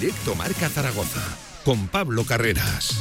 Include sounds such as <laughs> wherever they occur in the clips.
Directo Marca Zaragoza con Pablo Carreras.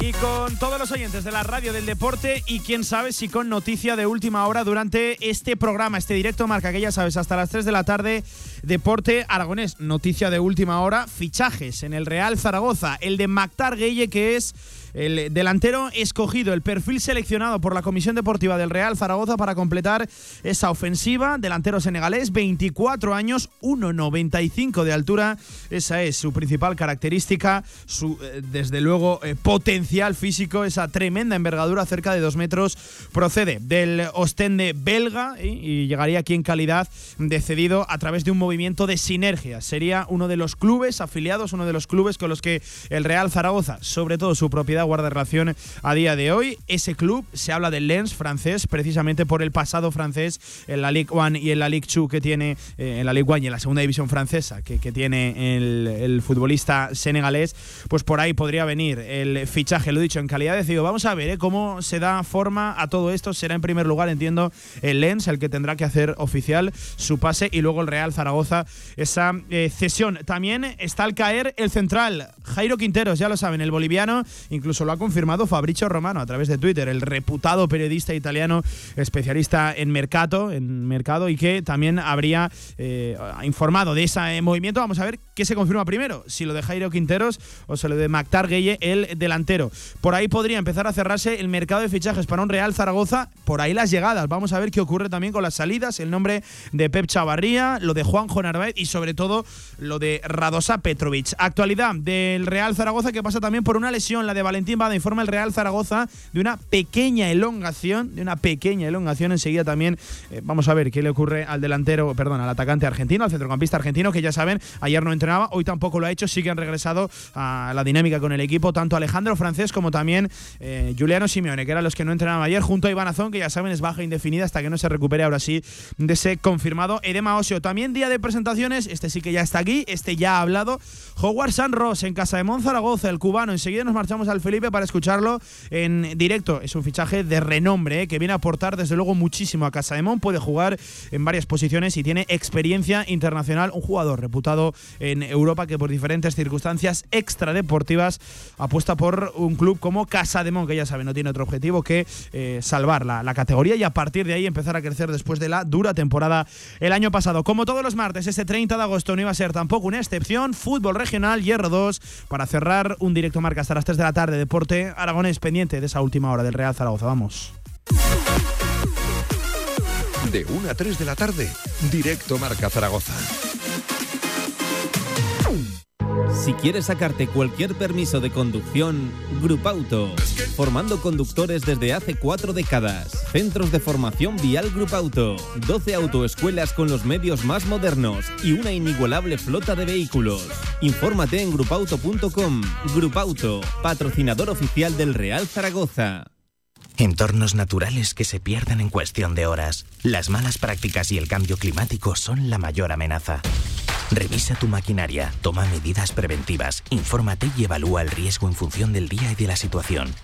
Y con todos los oyentes de la radio del deporte y quién sabe si con noticia de última hora durante este programa, este directo marca que ya sabes, hasta las 3 de la tarde, Deporte Aragonés, noticia de última hora, fichajes en el Real Zaragoza, el de Mactar Gueye que es el delantero escogido, el perfil seleccionado por la Comisión Deportiva del Real Zaragoza para completar esa ofensiva. Delantero senegalés, 24 años, 1,95 de altura. Esa es su principal característica, su, eh, desde luego, eh, potencial físico, esa tremenda envergadura, cerca de 2 metros. Procede del Ostende belga y, y llegaría aquí en calidad de cedido a través de un movimiento de sinergia. Sería uno de los clubes afiliados, uno de los clubes con los que el Real Zaragoza, sobre todo su propiedad, guarda relación a día de hoy. Ese club se habla del Lens francés, precisamente por el pasado francés en la Ligue 1 y en la Ligue 2 que tiene, eh, en la Ligue 1 y en la segunda división francesa que, que tiene el, el, futbolista senegalés. Pues por ahí podría venir el fichaje, lo he dicho, en calidad de decido. Vamos a ver eh, cómo se da forma a todo esto. Será en primer lugar, entiendo, el Lens el que tendrá que hacer oficial su pase y luego el Real Zaragoza esa eh, cesión. También está al caer el central, Jairo Quinteros, ya lo saben, el boliviano, incluso lo ha confirmado Fabricio Romano a través de Twitter, el reputado periodista italiano especialista en mercado, en mercado y que también habría eh, informado de ese movimiento. Vamos a ver qué se confirma primero, si lo de Jairo Quinteros o se lo de Mactar Gueye, el delantero. Por ahí podría empezar a cerrarse el mercado de fichajes para un Real Zaragoza, por ahí las llegadas. Vamos a ver qué ocurre también con las salidas, el nombre de Pep Chavarría, lo de Juanjo Narváez y sobre todo lo de Radosa Petrovic. Actualidad del Real Zaragoza que pasa también por una lesión, la de Valentín Bada, informa el Real Zaragoza de una pequeña elongación, de una pequeña elongación. Enseguida también eh, vamos a ver qué le ocurre al delantero, perdón, al atacante argentino, al centrocampista argentino, que ya saben, ayer no entrenaba, hoy tampoco lo ha hecho, sí que han regresado a la dinámica con el equipo, tanto Alejandro Francés como también eh, Juliano Simeone, que eran los que no entrenaban ayer, junto a Iván Azón, que ya saben es baja indefinida hasta que no se recupere ahora sí de ese confirmado Edema Osio. También día de presentaciones, este sí que ya está aquí, este ya ha hablado, Howard San Ross en casa de Monzaragoza, el cubano. Enseguida nos marchamos al Felipe para escucharlo en directo. Es un fichaje de renombre ¿eh? que viene a aportar desde luego muchísimo a Casa de Mon. Puede jugar en varias posiciones y tiene experiencia internacional. Un jugador reputado en Europa que por diferentes circunstancias extradeportivas apuesta por un club como Casa de Mon, que ya sabe, no tiene otro objetivo que eh, salvar la, la categoría y a partir de ahí empezar a crecer después de la dura temporada el año pasado. Como todos los martes, ese 30 de agosto no iba a ser tampoco una excepción. Fútbol regional, Hierro 2, para cerrar un directo marca hasta las 3 de la tarde. Deporte Aragonés pendiente de esa última hora del Real Zaragoza. Vamos. De 1 a 3 de la tarde, directo marca Zaragoza. Si quieres sacarte cualquier permiso de conducción, Grupauto. Formando conductores desde hace cuatro décadas. Centros de formación vial Grupauto. 12 autoescuelas con los medios más modernos y una inigualable flota de vehículos. Infórmate en grupauto.com. Grupauto, patrocinador oficial del Real Zaragoza. Entornos naturales que se pierden en cuestión de horas. Las malas prácticas y el cambio climático son la mayor amenaza. Revisa tu maquinaria, toma medidas preventivas, infórmate y evalúa el riesgo en función del día y de la situación.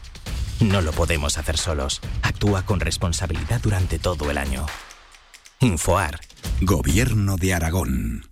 No lo podemos hacer solos. Actúa con responsabilidad durante todo el año. Infoar. Gobierno de Aragón.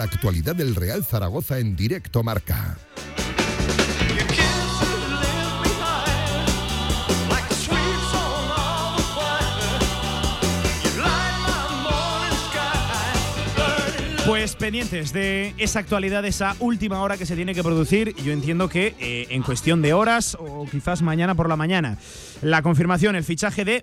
La actualidad del Real Zaragoza en directo marca. Pues pendientes de esa actualidad, esa última hora que se tiene que producir, yo entiendo que eh, en cuestión de horas o quizás mañana por la mañana. La confirmación, el fichaje de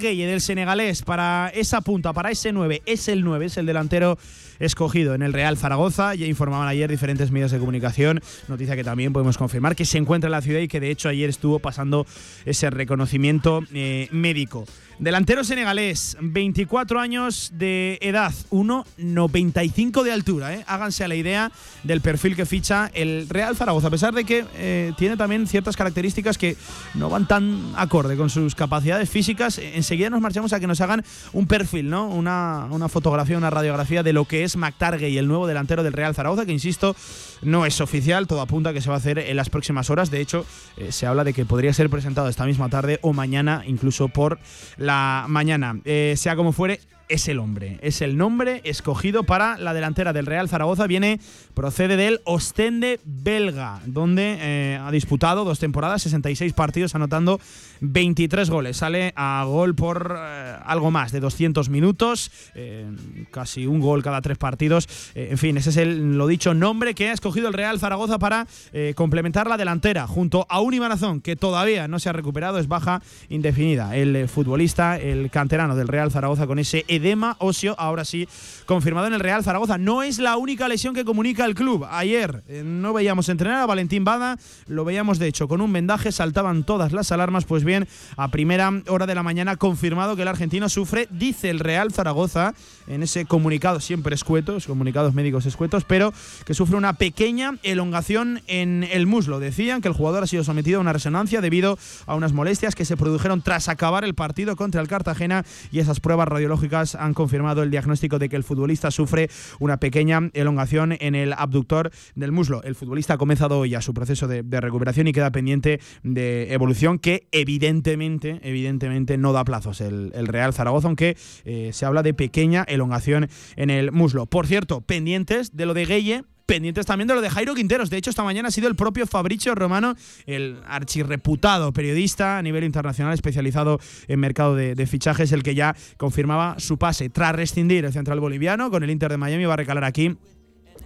Gueye del senegalés para esa punta, para ese 9, es el 9, es el delantero escogido en el Real Zaragoza. Ya informaban ayer diferentes medios de comunicación, noticia que también podemos confirmar, que se encuentra en la ciudad y que de hecho ayer estuvo pasando ese reconocimiento eh, médico. Delantero senegalés, 24 años de edad, 1,95 de altura. ¿eh? Háganse a la idea del perfil que ficha el Real Zaragoza, a pesar de que eh, tiene también ciertas características que no van tan acorde con sus capacidades físicas. Enseguida nos marchamos a que nos hagan un perfil, ¿no? una, fotografía, una radiografía de lo que es y el nuevo delantero del Real Zaragoza, que insisto, no es oficial, todo apunta a que se va a hacer en las próximas horas. De hecho, eh, se habla de que podría ser presentado esta misma tarde o mañana, incluso por la mañana. Eh, sea como fuere, es el hombre, es el nombre escogido para la delantera del Real Zaragoza. Viene, procede del Ostende belga, donde eh, ha disputado dos temporadas, 66 partidos, anotando 23 goles. Sale a gol por eh, algo más de 200 minutos, eh, casi un gol cada tres partidos. en fin, ese es el, lo dicho, nombre que ha escogido el Real Zaragoza para complementar la delantera, junto a un Imanazón que todavía no se ha recuperado, es baja indefinida. El futbolista, el canterano del Real Zaragoza, con ese edema óseo, ahora sí, confirmado en el Real Zaragoza. No es la única lesión que comunica el club. Ayer eh, no veíamos entrenar a Valentín Bada, lo veíamos de hecho con un vendaje, saltaban todas las alarmas. Pues bien, a primera hora de la mañana confirmado que el argentino sufre, dice el Real Zaragoza, en ese comunicado siempre escuetos, comunicados médicos escuetos, pero que sufre una pequeña elongación en el muslo. Decían que el jugador ha sido sometido a una resonancia debido a unas molestias que se produjeron tras acabar el partido contra el Cartagena y esas pruebas radiológicas han confirmado el diagnóstico de que el futbolista sufre una pequeña elongación en el abductor del muslo. El futbolista ha comenzado ya su proceso de, recuperación y queda pendiente de evolución que evidentemente, evidentemente no da plazos el, Real Zaragoza, aunque eh, se habla de pequeña elongación en el muslo. Por cierto, pendientes de lo de Gueye, pendientes también de lo de Jairo Quinteros. De hecho, esta mañana ha sido el propio Fabricio Romano, el archirreputado periodista a nivel internacional especializado en mercado de, fichajes, el que ya confirmaba su pase tras rescindir el central boliviano con el Inter de Miami. Va a recalar aquí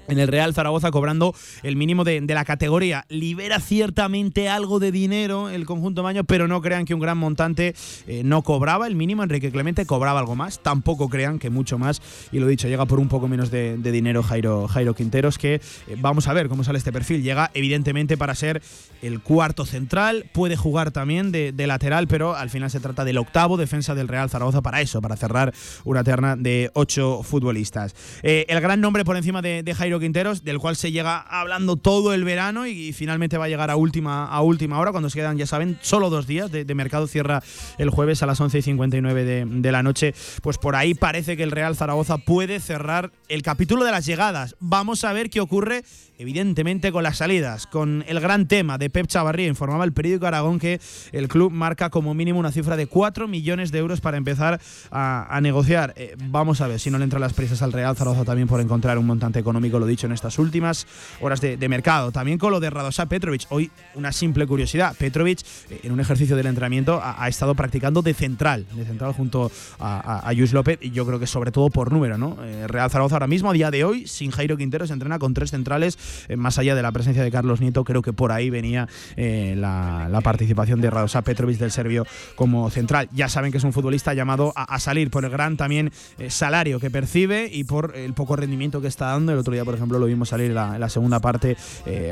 en el Real Zaragoza cobrando el mínimo de, la categoría. Libera ciertamente algo de dinero el conjunto Maño, pero no crean que un gran montante eh, no cobraba el mínimo. Enrique Clemente cobraba algo más, tampoco crean que mucho más. Y lo dicho, llega por un poco menos de, dinero Jairo, Jairo Quinteros, que eh, vamos a ver cómo sale este perfil. Llega evidentemente para ser el cuarto central, puede jugar también de, lateral, pero al final se trata del octavo defensa del Real Zaragoza para eso, para cerrar una terna de ocho futbolistas. Eh, el gran nombre por encima de, de Jairo Quinteros, del cual se llega hablando todo el verano y, finalmente va a llegar a última, a última hora, cuando se quedan, ya saben, solo dos días de, mercado. Cierra el jueves a las 11 y 59 de, de la noche. Pues por ahí parece que el Real Zaragoza puede cerrar el capítulo de las llegadas. Vamos a ver qué ocurre evidentemente con las salidas, con el gran tema de Pep Chavarría. Informaba el periódico Aragón que el club marca como mínimo una cifra de 4 millones de euros para empezar a, negociar. Eh, vamos a ver si no le entran las prisas al Real Zaragoza también por encontrar un montante económico, lo dicho en estas últimas horas de, mercado. También con lo de Radosa Petrovic. Hoy una simple curiosidad. Petrovic eh, en un ejercicio del entrenamiento ha, estado practicando de central, de central junto a, a, López y yo creo que sobre todo por número, ¿no? Eh, Real Zaragoza ahora mismo, a día de hoy, sin Jairo Quintero, se entrena con tres centrales más allá de la presencia de Carlos Nieto, creo que por ahí venía eh, la, participación de Radosa Petrovic del Serbio como central. Ya saben que es un futbolista llamado a, salir por el gran también eh, salario que percibe y por el poco rendimiento que está dando. El otro día, por ejemplo, lo vimos salir en la, segunda parte.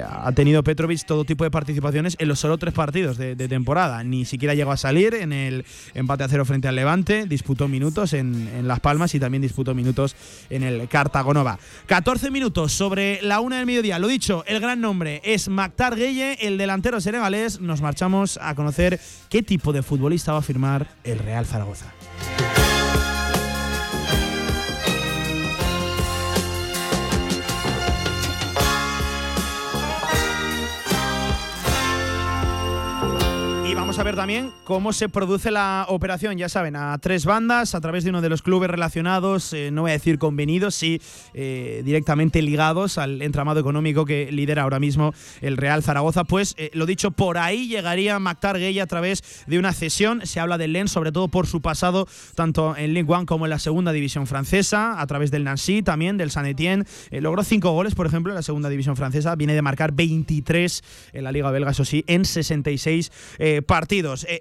ha tenido Petrovic todo tipo de participaciones en los solo tres partidos de, temporada. Ni siquiera llegó a salir en el empate a cero frente al Levante. Disputó minutos en, en Las Palmas y también disputó minutos en el Cartagonova. 14 minutos sobre la una del mediodía lo dicho, el gran nombre es Mactar Gueye, el delantero senegalés. Nos marchamos a conocer qué tipo de futbolista va a firmar el Real Zaragoza. Vamos a ver también cómo se produce la operación, ya saben, a tres bandas, a través de uno de los clubes relacionados, eh, no voy a decir convenidos, sí eh, directamente ligados al entramado económico que lidera ahora mismo el Real Zaragoza. Pues eh, lo dicho, por ahí llegaría Mactar Gay a través de una cesión. Se habla del Lens, sobre todo por su pasado, tanto en Ligue 1 como en la segunda división francesa, a través del Nancy, también del San Etienne. logró cinco goles, por ejemplo, en la segunda división francesa. Viene de marcar 23 en la Liga Belga, eso sí, en 66 partidos.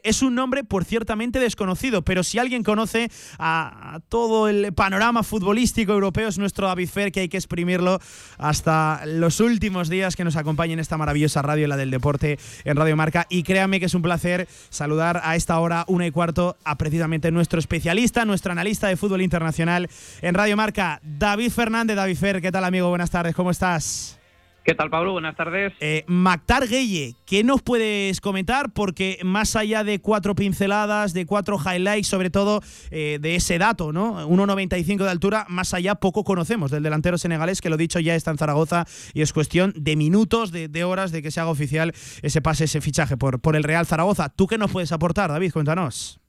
Es un nombre, por ciertamente desconocido, pero si alguien conoce a, todo el panorama futbolístico europeo es nuestro David Fer, que hay que exprimirlo hasta los últimos días que nos acompañe en esta maravillosa radio, la del deporte en Radio Marca. Y créanme que es un placer saludar a esta hora, una y cuarto, a precisamente nuestro especialista, nuestro analista de fútbol internacional en Radio Marca, David Fernández. David Fer, ¿qué tal amigo? Buenas tardes, ¿cómo estás? ¿Qué tal, Pablo? Buenas tardes. Eh, Mactar Gueye, ¿qué nos puedes comentar? Porque más allá de cuatro pinceladas, de cuatro highlights, sobre todo eh, de ese dato, ¿no? 1,95 de altura, más allá poco conocemos del delantero senegalés, que lo dicho ya está en Zaragoza y es cuestión de minutos, de, horas de que se haga oficial ese pase, ese fichaje por, por el Real Zaragoza. ¿Tú qué nos puedes aportar, David? Cuéntanos.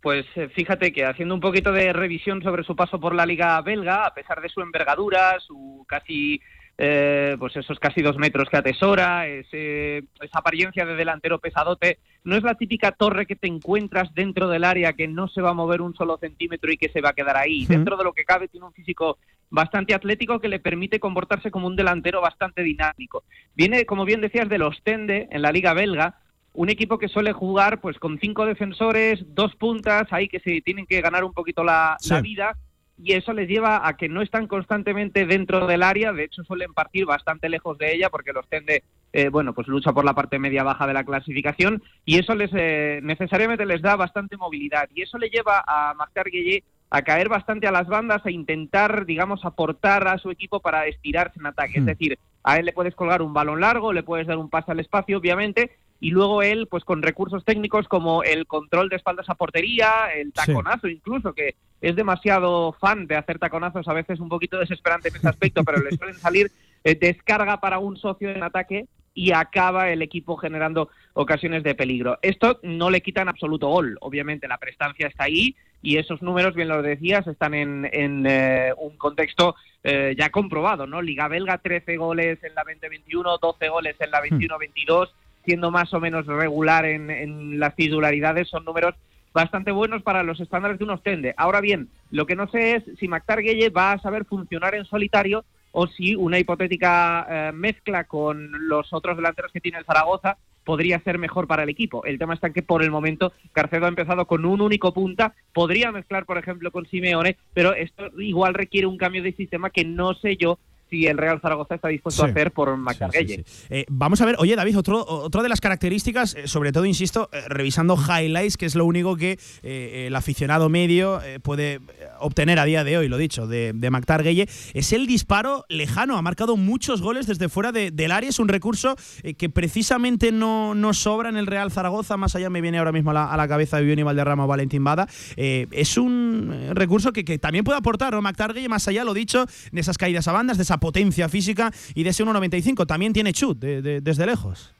Pues eh, fíjate que haciendo un poquito de revisión sobre su paso por la Liga belga, a pesar de su envergadura, su casi eh, pues esos casi dos metros que atesora, esa apariencia de delantero pesadote, no es la típica torre que te encuentras dentro del área que no se va a mover un solo centímetro y que se va a quedar ahí. Dentro de lo que cabe tiene un físico bastante atlético que le permite comportarse como un delantero bastante dinámico. Viene, como bien decías, de los Tende en la liga belga, un equipo que suele jugar pues con cinco defensores, dos puntas, ahí que se tienen que ganar un poquito la vida y eso les lleva a que no están constantemente dentro del área, de hecho suelen partir bastante lejos de ella porque los tende, eh, bueno, pues lucha por la parte media-baja de la clasificación y eso les eh, necesariamente les da bastante movilidad y eso le lleva a Mactar Gueye a caer bastante a las bandas, a intentar, digamos, aportar a su equipo para estirarse en ataque. Es hmm. decir, a él le puedes colgar un balón largo, le puedes dar un pase al espacio, obviamente, y luego él, pues con recursos técnicos como el control de espaldas a portería, el taconazo incluso, que es demasiado fan de hacer taconazos, a veces un poquito desesperante en ese aspecto, pero le suelen salir, eh, descarga para un socio en ataque y acaba el equipo generando ocasiones de peligro. Esto no le quita en absoluto gol, obviamente la prestancia está ahí y esos números, bien lo decías, están en, en eh, un contexto eh, ya comprobado, ¿no? Liga belga, 13 goles en la 2021, 12 goles en la 21-22, siendo más o menos regular en, las titularidades, son números bastante buenos para los estándares de un Ostende. Ahora bien, lo que no sé es si Mactar va a saber funcionar en solitario o si una hipotética eh, mezcla con los otros delanteros que tiene el Zaragoza podría ser mejor para el equipo. El tema está en que por el momento Carcedo ha empezado con un único punta, podría mezclar por ejemplo con Simeone, pero esto igual requiere un cambio de sistema que no sé yo si el Real Zaragoza está dispuesto a hacer por Macarguelle. Eh, vamos a ver, oye David, otro, otra de las características, eh, sobre todo, insisto, eh, revisando highlights, que es lo único que el aficionado medio puede obtener a día de hoy, lo dicho, de, de Mactar Gueye, es el disparo lejano. Ha marcado muchos goles desde fuera del área. Es un recurso que precisamente no, no, sobra en el Real Zaragoza. Más allá me viene ahora mismo a la, cabeza de Viviani Valderrama o Valentín Bada. es un recurso que, también puede aportar, ¿no? Mactar Gueye, más allá, lo dicho, de esas caídas a bandas, de esa potencia física y de ese 1.95 también tiene chut desde lejos.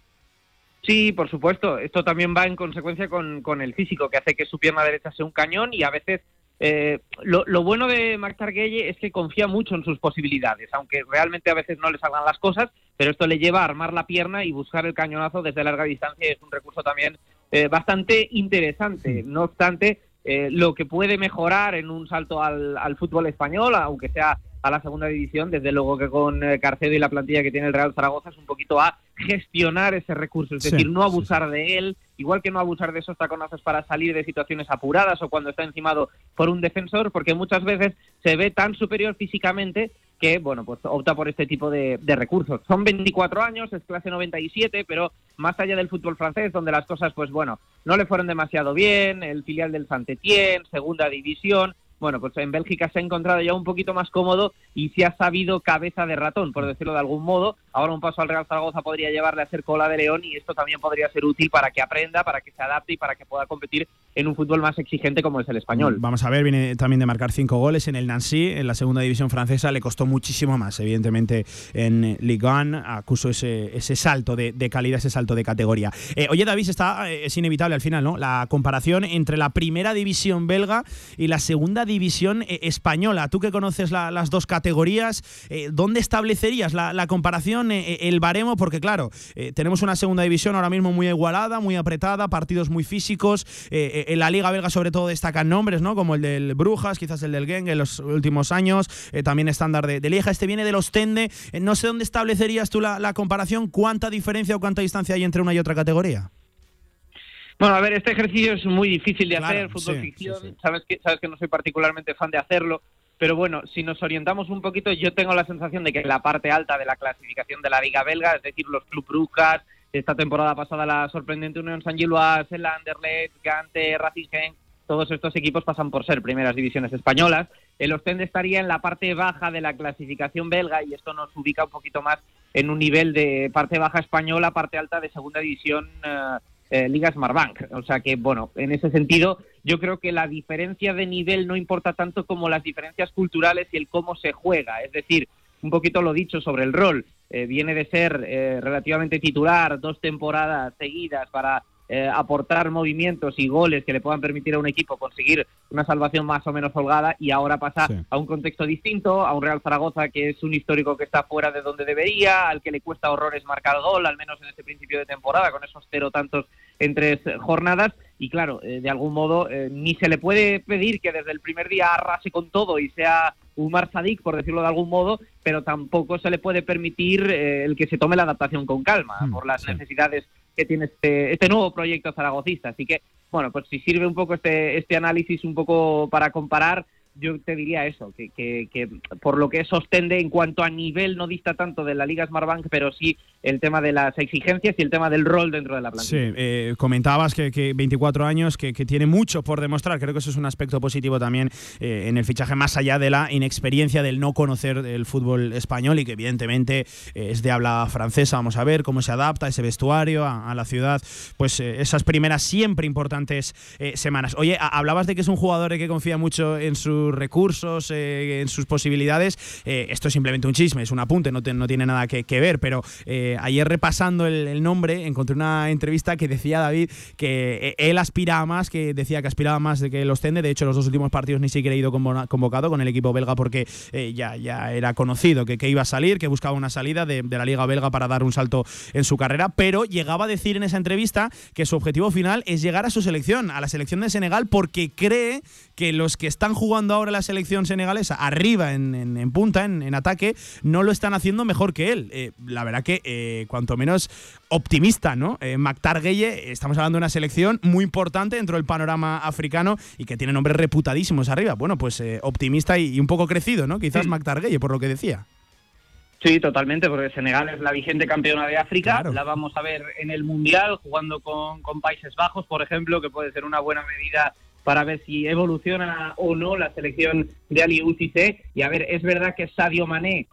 Sí, por supuesto. Esto también va en consecuencia con, el físico, que hace que su pierna derecha sea un cañón y a veces eh, lo, bueno de Max Targuelle es que confía mucho en sus posibilidades, aunque realmente a veces no le salgan las cosas, pero esto le lleva a armar la pierna y buscar el cañonazo desde larga distancia y es un recurso también eh, bastante interesante. No obstante, eh, lo que puede mejorar en un salto al, al fútbol español, aunque sea a la segunda división, desde luego que con eh, Carcedo y la plantilla que tiene el Real Zaragoza es un poquito a gestionar ese recurso, es decir, no abusar de él, igual que no abusar de esos taconazos para salir de situaciones apuradas o cuando está encimado por un defensor, porque muchas veces se ve tan superior físicamente que, bueno, pues opta por este tipo de, recursos. Son 24 años, es clase 97, pero más allá del fútbol francés, donde las cosas, pues bueno, no le fueron demasiado bien, el filial del Saint-Étienne, segunda división, bueno, pues en Bélgica se ha encontrado ya un poquito más cómodo y se ha sabido cabeza de ratón, por decirlo de algún modo. Ahora un paso al Real Zaragoza podría llevarle a ser cola de león y esto también podría ser útil para que aprenda, para que se adapte y para que pueda competir en un fútbol más exigente como es el español. Vamos a ver, viene también de marcar cinco goles en el Nancy, en la segunda división francesa, le costó muchísimo más, evidentemente, en Ligue 1, acusó ese, ese salto de, calidad, ese salto de categoría. Eh, oye, David, está, eh, es inevitable al final, ¿no? La comparación entre la primera división belga y la segunda división eh, española. Tú que conoces las dos categorías, ¿dónde establecerías la, la comparación, el baremo? Porque claro, tenemos una segunda división ahora mismo muy igualada, muy apretada, partidos muy físicos, en la Liga Belga sobre todo destacan nombres, ¿no? Como el del Brujas, quizás el del Genk en los últimos años, eh, también estándar de, de, Lieja. Este viene de los Tende. Eh, no sé dónde establecerías tú la, comparación, cuánta diferencia o cuánta distancia hay entre una y otra categoría. Bueno, a ver, este ejercicio es muy difícil de hacer, fútbol ficción, Sabes, que, sabes que no soy particularmente fan de hacerlo, pero bueno, si nos orientamos un poquito, yo tengo la sensación de que la parte alta de la clasificación de la Liga Belga, es decir, los Club Brujas, esta temporada pasada la sorprendente Unión San Gilloise, el Anderlecht, Gante, Racing Genk, todos estos equipos pasan por ser primeras divisiones españolas. El Ostende estaría en la parte baja de la clasificación belga y esto nos ubica un poquito más en un nivel de parte baja española, parte alta de segunda división eh, eh, Liga Smartbank. O sea que, bueno, en ese sentido, yo creo que la diferencia de nivel no importa tanto como las diferencias culturales y el cómo se juega. Es decir, un poquito lo dicho sobre el rol. Eh, viene de ser eh, relativamente titular dos temporadas seguidas para eh, aportar movimientos y goles que le puedan permitir a un equipo conseguir una salvación más o menos holgada y ahora pasa a un contexto distinto, a un Real Zaragoza que es un histórico que está fuera de donde debería, al que le cuesta horrores marcar gol, al menos en este principio de temporada, con esos cero tantos en tres jornadas. Y claro, de algún modo, ni se le puede pedir que desde el primer día arrase con todo y sea un Sadik, por decirlo de algún modo, pero tampoco se le puede permitir eh, el que se tome la adaptación con calma mm, por las necesidades que tiene este, este nuevo proyecto zaragocista. Así que, bueno, pues si sirve un poco este, este análisis un poco para comparar, yo te diría eso, que, que, por lo que sostende en cuanto a nivel no dista tanto de la Liga Smartbank, pero sí el tema de las exigencias y el tema del rol dentro de la plantilla. Sí, eh, comentabas que, que, 24 años, que, tiene mucho por demostrar, creo que eso es un aspecto positivo también eh, en el fichaje, más allá de la inexperiencia del no conocer el fútbol español y que evidentemente eh, es de habla francesa, vamos a ver cómo se adapta ese vestuario a, la ciudad, pues esas primeras siempre importantes semanas. Oye, hablabas de que es un jugador que confía mucho en su recursos, eh, en sus posibilidades. Eh, esto es simplemente un chisme, es un apunte, no, no tiene nada que, ver, pero eh, ayer repasando el, nombre encontré una entrevista que decía David que él aspiraba más, que decía que aspiraba más de que los tende, de hecho los dos últimos partidos ni siquiera ha ido convocado con el equipo belga porque ya, ya era conocido que, que, iba a salir, que buscaba una salida de, de la liga belga para dar un salto en su carrera, pero llegaba a decir en esa entrevista que su objetivo final es llegar a su selección, a la selección de Senegal, porque cree que los que están jugando ahora la selección senegalesa, arriba en, punta, en, ataque, no lo están haciendo mejor que él. Eh, la verdad que, eh, cuanto menos optimista, ¿no? Eh, Mactar Gueye, estamos hablando de una selección muy importante dentro del panorama africano y que tiene nombres reputadísimos arriba. Bueno, pues optimista y, un poco crecido, ¿no? Quizás Mactar Gueye, por lo que decía. Sí, totalmente, porque Senegal es la vigente campeona de África. La vamos a ver en el Mundial, jugando con, con Países Bajos, por ejemplo, que puede ser una buena medida para ver si evoluciona o no la selección de Ali UCC. Y a ver, es verdad que Sadio Mané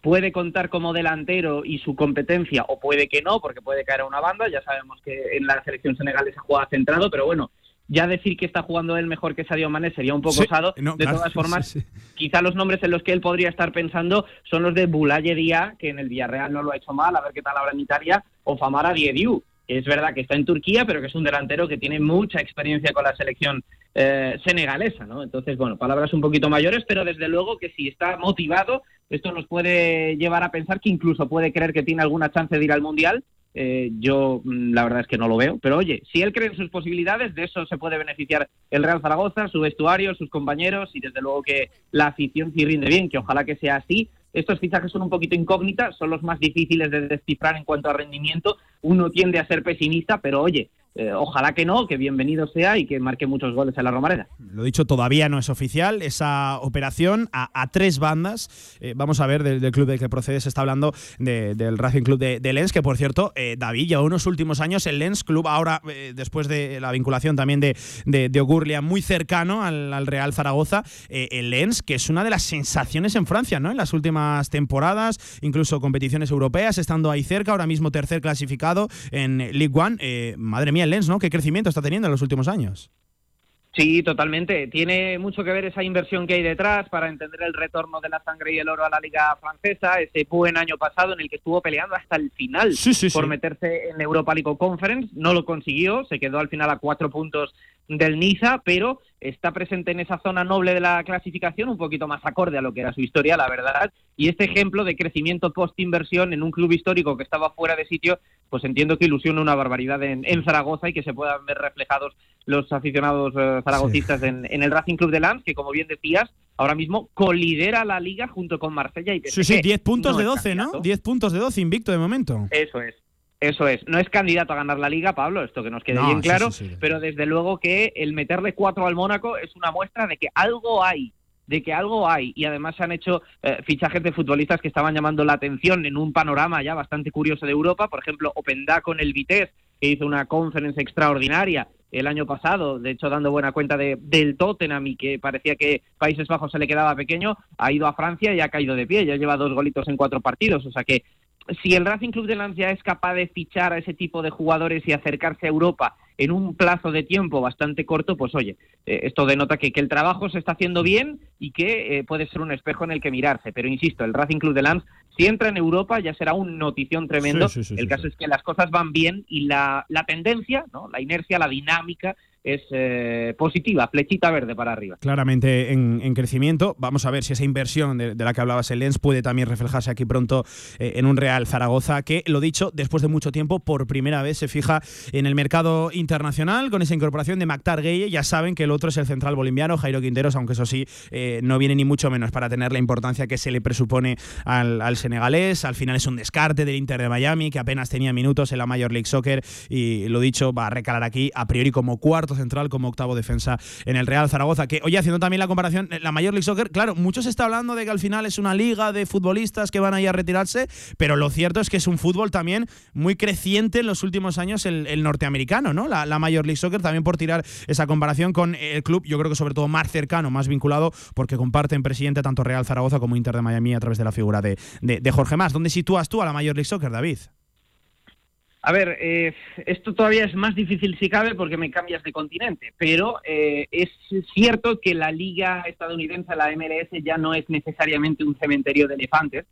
puede contar como delantero y su competencia, o puede que no, porque puede caer a una banda. Ya sabemos que en la selección senegalesa juega centrado, pero bueno, ya decir que está jugando él mejor que Sadio Mané sería un poco osado. de todas formas, quizá los nombres en los que él podría estar pensando son los de Boulaye Dia, que en el Villarreal no lo ha hecho mal, a ver qué tal ahora en Italia, o Famara Diediu, es verdad que está en Turquía, pero que es un delantero que tiene mucha experiencia con la selección eh, senegalesa, ¿no? Entonces, bueno, palabras un poquito mayores, pero desde luego que si está motivado, esto nos puede llevar a pensar que incluso puede creer que tiene alguna chance de ir al Mundial. Eh, yo mm, la verdad es que no lo veo, pero oye, si él cree en sus posibilidades, de eso se puede beneficiar el Real Zaragoza, su vestuario, sus compañeros y desde luego que la afición sí rinde bien, que ojalá que sea así. Estos fichajes son un poquito incógnitas, son los más difíciles de descifrar en cuanto a rendimiento. Uno tiende a ser pesimista, pero oye, eh, ojalá que no, que bienvenido sea y que marque muchos goles en la Romareda. Lo dicho, todavía no es oficial esa operación a, tres bandas. Eh, vamos a ver del, club del que procede, se está hablando del Racing Club de, Lens, que por cierto, eh, David, ya unos últimos años el Lens Club, ahora después de la vinculación también de, de, Ogurlia, muy cercano al, Real Zaragoza, el Lens, que es una de las sensaciones en Francia, ¿no? En las últimas temporadas, incluso competiciones europeas, estando ahí cerca, ahora mismo tercer clasificado en League One. madre mía, el Lens, ¿no? ¿Qué crecimiento está teniendo en los últimos años? Sí, totalmente. Tiene mucho que ver esa inversión que hay detrás para entender el retorno de la sangre y el oro a la liga francesa, ese buen año pasado en el que estuvo peleando hasta el final por meterse en Europa League Conference. No lo consiguió, se quedó al final a cuatro puntos del Niza, pero está presente en esa zona noble de la clasificación, un poquito más acorde a lo que era su historia, la verdad. Y este ejemplo de crecimiento post-inversión en un club histórico que estaba fuera de sitio, pues entiendo que ilusiona una barbaridad en, Zaragoza y que se puedan ver reflejados los aficionados eh, zaragocistas en, el Racing Club de Lens, que como bien decías, ahora mismo colidera la liga junto con Marsella y PSG. Sí, sí, 10 puntos de 12, ¿no? 10 puntos de 12 invicto de momento. Eso es. Eso es, no es candidato a ganar la liga, Pablo, esto que nos quede bien claro, pero desde luego que el meterle cuatro al Mónaco es una muestra de que algo hay, de que algo hay, y además se han hecho eh, fichajes de futbolistas que estaban llamando la atención en un panorama ya bastante curioso de Europa, por ejemplo, Openda con el Vitesse, que hizo una conferencia extraordinaria el año pasado, de hecho dando buena cuenta de, del Tottenham y que parecía que Países Bajos se le quedaba pequeño, ha ido a Francia y ha caído de pie, ya lleva dos golitos en cuatro partidos, o sea que si el Racing Club de Lancia es capaz de fichar a ese tipo de jugadores y acercarse a Europa en un plazo de tiempo bastante corto, pues oye, eh, esto denota que, que, el trabajo se está haciendo bien y que eh, puede ser un espejo en el que mirarse. Pero insisto, el Racing Club de Lens, si entra en Europa, ya será un notición tremendo. el caso es que las cosas van bien y la, la tendencia, ¿no? la inercia, la dinámica es eh, positiva, flechita verde para arriba. Claramente en, crecimiento. Vamos a ver si esa inversión de, la que hablabas el Lens puede también reflejarse aquí pronto eh, en un Real Zaragoza que, lo dicho, después de mucho tiempo, por primera vez se fija en el mercado internacional con esa incorporación de Mactar Gueye. Ya saben que el otro es el central boliviano, Jairo Quinteros, aunque eso sí, eh, no viene ni mucho menos para tener la importancia que se le presupone al, al, senegalés. Al final es un descarte del Inter de Miami, que apenas tenía minutos en la Major League Soccer y lo dicho, va a recalar aquí a priori como cuarto central como octavo defensa en el Real Zaragoza. Que, oye, haciendo también la comparación, la Major League Soccer, claro, mucho se está hablando de que al final es una liga de futbolistas que van ahí a retirarse, pero lo cierto es que es un fútbol también muy creciente en los últimos años el, norteamericano, ¿no? La, la, Major League Soccer, también por tirar esa comparación con el club, yo creo que sobre todo más cercano, más vinculado, porque comparten presidente tanto Real Zaragoza como Inter de Miami a través de la figura de, de Jorge Más. ¿Dónde sitúas tú a la Major League Soccer, David? A ver, eh, esto todavía es más difícil si cabe porque me cambias de continente, pero eh, es cierto que la liga estadounidense, la MLS, ya no es necesariamente un cementerio de elefantes.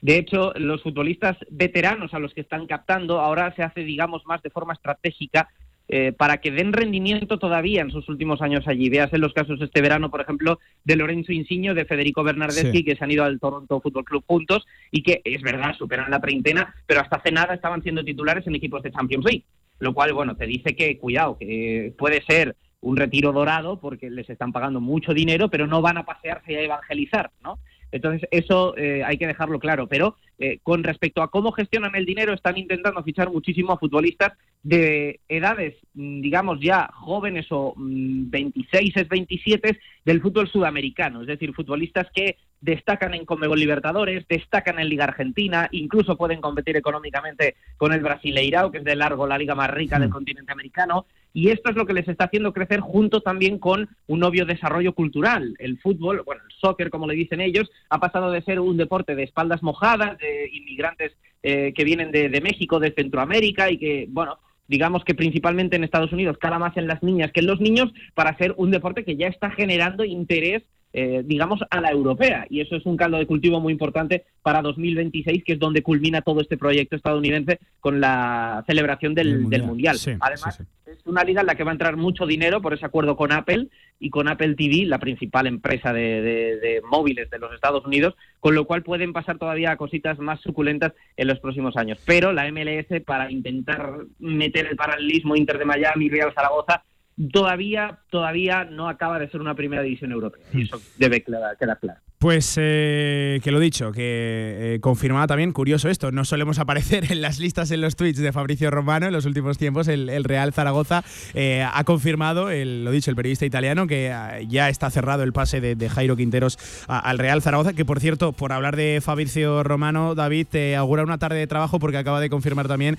De hecho, los futbolistas veteranos a los que están captando ahora se hace, digamos, más de forma estratégica eh, para que den rendimiento todavía en sus últimos años allí. Veas en los casos este verano, por ejemplo, de Lorenzo Insigne, de Federico Bernardeschi, que se han ido al Toronto Football Club juntos y que, es verdad, superan la treintena, pero hasta hace nada estaban siendo titulares en equipos de Champions League. Lo cual, bueno, te dice que, cuidado, que puede ser un retiro dorado porque les están pagando mucho dinero, pero no van a pasearse y a evangelizar, ¿no? Entonces, eso eh, hay que dejarlo claro. Pero eh, con respecto a cómo gestionan el dinero, están intentando fichar muchísimo a futbolistas de edades, mm, digamos, ya jóvenes o 26, 27 del fútbol sudamericano. Es decir, futbolistas que destacan en Conmebol Libertadores, destacan en Liga Argentina, incluso pueden competir económicamente con el Brasileirao, que es de largo la liga más rica del mm. continente americano. Y esto es lo que les está haciendo crecer junto también con un obvio desarrollo cultural. El fútbol, bueno, el soccer, como le dicen ellos, ha pasado de ser un deporte de espaldas mojadas, de inmigrantes eh, que vienen de, de México, de Centroamérica y que, bueno, digamos que principalmente en Estados Unidos, cada más en las niñas que en los niños, para ser un deporte que ya está generando interés eh, digamos, a la europea. Y eso es un caldo de cultivo muy importante para 2026, que es donde culmina todo este proyecto estadounidense con la celebración del Mundial. Además, es una liga en la que va a entrar mucho dinero por ese acuerdo con Apple y con Apple TV, la principal empresa de, móviles de los Estados Unidos, con lo cual pueden pasar todavía cositas más suculentas en los próximos años. Pero la MLS, para intentar meter el paralelismo Inter de Miami, Real Zaragoza, todavía, todavía no acaba de ser una primera división europea. Y eso debe quedar, quedar claro. Pues eh, que lo dicho, que eh, confirmaba también, curioso esto, no solemos aparecer en las listas, en los tweets de Fabricio Romano en los últimos tiempos, el, Real Zaragoza eh, ha confirmado, el, lo dicho, el periodista italiano, que ya está cerrado el pase de, Jairo Quinteros al Real Zaragoza, que por cierto, por hablar de Fabricio Romano, David, te augura una tarde de trabajo porque acaba de confirmar también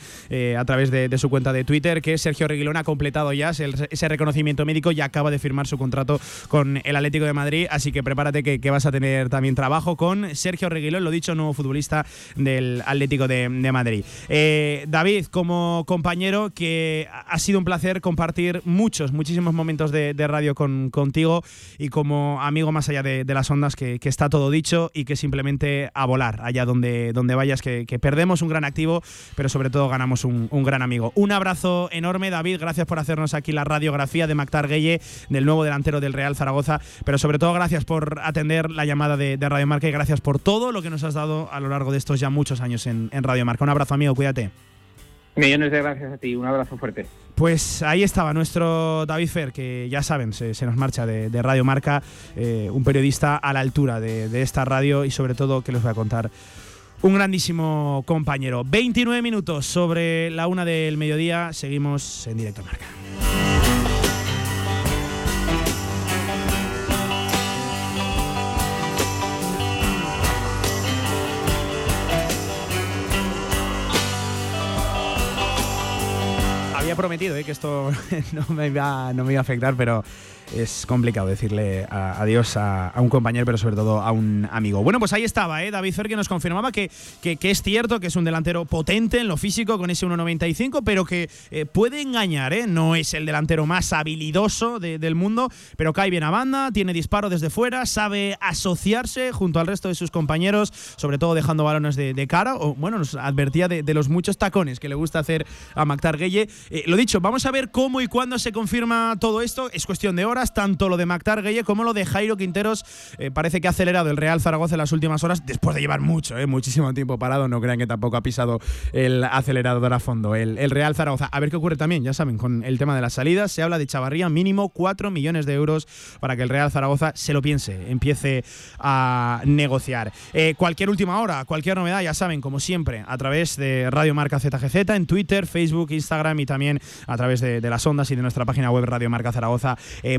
a través de, su cuenta de Twitter que Sergio Reguilón ha completado ya ese ese reconocimiento médico y acaba de firmar su contrato con el Atlético de Madrid, así que prepárate que, vas a tener también trabajo con Sergio Reguilón, lo dicho, nuevo futbolista del Atlético de, Madrid. Eh, David, como compañero, que ha sido un placer compartir muchos, muchísimos momentos de, radio con, contigo y como amigo más allá de, las ondas, que, está todo dicho y que simplemente a volar allá donde, donde vayas, que, perdemos un gran activo, pero sobre todo ganamos un, gran amigo. Un abrazo enorme, David, gracias por hacernos aquí la radiografía de Mactar Gueye, del nuevo delantero del Real Zaragoza, pero sobre todo gracias por atender la llamada de, Radio Marca y gracias por todo lo que nos has dado a lo largo de estos ya muchos años en, en Radio Marca. Un abrazo, amigo, cuídate. Millones de gracias a ti, un abrazo fuerte. Pues ahí estaba nuestro David Fer, que ya saben, se, nos marcha de, Radio Marca, eh, un periodista a la altura de, de esta radio y sobre todo que les voy a contar un grandísimo compañero. 29 minutos sobre la una del mediodía, seguimos en directo Marca. Había prometido eh, que esto <laughs> no me, iba, no me iba a afectar, pero es complicado decirle adiós a, un compañero, pero sobre todo a un amigo. Bueno, pues ahí estaba, ¿eh? David Fer, que nos confirmaba que, que, es cierto que es un delantero potente en lo físico con ese 1.95, pero que eh, puede engañar, ¿eh? No es el delantero más habilidoso del mundo, pero cae bien a banda, tiene disparo desde fuera, sabe asociarse junto al resto de sus compañeros, sobre todo dejando balones de, cara, o bueno, nos advertía de, los muchos tacones que le gusta hacer a Mactar Gueye. Eh, lo dicho, vamos a ver cómo y cuándo se confirma todo esto, es cuestión de horas tanto lo de Mactar Gueye como lo de Jairo Quinteros. Eh, parece que ha acelerado el Real Zaragoza en las últimas horas, después de llevar mucho, eh, muchísimo tiempo parado. No crean que tampoco ha pisado el acelerador a fondo. El, Real Zaragoza. A ver qué ocurre también, ya saben, con el tema de las salidas. Se habla de Chavarría, mínimo 4 millones de euros para que el Real Zaragoza se lo piense, empiece a negociar. Eh, cualquier última hora, cualquier novedad, ya saben, como siempre, a través de Radio Marca ZGZ, en Twitter, Facebook, Instagram y también a través de, las ondas y de nuestra página web Radio Marca Zaragoza.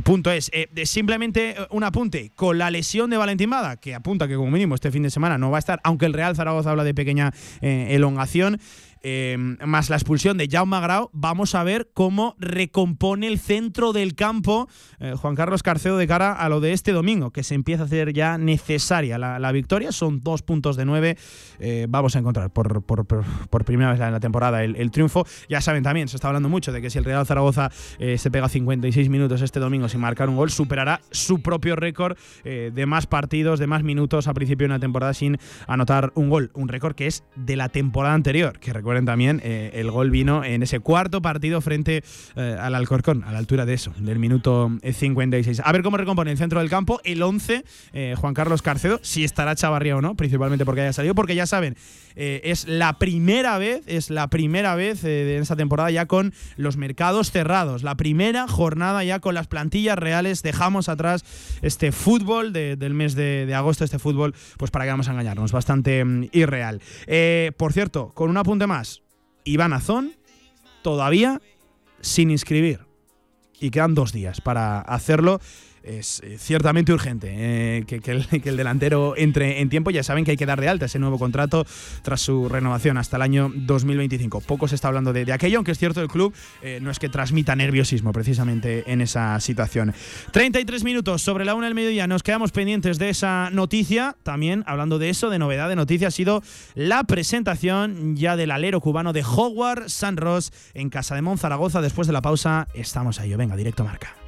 Punto es. Eh, simplemente eh, un apunte. Con la lesión de Valentín que apunta que como mínimo este fin de semana no va a estar, aunque el Real Zaragoza habla de pequeña eh, elongación, Em, más la expulsión de Jaume Grau, vamos a ver cómo recompone el centro del campo eh, Juan Carlos Carcedo de cara a lo de este domingo, que se empieza a hacer ya necesaria la, victoria. Son dos puntos de nueve. Eh, vamos a encontrar por, primera vez en la temporada el, triunfo. Ya saben también, se está hablando mucho de que si el Real Zaragoza eh, se pega 56 minutos este domingo sin marcar un gol, superará su propio récord de más partidos, de más minutos a principio de una temporada sin anotar un gol. Un récord que es de la temporada anterior, que recuerden también, eh, el gol vino en ese cuarto partido frente eh, al Alcorcón, a la altura de eso, del minuto 56. A ver cómo recompone el centro del campo, el 11, eh, Juan Carlos Carcedo, si estará Chavarría o no, principalmente porque haya salido, porque ya saben, es la primera vez, es la primera vez en esta temporada ya con los mercados cerrados, la primera jornada ya con las plantillas reales, dejamos atrás este fútbol del mes de, agosto, este fútbol, pues para que vamos a engañarnos, bastante mm, irreal. por cierto, con un apunte más, Iván Azón todavía sin inscribir. Y quedan dos días para hacerlo es eh, ciertamente urgente eh, que, el, delantero entre en tiempo. Ya saben que hay que dar de alta ese nuevo contrato tras su renovación hasta el año 2025. Poco se está hablando de, aquello, aunque es cierto el club eh, no es que transmita nerviosismo precisamente en esa situación. 33 minutos sobre la una del mediodía. Nos quedamos pendientes de esa noticia. También hablando de eso, de novedad de noticia, ha sido la presentación ya del alero cubano de Howard San Ross en Casa de Monzaragoza. Después de la pausa, estamos ahí. Venga, directo marca.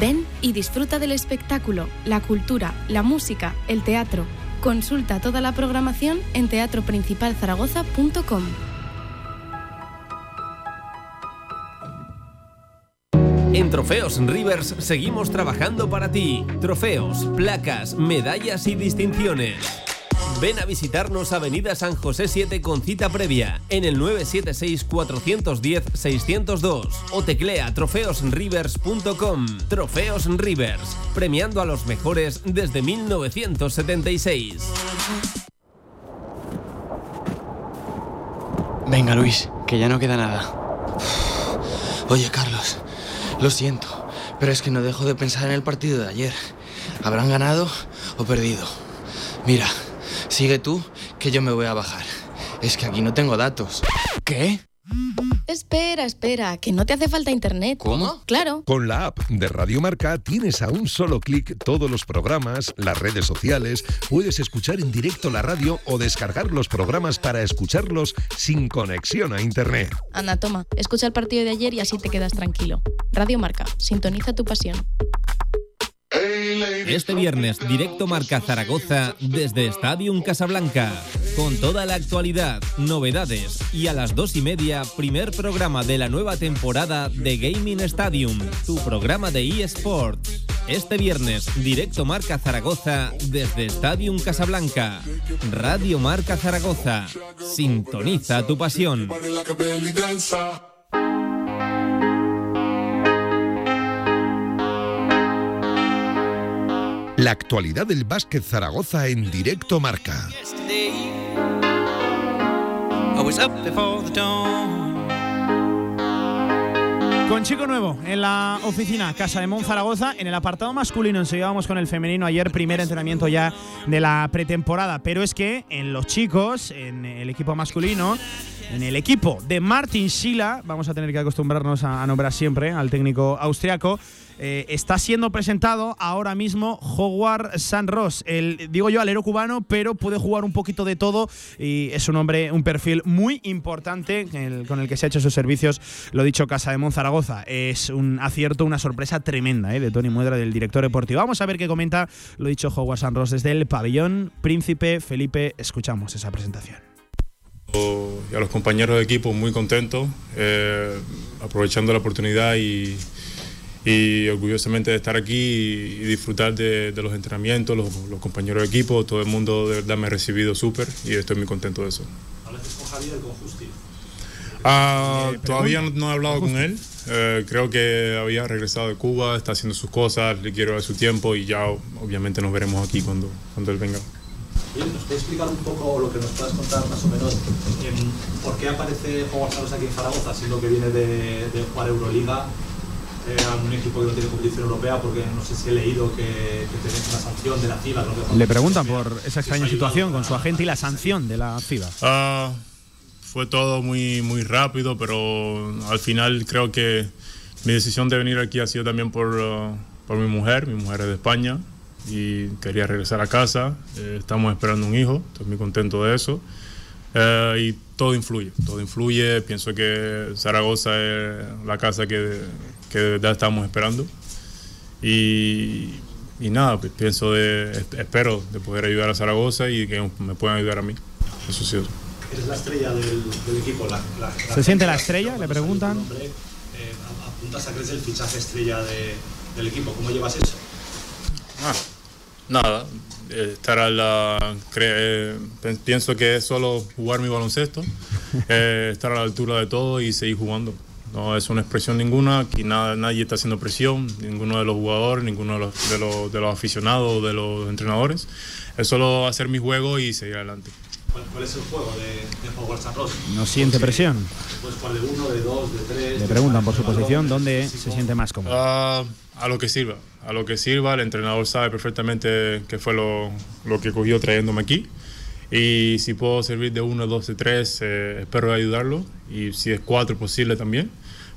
Ven y disfruta del espectáculo, la cultura, la música, el teatro. Consulta toda la programación en teatroprincipalzaragoza.com. En Trofeos Rivers seguimos trabajando para ti. Trofeos, placas, medallas y distinciones. Ven a visitarnos Avenida San José 7 con cita previa en el 976-410-602 o teclea trofeosrivers.com. Trofeos Rivers, premiando a los mejores desde 1976. Venga, Luis, que ya no queda nada. Oye, Carlos, lo siento, pero es que no dejo de pensar en el partido de ayer. ¿Habrán ganado o perdido? Mira, sigue tú, que yo me voy a bajar. Es que aquí no tengo datos. ¿Qué? Espera, espera, que no te hace falta internet. ¿Cómo? Claro. Con la app de Radio Marca tienes a un solo clic todos los programas, las redes sociales, puedes escuchar en directo la radio o descargar los programas para escucharlos sin conexión a internet. Anda, toma, escucha el partido de ayer y así te quedas tranquilo. Radio Marca, sintoniza tu pasión. Este viernes, directo Marca Zaragoza desde Stadium Casablanca. Con toda la actualidad, novedades y a las dos y media, primer programa de la nueva temporada de Gaming Stadium, tu programa de eSports. Este viernes, directo Marca Zaragoza desde Stadium Casablanca. Radio Marca Zaragoza. Sintoniza tu pasión. La actualidad del básquet Zaragoza en directo marca. Con chico nuevo en la oficina Casa de Mon Zaragoza, en el apartado masculino enseguida vamos con el femenino. Ayer primer entrenamiento ya de la pretemporada, pero es que en los chicos, en el equipo masculino, en el equipo de Martin Schila, vamos a tener que acostumbrarnos a, a nombrar siempre al técnico austriaco. eh, está siendo presentado ahora mismo Howard San Ross, el digo yo alero cubano, pero puede jugar un poquito de todo y es un hombre, un perfil muy importante con el que se ha hecho sus servicios, lo dicho Casa de Monzaragoza. Es un acierto, una sorpresa tremenda eh, de Tony Muedra, del director deportivo. Vamos a ver qué comenta, lo dicho Howard San Ross desde el pabellón Príncipe Felipe. Escuchamos esa presentación. Y a los compañeros de equipo muy contentos, eh, aprovechando la oportunidad y, y orgullosamente de estar aquí y, y disfrutar de, de los entrenamientos, los, los compañeros de equipo, todo el mundo de verdad me ha recibido súper y estoy muy contento de eso. Ah, todavía no, no he hablado con él. Eh, creo que había regresado de Cuba, está haciendo sus cosas, le quiero dar su tiempo y ya obviamente nos veremos aquí cuando, cuando él venga. ¿Nos puedes explicar un poco lo que nos puedas contar más o menos em, por qué aparece Howard Saros aquí en Zaragoza, siendo que viene de, de jugar Euroliga, eh, a un equipo que no tiene competición europea, porque no sé si he leído que, que tenéis una sanción de la FIBA. ¿no? Le preguntan por esa extraña situación con su agente y la sanción de la FIBA. Ah, fue todo muy, muy rápido, pero al final creo que mi decisión de venir aquí ha sido también por, ah, por mi mujer. Mi mujer es de España y quería regresar a casa. Eh, estamos esperando un hijo, estoy muy contento de eso. Eh, y todo influye, todo influye. Pienso que Zaragoza es la casa que, que de verdad estamos esperando. Y, y nada, pues pienso de, espero de poder ayudar a Zaragoza y que me puedan ayudar a mí. Eso sí. Eres la estrella del, del equipo. La, la- la ¿Se siente la estrella? Le preguntan. nombre, eh, apuntas a que eres el fichaje estrella de- del equipo. ¿Cómo llevas eso? Ah, nada, eh, estar a la. cre- eh, pienso que es solo jugar mi baloncesto, <laughs> eh, estar a la altura de todo y seguir jugando. No es una expresión ninguna, aquí nada, nadie está haciendo presión, ninguno de los jugadores, ninguno de los, de los, de los aficionados, de los entrenadores. Es solo hacer mi juego y seguir adelante. ¿Cuál, cuál es el juego de, de Saros? No siente presión. Puedes jugar de uno, de dos, de tres. Le preguntan por su posición de dónde se siente más cómodo. Ah, a lo que sirva, a lo que sirva. El entrenador sabe perfectamente qué fue lo, lo que cogió trayéndome aquí. Y si puedo servir de uno, dos, de tres, eh, espero ayudarlo. Y si es cuatro, posible también.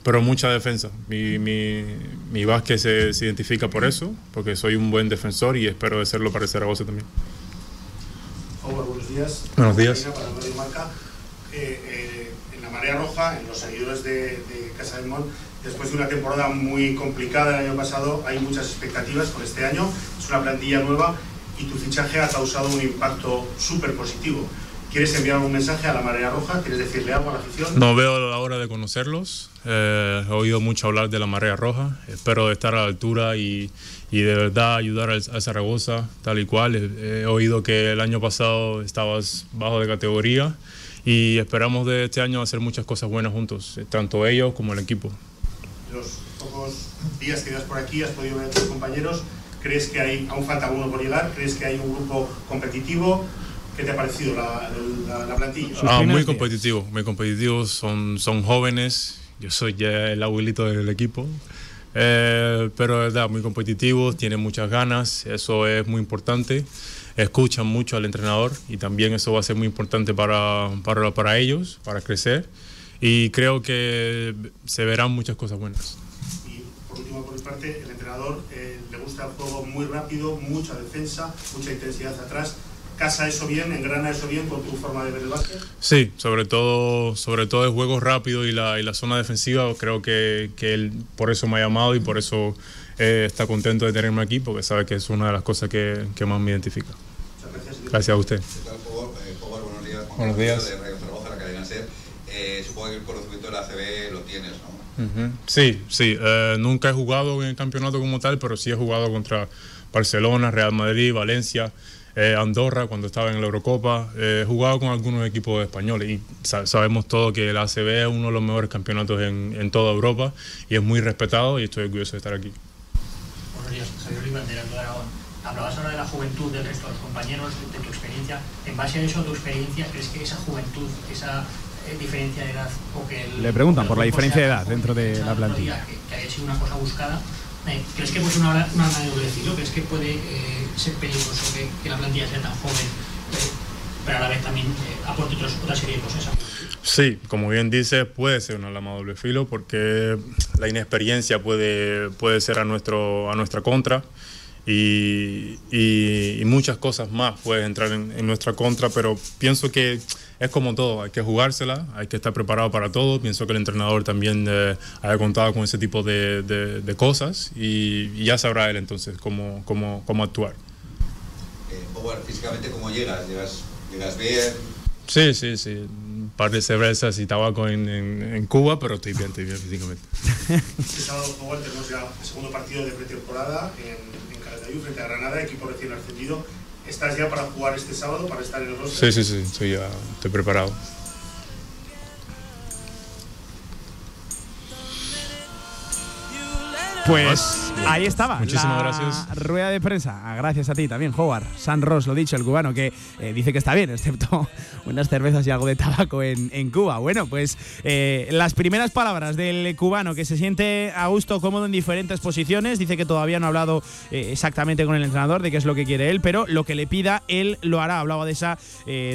Pero mucha defensa. Mi, mi, mi básquet se, se identifica por eso, porque soy un buen defensor y espero de serlo para el Zaragoza también. Hola, buenos días. Buenos días. Para Radio Marca. Eh, eh, en la Marea Roja, en los seguidores de, de Casa del Mon, después de una temporada muy complicada el año pasado, hay muchas expectativas con este año. Es una plantilla nueva y tu fichaje ha causado un impacto súper positivo. ¿Quieres enviar algún mensaje a la Marea Roja? ¿Quieres decirle algo a la afición? No veo la hora de conocerlos. Eh, he oído mucho hablar de la Marea Roja. Espero estar a la altura y, y de verdad ayudar a, Zaragoza tal y cual. He, he oído que el año pasado estabas bajo de categoría y esperamos de este año hacer muchas cosas buenas juntos, tanto ellos como el equipo. Los pocos días que llevas por aquí, has podido ver a tus compañeros. ¿Crees que hay, aún falta uno por llegar? ¿Crees que hay un grupo competitivo? ¿Qué te ha parecido la, la, la plantilla? Ah, muy competitivo, muy competitivo. Son, son jóvenes. Yo soy ya el abuelito del equipo. Eh, pero de verdad, muy competitivos, tienen muchas ganas. Eso es muy importante. Escuchan mucho al entrenador y también eso va a ser muy importante para, para, para ellos, para crecer. Y creo que se verán muchas cosas buenas. Y por último, por mi parte, el entrenador eh, le gusta el juego muy rápido, mucha defensa, mucha intensidad atrás casa eso bien, engrana eso bien con tu forma de ver el básquet? Sí, sobre todo, sobre todo el juego rápido y la, y la zona defensiva. Creo que, que, él por eso me ha llamado y por eso eh, está contento de tenerme aquí, porque sabe que es una de las cosas que, que más me identifica. Muchas gracias. Gracias a usted. ¿Qué tal? Eh, buenos días. Buenos días. De Radio Zaragoza, la cadena SER. Eh, supongo que el conocimiento de la ACB lo tienes, ¿no? Ujú. Sí, sí. Eh, nunca he jugado en el campeonato como tal, pero sí he jugado contra Barcelona, Real Madrid, Valencia. Eh, Andorra cuando estaba en la Eurocopa, eh, he jugado con algunos equipos españoles y sa sabemos todo que la ACB es uno de los mejores campeonatos en, en, toda Europa y es muy respetado y estoy orgulloso de estar aquí. Buenos días, Javier Rivas de Aragón. Hablabas ahora de la juventud del resto de los compañeros, de, tu experiencia. En base a eso, tu experiencia, ¿crees que esa juventud, esa diferencia de edad o que el, Le preguntan por la diferencia de edad dentro de la plantilla. Que, que haya sido una cosa buscada, eh, ¿crees que pues una, una arma de doble filo? ¿Crees que puede eh, ser peligroso que, que, la plantilla sea tan joven, eh, pero a la vez también eh, aporte otros, otra serie de cosas? Sí, como bien dices, puede ser una de doble filo porque la inexperiencia puede, puede ser a, nuestro, a nuestra contra. Y, y, y, muchas cosas más pueden entrar en, en, nuestra contra, pero pienso que es como todo, hay que jugársela, hay que estar preparado para todo. Pienso que el entrenador también eh, haya contado con ese tipo de, de, de cosas y, y, ya sabrá él entonces cómo, cómo, cómo actuar. Eh, Howard, físicamente, ¿cómo llegas? ¿Llegas, llegas bien? Sí, sí, sí. Un par de cervezas y tabaco en, en, en Cuba, pero estoy bien, estoy bien físicamente. <laughs> Este sábado, Howard, tenemos ya el segundo partido de pretemporada en frente a Granada, equipo recién ascendido. ¿Estás ya para jugar este sábado, para estar en el roster? Sí, sí, sí, estoy, ya, estoy preparado. Pues ahí estaba. Muchísimas la gracias. Rueda de prensa. Gracias a ti también, Howard. San Ross, lo dicho, el cubano, que eh, dice que está bien, excepto <laughs> unas cervezas y algo de tabaco en, en Cuba. Bueno, pues eh, las primeras palabras del cubano, que se siente a gusto, cómodo en diferentes posiciones. Dice que todavía no ha hablado eh, exactamente con el entrenador de qué es lo que quiere él, pero lo que le pida, él lo hará. Hablaba de esa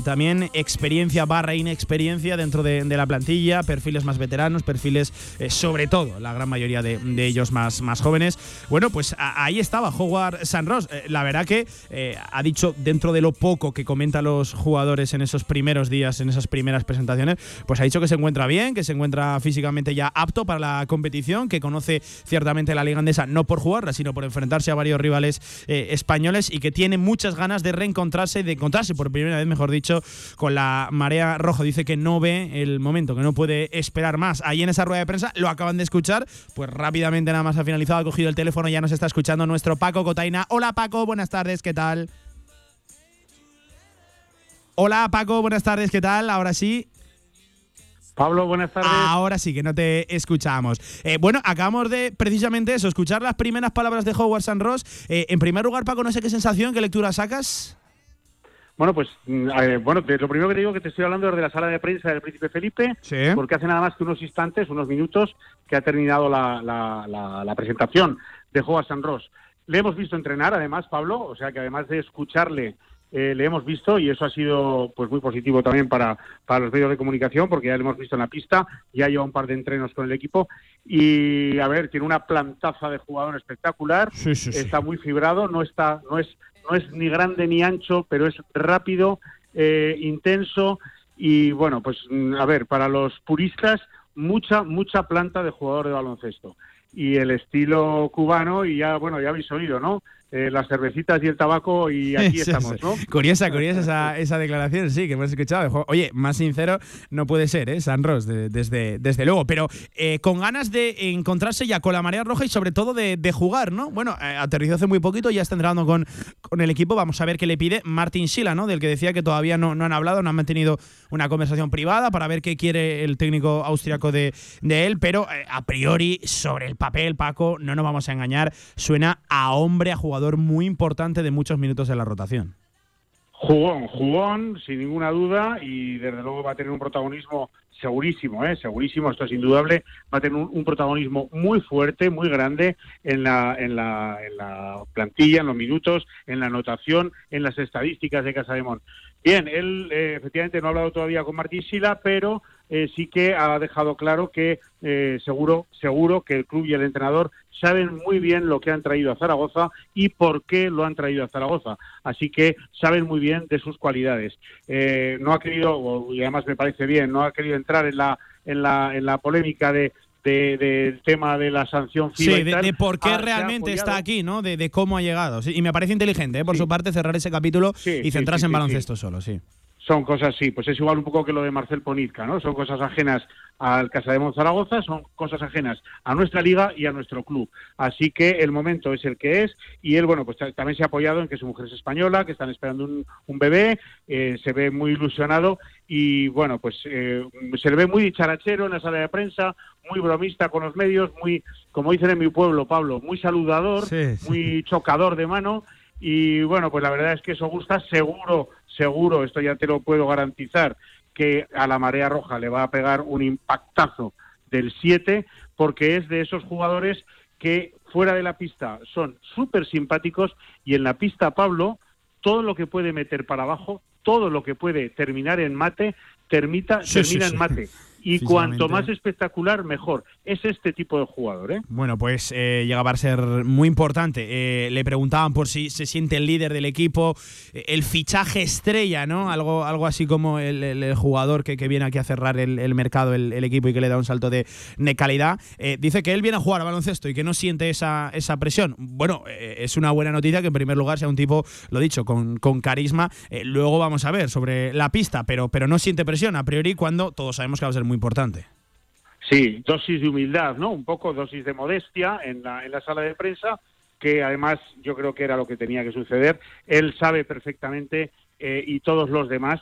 también experiencia barra inexperiencia dentro de, de, la plantilla, perfiles más veteranos, perfiles sobre todo, la gran mayoría de, de ellos más más jóvenes. Bueno, pues a, ahí estaba Howard Sanros. Eh, la verdad que eh, ha dicho dentro de lo poco que comentan los jugadores en esos primeros días, en esas primeras presentaciones, pues ha dicho que se encuentra bien, que se encuentra físicamente ya apto para la competición, que conoce ciertamente la liga andesa no por jugarla, sino por enfrentarse a varios rivales eh, españoles y que tiene muchas ganas de reencontrarse, de encontrarse por primera vez, mejor dicho, con la marea roja. Dice que no ve el momento, que no puede esperar más. Ahí en esa rueda de prensa lo acaban de escuchar, pues rápidamente nada más finalizado, ha cogido el teléfono, ya nos está escuchando nuestro Paco Cotaina. Hola Paco, buenas tardes, ¿qué tal? Hola Paco, buenas tardes, ¿qué tal? Ahora sí. Pablo, buenas tardes. Ahora sí que no te escuchamos. Eh, bueno, acabamos de precisamente eso, escuchar las primeras palabras de Howard San Ross. Eh, en primer lugar, Paco, no sé qué sensación, qué lectura sacas. Bueno, pues eh, bueno, lo primero que te digo que te estoy hablando es de la sala de prensa del Príncipe Felipe, sí. porque hace nada más que unos instantes, unos minutos, que ha terminado la, la, la, la presentación de Howard San Ross. Le hemos visto entrenar, además, Pablo, o sea que además de escucharle, eh, le hemos visto y eso ha sido pues muy positivo también para, para los medios de comunicación, porque ya le hemos visto en la pista, ya lleva un par de entrenos con el equipo y a ver, tiene una plantaza de jugador espectacular, sí, sí, está muy fibrado, no está, no es no es ni grande ni ancho, pero es rápido, eh, intenso y bueno, pues a ver, para los puristas, mucha, mucha planta de jugador de baloncesto. Y el estilo cubano, y ya, bueno, ya habéis oído, ¿no? Eh, las cervecitas y el tabaco y <laughs> aquí estamos, ¿no? Curiosa, curiosa esa, esa, declaración, sí, que hemos escuchado. Oye, más sincero no puede ser, ¿eh? San Ros, desde, desde luego, pero eh, con ganas de encontrarse ya con la marea roja y sobre todo de, jugar, ¿no? Bueno, eh, aterrizó hace muy poquito, ya está entrando con, con el equipo, vamos a ver qué le pide Martín Sila, ¿no? Del que decía que todavía no, no han hablado, no han mantenido una conversación privada para ver qué quiere el técnico austriaco de, de él, pero a priori, sobre el papel, Paco, no nos vamos a engañar, suena a hombre, a muy importante de muchos minutos en la rotación. Jugón, jugón, sin ninguna duda, y desde luego va a tener un protagonismo segurísimo, ¿eh? segurísimo, esto es indudable, va a tener un, protagonismo muy fuerte, muy grande en la, en, la, en la plantilla, en los minutos, en la anotación, en las estadísticas de Casa de Mon. Bien, él eh, efectivamente no ha hablado todavía con Martín Sila, pero eh, sí que ha dejado claro que eh, seguro, seguro que el club y el entrenador saben muy bien lo que han traído a Zaragoza y por qué lo han traído a Zaragoza. Así que saben muy bien de sus cualidades. Eh, no ha querido, y además me parece bien, no ha querido entrar en la, en la, en la polémica de, del tema de la sanción FIBA Sí, de, por qué realmente está aquí, ¿no? De, cómo ha llegado. y me parece inteligente, ¿eh? por su parte, cerrar ese capítulo y centrarse en baloncesto solo, sí son cosas, sí, pues es igual un poco que lo de Marcel Ponizca, ¿no? Son cosas ajenas al Casa de Monzaragoza, son cosas ajenas a nuestra liga y a nuestro club. Así que el momento es el que es y él, bueno, pues también se ha apoyado en que su mujer es española, que están esperando un, bebé, eh, se ve muy ilusionado y, bueno, pues eh, se le ve muy dicharachero en la sala de prensa, muy bromista con los medios, muy, como dicen en mi pueblo, Pablo, muy saludador, muy chocador de mano y, bueno, pues la verdad es que eso gusta seguro seguro, esto ya te lo puedo garantizar, que a la marea roja le va a pegar un impactazo del 7, porque es de esos jugadores que fuera de la pista son súper simpáticos y en la pista Pablo, todo lo que puede meter para abajo, todo lo que puede terminar en mate, termita, termina en mate y cuanto más espectacular, mejor. Es este tipo de jugador. ¿eh? Bueno, pues eh, llegaba a ser muy importante. Eh, le preguntaban por si se siente el líder del equipo, eh, el fichaje estrella, ¿no? Algo, algo así como el, jugador que, viene aquí a cerrar el, mercado, el, equipo y que le da un salto de, calidad. dice que él viene a jugar a baloncesto y que no siente esa, esa presión. Bueno, es una buena noticia que en primer lugar sea un tipo, lo dicho, con, con carisma. luego vamos a ver sobre la pista, pero, pero no siente presión a priori cuando todos sabemos que va a ser muy importante. Sí, dosis de humildad, ¿no? Un poco dosis de modestia en la, en la sala de prensa, que además yo creo que era lo que tenía que suceder. Él sabe perfectamente eh, y todos los demás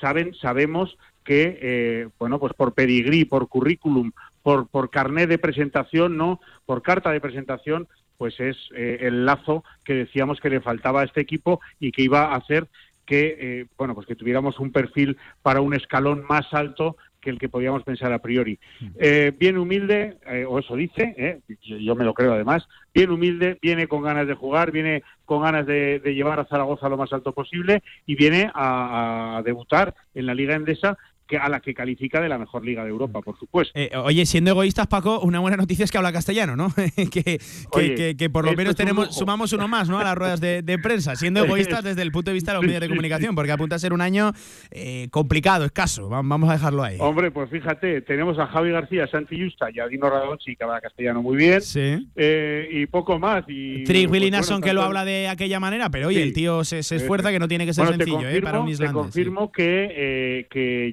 saben, sabemos que, eh, bueno, pues por pedigrí, por currículum, por, por carnet de presentación, ¿no? Por carta de presentación, pues es eh, el lazo que decíamos que le faltaba a este equipo y que iba a hacer que, bueno, pues que tuviéramos un perfil para un escalón más alto que el que podíamos pensar a priori. Mm. Eh, bien humilde, eh, o eso dice, eh, yo, me lo creo además, bien humilde, viene con ganas de jugar, viene con ganas de, llevar a Zaragoza lo más alto posible y viene a, a debutar en la Liga Endesa que a la que califica de la mejor liga de Europa, por supuesto. Eh, oye, siendo egoístas, Paco, una buena noticia es que habla castellano, ¿no? <laughs> que, que, por lo menos tenemos, sumamos uno más, ¿no? A las ruedas de, prensa, siendo <laughs> egoístas desde el punto de vista de los medios de comunicación, porque apunta a ser un año eh, complicado, escaso. Vamos a dejarlo ahí. Hombre, pues fíjate, tenemos a Javi García, Santi Justa y a Dino Radonchi, que habla castellano muy bien. Sí. Eh, y poco más. Y, Trick Willy pues, que lo habla de aquella manera, pero oye, el tío se, esfuerza, que no tiene que ser sencillo, Para un islandés. Te confirmo que, que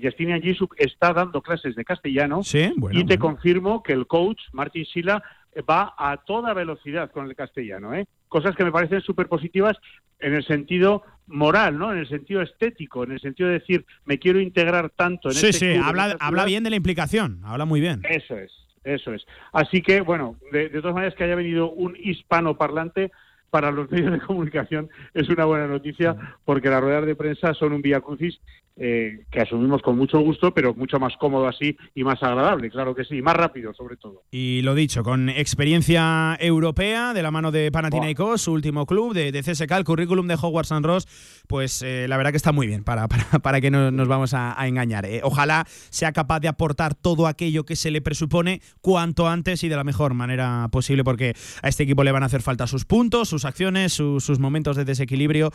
Está dando clases de castellano y te confirmo que el coach, Martin Sila, va a toda velocidad con el castellano. ¿eh? Cosas que me parecen súper positivas en el sentido moral, ¿no? En el sentido estético, en el sentido de decir, me quiero integrar tanto en sí, este Sí, sí, habla, habla bien de la implicación, habla muy bien. Eso es, eso es. Así que, bueno, de, de todas maneras que haya venido un hispano parlante para los <laughs> medios de comunicación es una buena noticia porque las ruedas de prensa son un vía crucis eh, que asumimos con mucho gusto, pero mucho más cómodo así y más agradable, claro que sí, más rápido sobre todo. Y lo dicho, con experiencia europea de la mano de Panathinaikos, su último club de, de, CSK, el currículum de Hogwarts and Ross, pues eh, la verdad que está muy bien para, <laughs> para, que no nos vamos a, engañar. Eh. ojalá sea capaz de aportar todo aquello que se le presupone cuanto antes y de la mejor manera posible, porque a este equipo le van a hacer falta sus puntos, sus acciones, sus momentos de desequilibrio.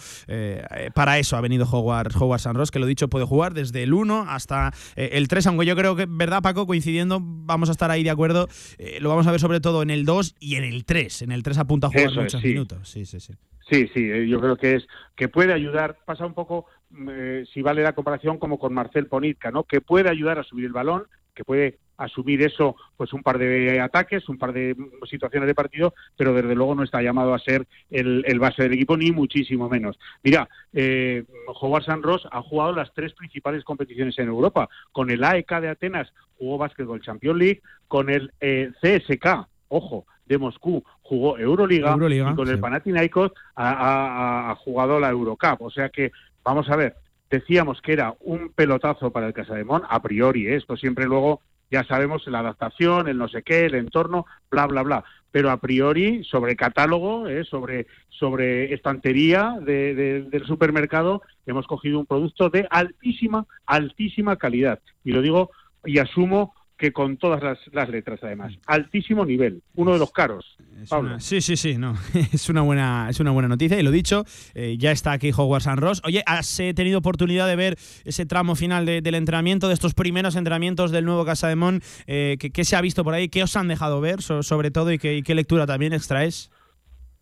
para eso ha venido Hogwarts, Hogwarts and Ross, que lo dicho puede jugar desde el 1 hasta eh, el 3, aunque yo creo que, ¿verdad, Paco? Coincidiendo, vamos a estar ahí de acuerdo. Eh, lo vamos a ver sobre todo en el 2 y en el 3. En el 3 apunta a jugar muchos minutos. Sí, sí, sí. Sí, sí, eh, yo creo que es que puede ayudar, pasa un poco, mm, eh, si vale la comparación, como con Marcel Ponitka, ¿no? Que puede ayudar a subir el balón, que puede asumir eso, pues un par de ataques, un par de situaciones de partido, pero desde luego no está llamado a ser el, base del equipo, ni muchísimo menos. Mira, eh, Howard San Ross ha jugado las tres principales competiciones en Europa. Con el AEK de Atenas jugó Basketball Champions League, con el eh, CSK, ojo, de Moscú jugó Euroliga, y con el Panathinaikos ha, ha, jugado la Eurocup. O sea que, vamos a ver, decíamos que era un pelotazo para el Casademón, a priori, ¿eh? esto siempre luego ya sabemos la adaptación, el no sé qué, el entorno, bla, bla, bla. Pero a priori, sobre catálogo, ¿eh? sobre, sobre estantería del supermercado, hemos cogido un producto de altísima, altísima calidad. Y lo digo y asumo que con todas las, letras además. Altísimo nivel, uno de los caros. sí, sí, sí, no. <laughs> es una buena, es una buena noticia. Y lo dicho, eh, ya está aquí Hogwarts San Ross. Oye, ¿has eh, tenido oportunidad de ver ese tramo final del entrenamiento, de estos primeros entrenamientos del nuevo Casa de Mon? Eh, ¿qué, se ha visto por ahí? ¿Qué os han dejado ver sobre todo y qué, lectura también extraes?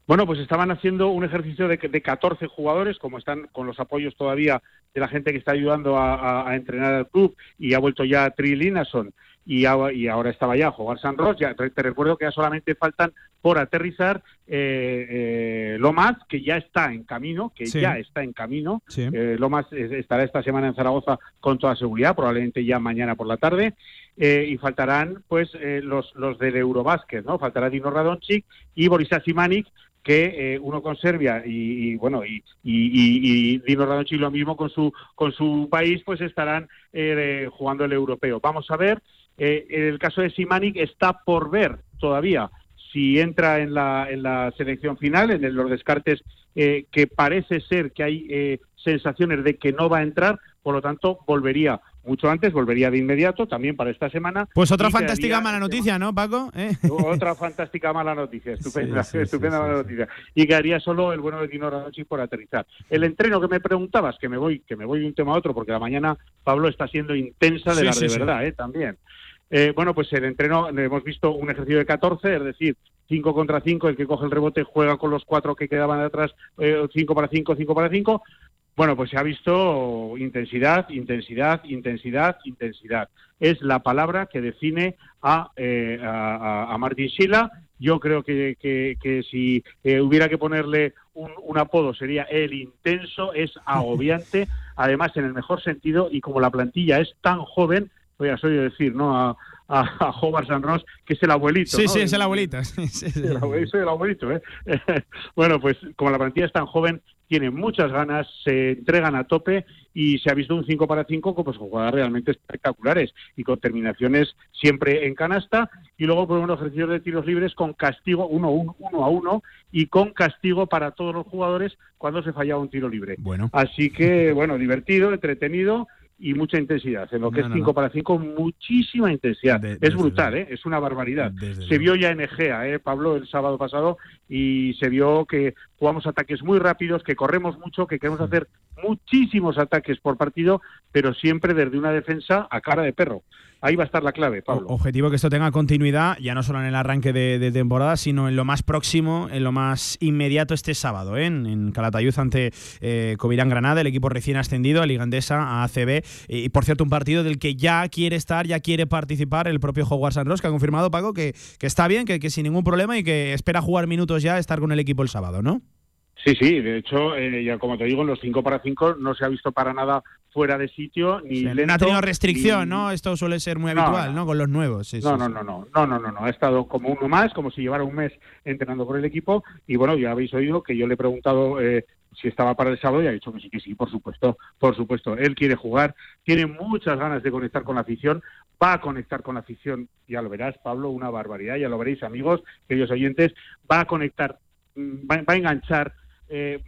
Bueno, pues estaban haciendo un ejercicio de, de 14 jugadores, como están con los apoyos todavía de la gente que está ayudando a, entrenar al club y ha vuelto ya Tri Linason y, ahora estaba ya a jugar San Ross. Ya, te recuerdo que ya solamente faltan por aterrizar eh, eh, Lomas, que ya está en camino, que ya está en camino. Eh, Lomas estará esta semana en Zaragoza con toda seguridad, probablemente ya mañana por la tarde. y faltarán pues los, los del Eurobásquet, ¿no? Faltará Dino Radonchik y Boris Simanic, que uno con Serbia y, bueno y, y, Dino Radonchik lo mismo con su con su país pues estarán jugando el europeo vamos a ver eh, en el caso de Simanic está por ver todavía si entra en la, en la selección final, en los descartes eh, que parece ser que hay eh, sensaciones de que no va a entrar, por lo tanto volvería mucho antes, volvería de inmediato, también para esta semana. Pues otra fantástica mala noticia, ¿no, Paco? Otra fantástica mala noticia, estupenda, estupenda mala noticia. Y quedaría solo el bueno de Dino Radonchi por aterrizar. El entreno que me preguntabas, que me voy, que me voy de un tema a otro, porque la mañana Pablo está siendo intensa de la de verdad, ¿eh? también. Eh, bueno, pues el entreno, hemos visto un ejercicio de 14, es decir, 5 contra 5, el que coge el rebote juega con los cuatro que quedaban detrás, 5 eh, para 5, 5 para 5. Bueno, pues se ha visto intensidad, intensidad, intensidad, intensidad. Es la palabra que define a, eh, a, Martín Sila. Yo creo que, que, si hubiera que ponerle un, un, apodo sería el intenso, es agobiante, <laughs> además en el mejor sentido, y como la plantilla es tan joven, voy a oído decir, ¿no? A, a, Howard San Ross, que es el abuelito. Sí, sí, es el abuelito. el abuelito, soy el abuelito, ¿eh? <laughs> bueno, pues como la plantilla es tan joven, tiene muchas ganas, se entregan a tope y se ha visto un 5 para 5 pues, con jugadas realmente espectaculares y con terminaciones siempre en canasta y luego por un ejercicio de tiros libres con castigo uno, uno, uno a uno y con castigo para todos los jugadores cuando se fallaba un tiro libre. Bueno. Así que, bueno, divertido, entretenido y mucha intensidad. En lo que es 5 para 5, muchísima intensidad. es brutal, ¿eh? es una barbaridad. se vio ya en Egea, ¿eh, Pablo, el sábado pasado, y se vio que jugamos ataques muy rápidos, que corremos mucho, que queremos hacer muchísimos ataques por partido, pero siempre desde una defensa a cara de perro. Ahí va a estar la clave, Pablo. Objetivo que esto tenga continuidad, ya no solo en el arranque de, temporada, sino en lo más próximo, en lo más inmediato este sábado, ¿eh? en, Calatayud ante eh, Covirán Granada, el equipo recién ascendido a Liga Andesa, a ACB. Y, por cierto, un partido del que ya quiere estar, ya quiere participar el propio Hogwarts San Ross, que ha confirmado, Paco, que, que está bien, que, que sin ningún problema y que espera jugar minutos ya estar con el equipo el sábado, ¿no? Sí, sí, de hecho, eh, ya como te digo, en los 5 para 5 no se ha visto para nada fuera de sitio ni o lento, ha tenido restricción, ni... ¿no? Esto suele ser muy habitual, ¿no? ¿no? Con los nuevos. Sí, no, sí, no, sí. no, no, no, no, no, no, ha estado como uno más, como si llevara un mes entrenando con el equipo y bueno, ya habéis oído que yo le he preguntado eh, si estaba para el sábado y ha dicho que sí, que sí, por supuesto, por supuesto. Él quiere jugar, tiene muchas ganas de conectar con la afición va a conectar con la afición, ya lo verás, Pablo, una barbaridad, ya lo veréis, amigos, queridos oyentes, va a conectar, mm, va a enganchar eh,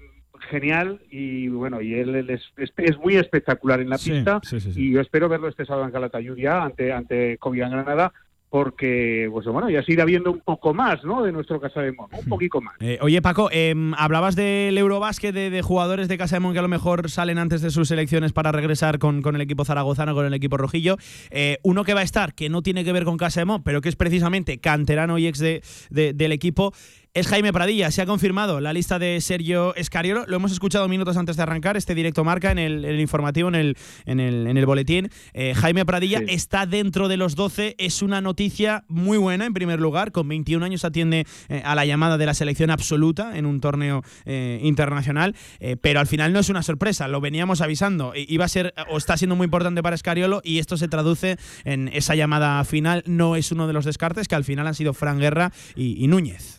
genial y bueno, y él, es, es, muy espectacular en la pista y yo espero verlo este sábado en Calatayud ya ante, ante Granada porque, pues bueno, ya se irá viendo un poco más, ¿no? De nuestro Casa de Mon, un poquito más. Eh, oye, Paco, em, hablabas del Eurobásquet de, jugadores de Casa de Mon que a lo mejor salen antes de sus elecciones para regresar con, con el equipo zaragozano, con el equipo rojillo. Eh, uno que va a estar, que no tiene que ver con Casa de Mon, pero que es precisamente canterano y ex de, del equipo, es Jaime Pradilla. Se ha confirmado la lista de Sergio Escariolo. Lo hemos escuchado minutos antes de arrancar este directo marca en el, informativo, en el, en el, en el boletín. Eh, Jaime Pradilla está dentro de los 12. Es una noticia muy buena, en primer lugar. Con 21 años atiende eh, a la llamada de la selección absoluta en un torneo eh, internacional. pero al final no es una sorpresa. Lo veníamos avisando. Iba a ser o está siendo muy importante para Escariolo y esto se traduce en esa llamada final. No es uno de los descartes que al final han sido Fran Guerra y Núñez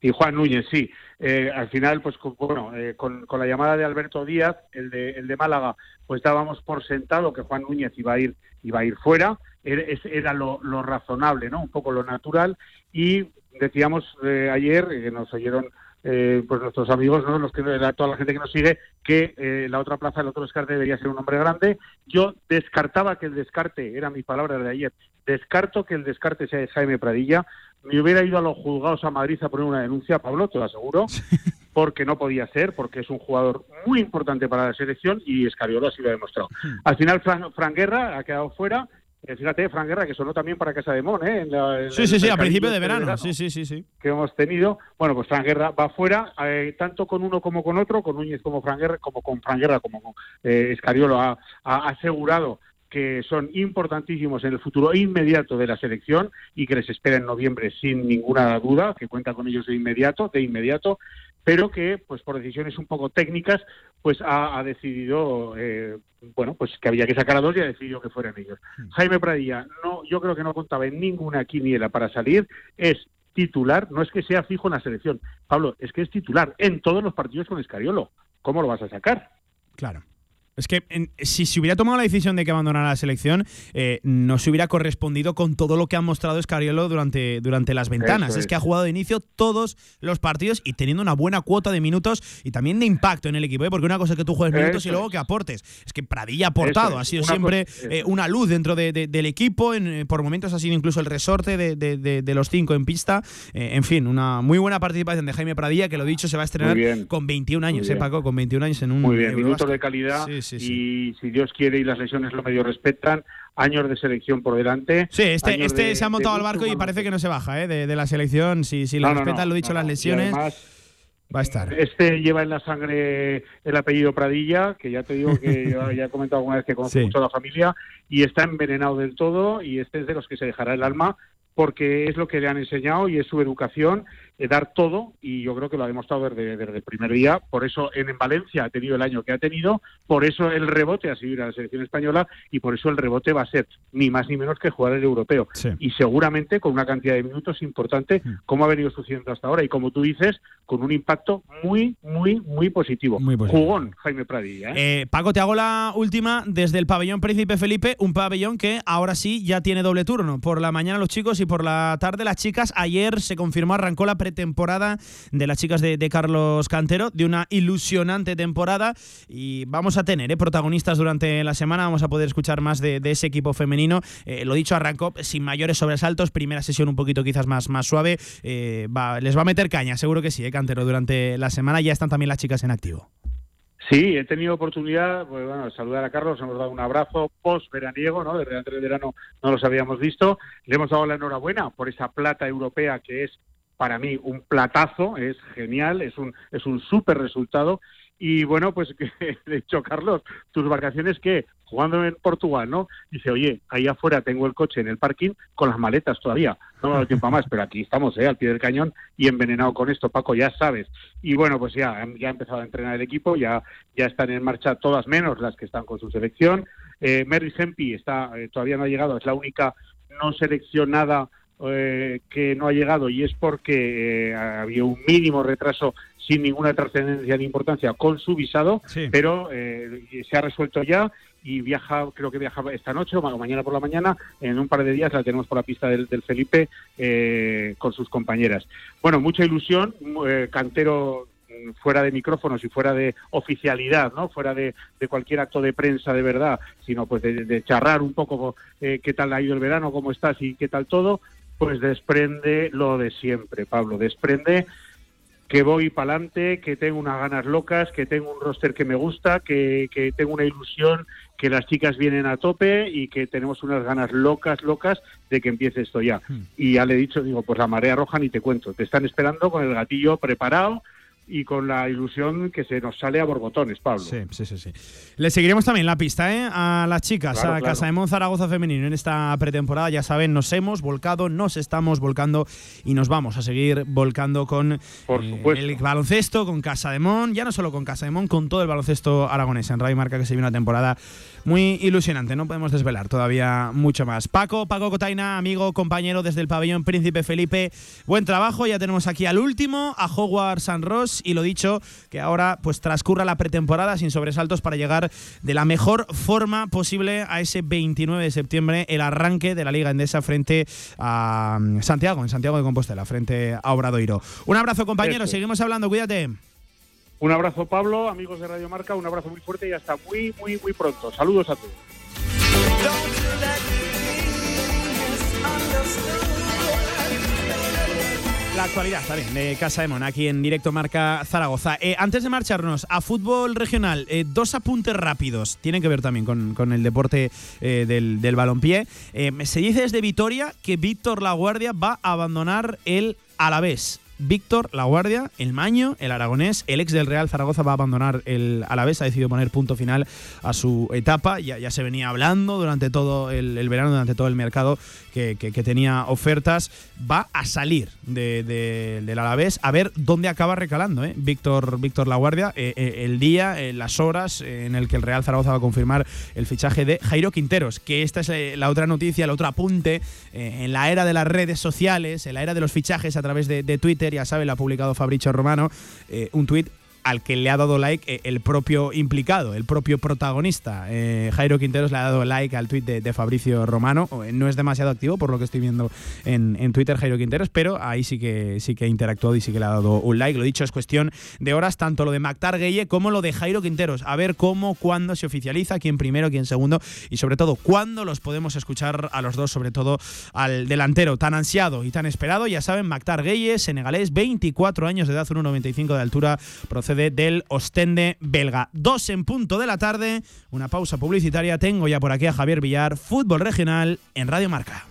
y Juan Núñez, sí. Eh, al final, pues bueno, eh, con, la llamada de Alberto Díaz, el de, el de Málaga, pues dábamos por sentado que Juan Núñez iba a ir, iba a ir fuera. Era, era lo, razonable, ¿no? Un poco lo natural. Y decíamos eh, ayer, que nos oyeron pues nuestros amigos, ¿no? los que toda la gente que nos sigue, que la otra plaza, el otro descarte debería ser un hombre grande. Yo descartaba que el descarte, era mi palabra de ayer, descarto que el descarte sea de Jaime Pradilla, me hubiera ido a los juzgados a Madrid a poner una denuncia, Pablo, te lo aseguro, porque no podía ser, porque es un jugador muy importante para la selección y Escariolo así lo ha demostrado. Al final, Fran, Guerra ha quedado fuera. Eh, fíjate, Fran Guerra, que sonó también para Casa de Mon, ¿eh? sí, sí, sí, a principio de verano. Sí, sí, sí, sí. Que hemos tenido. Bueno, pues Fran Guerra va fuera, eh, tanto con uno como con otro, con Núñez como Fran Guerra, como con Fran Guerra, como con eh, Escariolo ha asegurado que son importantísimos en el futuro inmediato de la selección y que les espera en noviembre sin ninguna duda, que cuenta con ellos de inmediato, de inmediato, pero que, pues por decisiones un poco técnicas, pues ha, decidido, eh, bueno, pues que había que sacar a dos y ha decidido que fueran ellos. Hmm. Jaime Pradilla, no, yo creo que no contaba en ninguna quiniela para salir, es titular, no es que sea fijo en la selección, Pablo, es que es titular en todos los partidos con Escariolo. ¿Cómo lo vas a sacar? Claro. Es que si se hubiera tomado la decisión de que abandonara la selección, eh, no se hubiera correspondido con todo lo que ha mostrado Escariolo durante, durante las ventanas. Es. que ha jugado de inicio todos los partidos y teniendo una buena cuota de minutos y también de impacto en el equipo. ¿eh? Porque una cosa es que tú juegues minutos y luego que aportes. Es que Pradilla ha aportado, ha sido siempre eh, una luz dentro del equipo. En, por momentos ha sido incluso el resorte de, los cinco en pista. en fin, una muy buena participación de Jaime Pradilla, que lo dicho se va a estrenar con 21 años, ¿eh, Paco? Con 21 años en un. Muy bien, minutos de calidad y si Dios quiere y las lesiones lo medio respetan, años de selección por delante. Sí, este, este se ha montado al barco y parece que no se baja ¿eh? de, la selección. Si, si lo respetan, lo dicho, las lesiones. Va a estar. Este lleva en la sangre el apellido Pradilla, que ya te digo que ya he comentado alguna vez que conozco mucho a la familia, y está envenenado del todo, y este es de los que se dejará el alma, porque es lo que le han enseñado y es su educación dar todo y yo creo que lo ha demostrado desde, el primer día. Por eso en, Valencia ha tenido el año que ha tenido, por eso el rebote ha sido a la selección española y por eso el rebote va a ser ni más ni menos que jugar el europeo. Y seguramente con una cantidad de minutos importante, como ha venido sucediendo hasta ahora y como tú dices, con un impacto muy, muy, muy positivo. Muy Jugón, Jaime Pradilla. ¿eh? Eh, Paco, te hago la última desde el pabellón Príncipe Felipe, un pabellón que ahora sí ya tiene doble turno. Por la mañana los chicos y por la tarde las chicas. Ayer se confirmó, arrancó la temporada de las chicas de, Carlos Cantero, de una ilusionante temporada. Y vamos a tener eh, protagonistas durante la semana, vamos a poder escuchar más de, ese equipo femenino. Eh, lo dicho, arrancó sin mayores sobresaltos, primera sesión un poquito quizás más, más suave. Eh, les va a meter caña, seguro que sí, Cantero, durante la semana. Ya están también las chicas en activo. Sí, he tenido oportunidad, pues bueno, de saludar a Carlos, hemos dado un abrazo post-veraniego, ¿no? Desde antes del verano no los habíamos visto. Le hemos dado la enhorabuena por esa plata europea que es para mí un platazo, es genial, es un, es un súper resultado. Y bueno, pues <laughs> de hecho, Carlos, tus vacaciones que jugando en Portugal, ¿no? Dice, oye, ahí afuera tengo el coche en el parking con las maletas todavía, no me da tiempo más, pero aquí estamos, ¿eh? Al pie del cañón y envenenado con esto, Paco, ya sabes. Y bueno, pues ya, ya ha empezado a entrenar el equipo, ya, ya están en marcha todas menos las que están con su selección. Eh, Mary Sempi está, eh, todavía no ha llegado, es la única no seleccionada eh, que no ha llegado y es porque eh, había un mínimo retraso sin ninguna trascendencia ni importancia con su visado, pero eh, se ha resuelto ya y viaja, creo que viaja esta noche o mañana por la mañana, en un par de días la tenemos por la pista del, Felipe con sus compañeras. Bueno, mucha ilusión, Cantero mm, fuera de micrófonos y fuera de oficialidad, ¿no? Fuera de, cualquier acto de prensa de verdad, sino pues de, de charrar un poco qué tal ha ido el verano, cómo estás y qué tal todo, pues desprende lo de siempre, Pablo, desprende que voy para adelante, que tengo unas ganas locas, que tengo un roster que me gusta, que, que tengo una ilusión, que las chicas vienen a tope y que tenemos unas ganas locas, locas de que empiece esto ya. Y ya le he dicho, digo, pues la marea roja ni te cuento, te están esperando con el gatillo preparado y con la ilusión que se nos sale a borbotones, Pablo. Sí, sí, sí, sí. Le seguiremos también la pista ¿eh? a las chicas, Claro, a claro. Casa de Mon Zaragoza Femenino en esta pretemporada. Ya saben, nos hemos volcado, nos estamos volcando y nos vamos a seguir volcando con eh, el baloncesto, con Casa de Mon, ya no solo con Casa de Mon, con todo el baloncesto aragonés en Radio Marca que se viene una temporada muy ilusionante. No podemos desvelar todavía mucho más. Paco, Paco Cotaina, amigo, compañero desde el pabellón Príncipe Felipe. Buen trabajo. Ya tenemos aquí al último, a Howard San Ross. Y lo dicho, que ahora pues transcurra la pretemporada sin sobresaltos para llegar de la mejor forma posible a ese 29 de septiembre, el arranque de la Liga Endesa frente a mm, Santiago, en Santiago de Compostela, frente a Obradoiro. Un abrazo, compañero. Eso es. Seguimos hablando. Cuídate. Un abrazo, Pablo, amigos de Radio Marca, un abrazo muy fuerte y hasta muy, muy, muy pronto. Saludos a todos. La actualidad, bien, de Casa de Mon, aquí en directo Marca Zaragoza. Eh, antes de marcharnos a fútbol regional, eh, dos apuntes rápidos. Tienen que ver también con, con el deporte eh, del, del balompié. Se dice desde Vitoria que Víctor Laguardia va a abandonar el Alavés. Víctor Laguardia, el Maño, el aragonés, el ex del Real Zaragoza va a abandonar el Alavés, ha decidido poner punto final a su etapa. Ya, se venía hablando durante todo el verano, durante todo el mercado, que, tenía ofertas. Va a salir de- de- del Alavés a ver dónde acaba recalando ¿eh? Víctor, Víctor Laguardia. eh, eh, el día, eh, las horas en el que el Real Zaragoza va a confirmar el fichaje de Jairo Quinteros, que esta es la otra noticia, el otro apunte. en la era de las redes sociales, en la era de los fichajes a través de, de Twitter, ya saben, lo ha publicado Fabricio Romano, un tuit al que le ha dado like eh, el propio implicado, el propio protagonista. Eh, Jairo Quinteros le ha dado like al tuit de, Fabricio Romano. Eh, No es demasiado activo por lo que estoy viendo en, en Twitter Jairo Quinteros, pero ahí sí que sí que ha interactuado y sí que le ha dado un like. Lo dicho, es cuestión de horas, tanto lo de Mactar Gueye como lo de Jairo Quinteros. A ver cómo, cuándo se oficializa, quién primero, quién segundo y sobre todo cuándo los podemos escuchar a los dos, sobre todo al delantero tan ansiado y tan esperado. Ya saben, Mactar Gueye, senegalés, 24 años de edad, 1,95 de altura, procede del Ostende belga. Dos en punto de la tarde, una pausa publicitaria. Tengo ya por aquí a Javier Villar, fútbol regional en Radio Marca.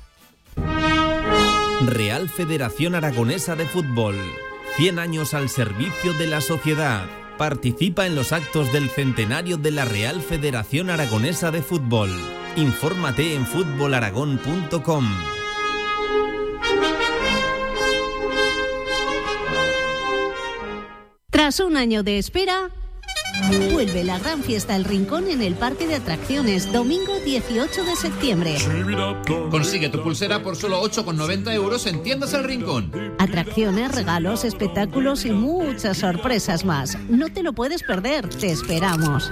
Real Federación Aragonesa de Fútbol. 100 años al servicio de la sociedad. Participa en los actos del centenario de la Real Federación Aragonesa de Fútbol. Infórmate en fútbolaragón.com. Tras un año de espera, vuelve la gran fiesta El Rincón en el Parque de Atracciones, domingo 18 de septiembre. Consigue tu pulsera por solo 8,90 euros en Tiendas El Rincón. Atracciones, regalos, espectáculos y muchas sorpresas más. No te lo puedes perder, te esperamos.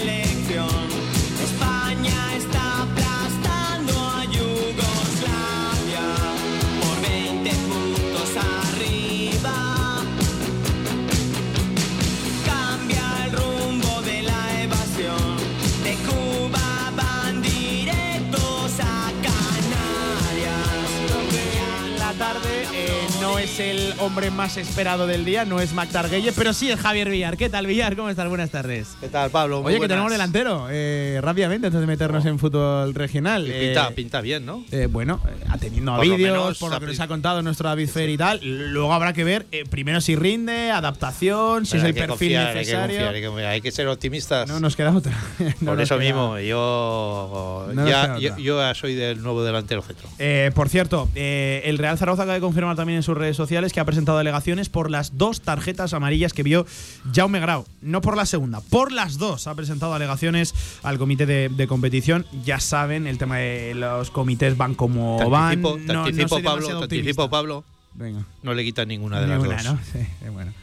Es el hombre más esperado del día, no es Mactar Gueye, pero sí es Javier Villar. ¿Qué tal, Villar? ¿Cómo estás? Buenas tardes. ¿Qué tal, Pablo? Muy Oye, que tenemos delantero, eh, rápidamente, antes de meternos en fútbol regional. Y pinta, Eh, pinta bien, ¿no? eh, bueno, eh, atendiendo a vídeos, por lo que nos ha contado nuestro David Fer y tal. Luego habrá que ver, eh, primero si rinde, adaptación, si Pero es el perfil confiar, hay que necesario. confiar, hay que confiar, hay que ser optimistas. No nos queda otra. <laughs> No Por eso queda- mismo, yo, No ya, yo, soy del nuevo delantero centro. Eh, por cierto, eh, el Real Zaragoza acaba de confirmar también en sus redes sociales que ha presentado alegaciones por las dos tarjetas amarillas que vio Jaume Grau. No por la segunda, por las dos ha presentado alegaciones al comité de, de competición. Ya saben, el tema de los comités van como Te van. anticipo, te No- anticipo, Pablo, demasiado te optimista. anticipo, Pablo. Venga. No le quitan ninguna de las dos. ¿no? <laughs> Sí, bueno.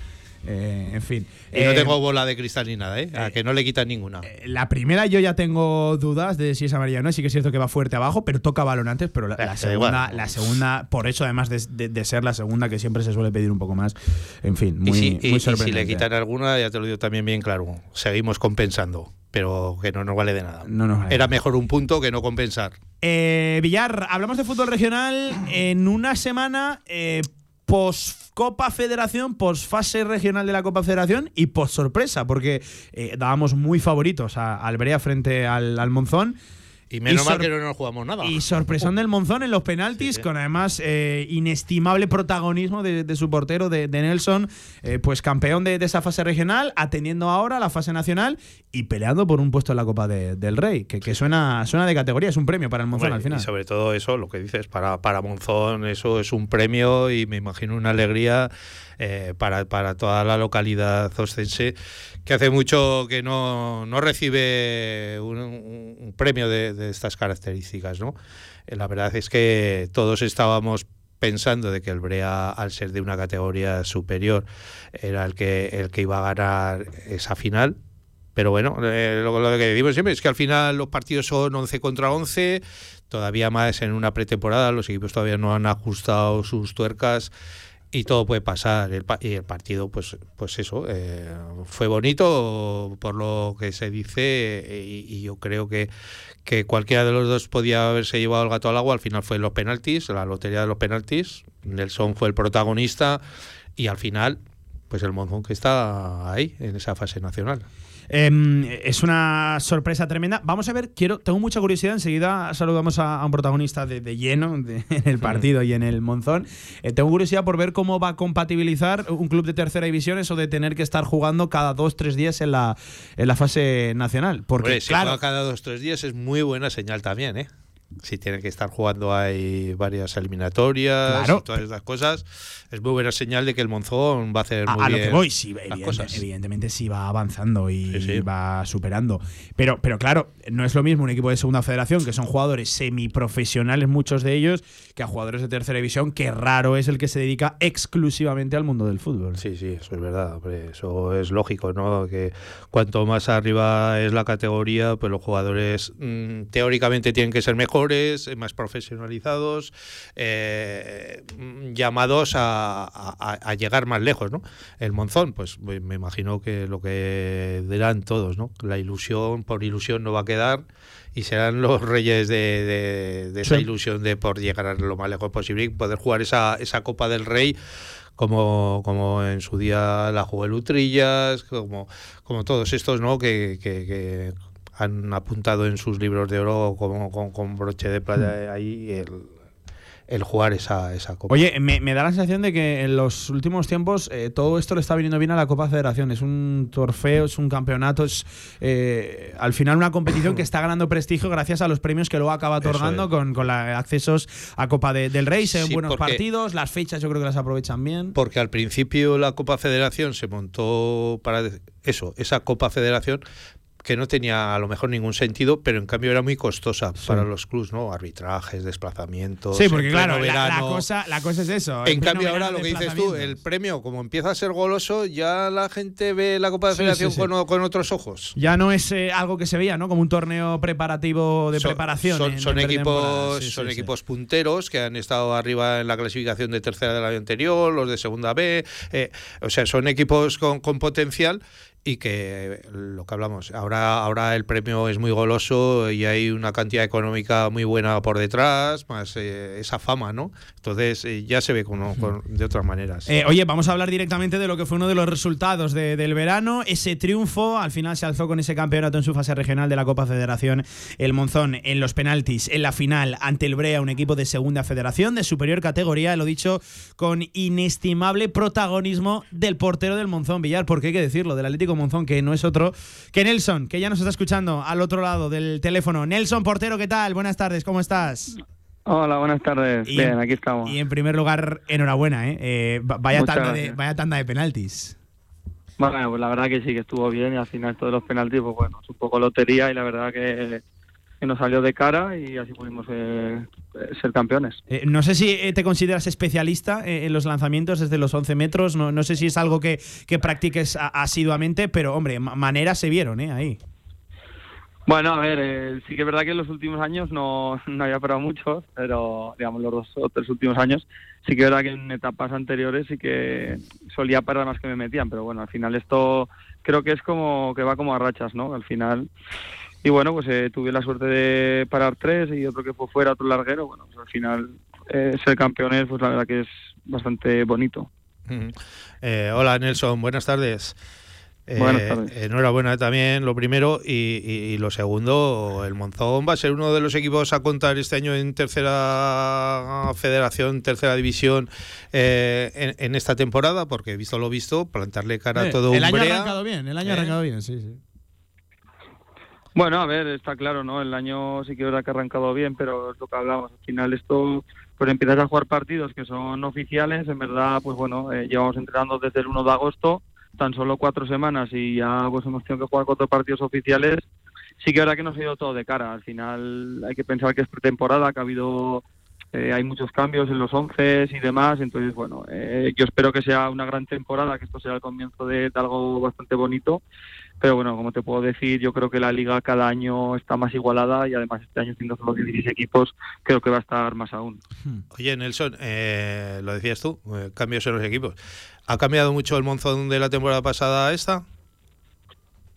Eh, en fin. Y no Eh, tengo bola de cristal ni nada, ¿eh? A que no le quitan ninguna. La primera yo ya tengo dudas de si es amarilla o no, sí que es cierto que va fuerte abajo, pero toca balón antes, pero la, la da segunda, la segunda, por eso además de, de- de ser la segunda que siempre se suele pedir un poco más, en fin, muy, y, si, y- muy y si sorprendente. le quitan alguna, ya te lo digo también bien claro, seguimos compensando, pero que no nos vale de nada. No vale. Era mejor un punto que no compensar. Eh, Villar, hablamos de fútbol regional en una semana eh, post Copa Federación, post fase regional de la Copa Federación y post sorpresa, porque eh, dábamos muy favoritos a, al Brea frente al, al Monzón. Y menos mal sor- que no nos jugamos nada. Y sorpresón del Monzón en los penaltis, con además eh, inestimable protagonismo de, de su portero, de, de Nelson, eh, pues campeón de, de esa fase regional, atendiendo ahora la fase nacional y peleando por un puesto en la Copa de- del Rey, que, que suena, suena de categoría, es un premio para el Monzón al final. Y sobre todo eso, lo que dices, para, para Monzón, eso es un premio y me imagino una alegría eh, para, para toda la localidad ostense, que hace mucho que no, no recibe un, premio de, estas características. ¿no? Eh, La verdad es que todos estábamos pensando de que el Brea, al ser de una categoría superior, era el que, el que iba a ganar esa final. Pero bueno, eh, lo, lo que decimos siempre es que al final los partidos son 11 contra 11, todavía más en una pretemporada, los equipos todavía no han ajustado sus tuercas y todo puede pasar. El, y el partido, pues, pues eso, eh, fue bonito por lo que se dice eh, y, y yo creo que, que cualquiera de los dos podía haberse llevado el gato al agua. Al final fue los penaltis, la lotería de los penaltis. Nelson fue el protagonista y al final, pues el Monzón que está ahí, en esa fase nacional. Em, es una sorpresa tremenda. Vamos a ver, quiero, tengo mucha curiosidad. Enseguida saludamos a, a un protagonista de, de lleno de- <laughs> en el partido y en el Monzón. Eh, tengo curiosidad por ver cómo va a compatibilizar un club de tercera división eso de tener que estar jugando cada dos, tres días en la, en la fase nacional. Porque, Hombre, si claro, juega cada dos tres días es muy buena señal también, ¿eh? Si tienen que estar jugando hay varias eliminatorias Claro. y todas esas cosas, es muy buena señal de que el Monzón va a hacer a, muy a lo bien que voy, sí, las evidente- cosas. evidentemente sí va avanzando y Sí, sí. va superando. Pero, pero claro, no es lo mismo un equipo de segunda federación, que son jugadores semiprofesionales, muchos de ellos, que a jugadores de tercera división, que raro es el que se dedica exclusivamente al mundo del fútbol. Sí, sí, eso es verdad, hombre, eso es lógico, ¿no? Que cuanto más arriba es la categoría, pues los jugadores mm, teóricamente tienen que ser mejores, eh, más profesionalizados, eh, llamados a, a- a llegar más lejos, ¿no? El Monzón, pues me me imagino que lo que dirán todos, ¿no? La ilusión, por ilusión no va a quedar y serán los reyes de, de- de esa Sí. ilusión de por llegar a lo más lejos posible y poder jugar esa, esa Copa del Rey como, como en su día la jugó el Utrillas, como, como todos estos, ¿no? Que, que- que han apuntado en sus libros de oro como con, con broche de plata ahí el, el jugar esa, esa Copa. Oye, me, me da la sensación de que en los últimos tiempos eh, todo esto le está viniendo bien a la Copa Federación. Es un trofeo, es un campeonato, es eh, al final una competición que está ganando prestigio gracias a los premios que luego acaba otorgando es. con, con la- accesos a Copa de- del Rey. Se ven Sí, buenos porque- partidos, las fechas yo creo que las aprovechan bien. Porque al principio la Copa Federación se montó para eso, esa Copa Federación que no tenía a lo mejor ningún sentido, pero en cambio era muy costosa para los clubes, ¿no? Arbitrajes, desplazamientos. Sí, porque claro, la, cosa, la cosa es eso. En cambio, ahora lo que dices tú, el premio, como empieza a ser goloso, ya la gente ve la Copa de Sí, Federación sí. Con, con otros ojos. Ya no es eh, algo que se veía, ¿no? Como un torneo preparativo de Son- preparación. Son, equipos, son equipos punteros que han estado arriba en la clasificación de tercera del año anterior, los de segunda B. eh, o sea, son equipos con, con potencial y que lo que hablamos, ahora, ahora el premio es muy goloso y hay una cantidad económica muy buena por detrás, más eh, esa fama, ¿no? Entonces eh, ya se ve con- con- de otras maneras. Eh, oye, vamos a hablar directamente de lo que fue uno de los resultados de- del verano. Ese triunfo, al final se alzó con ese campeonato en su fase regional de la Copa Federación. El Monzón en los penaltis, en la final ante el Brea, un equipo de segunda federación, de superior categoría, lo dicho, con inestimable protagonismo del portero del Monzón, Villar, porque hay que decirlo, del Atlético Monzón, que no es otro que Nelson, que ya nos está escuchando al otro lado del teléfono. Nelson, portero, ¿qué tal? Buenas tardes, ¿cómo estás? Hola, buenas tardes. Y- Bien, aquí estamos. Y en primer lugar, enhorabuena, ¿eh? Eh, va- vaya, tanda de, vaya tanda de penaltis. Bueno, pues la verdad que sí, que estuvo bien y al final todos los penaltis, pues bueno, es un poco lotería y la verdad que, que nos salió de cara y así pudimos eh, ser campeones. Eh, no sé si eh, te consideras especialista eh, en los lanzamientos desde los 11 metros, no, no sé si es algo que, que practiques asiduamente, pero hombre, ma- maneras se vieron ¿eh? ahí. Bueno, a ver, eh, sí que es verdad que en los últimos años no, <laughs> no había parado mucho, pero digamos los dos o tres últimos años sí que es verdad que en etapas anteriores sí que solía parar más que me metían, pero bueno, al final esto creo que es como que va como a rachas, ¿no? Al final. Y bueno, pues eh, tuve la suerte de parar tres y otro que fue fuera, otro larguero. Bueno, pues al final eh, ser campeones, pues la verdad que es bastante bonito. Eh, hola Nelson, buenas tardes. Eh, Buenas tardes. Enhorabuena también, lo primero. Y, y- y lo segundo, el Monzón va a ser uno de los equipos a contar este año en tercera federación, tercera división eh, en, en esta temporada, porque visto lo visto, plantarle cara a Eh, todo el año ha Umbrea. arrancado bien, el año ha ¿eh? arrancado bien, sí, sí. Bueno, a ver, está claro, ¿no? El año sí que verdad que ha arrancado bien, pero es lo que hablamos. Al final esto, pues empiezas a jugar partidos que son oficiales. En verdad, pues bueno, eh, llevamos entrenando desde el 1 de agosto, tan solo cuatro semanas y ya pues hemos tenido que jugar cuatro partidos oficiales. Sí que verdad que nos ha ido todo de cara. Al final hay que pensar que es pretemporada, que ha habido eh, hay muchos cambios en los once y demás, entonces bueno, eh, yo espero que sea una gran temporada, que esto sea el comienzo de algo bastante bonito, pero bueno, como te puedo decir, yo creo que la liga cada año está más igualada y además este año siendo solo 16 equipos, creo que va a estar más aún. Oye, Nelson, eh, lo decías tú, eh, cambios en los equipos. ¿Ha cambiado mucho el Monzón de la temporada pasada a esta?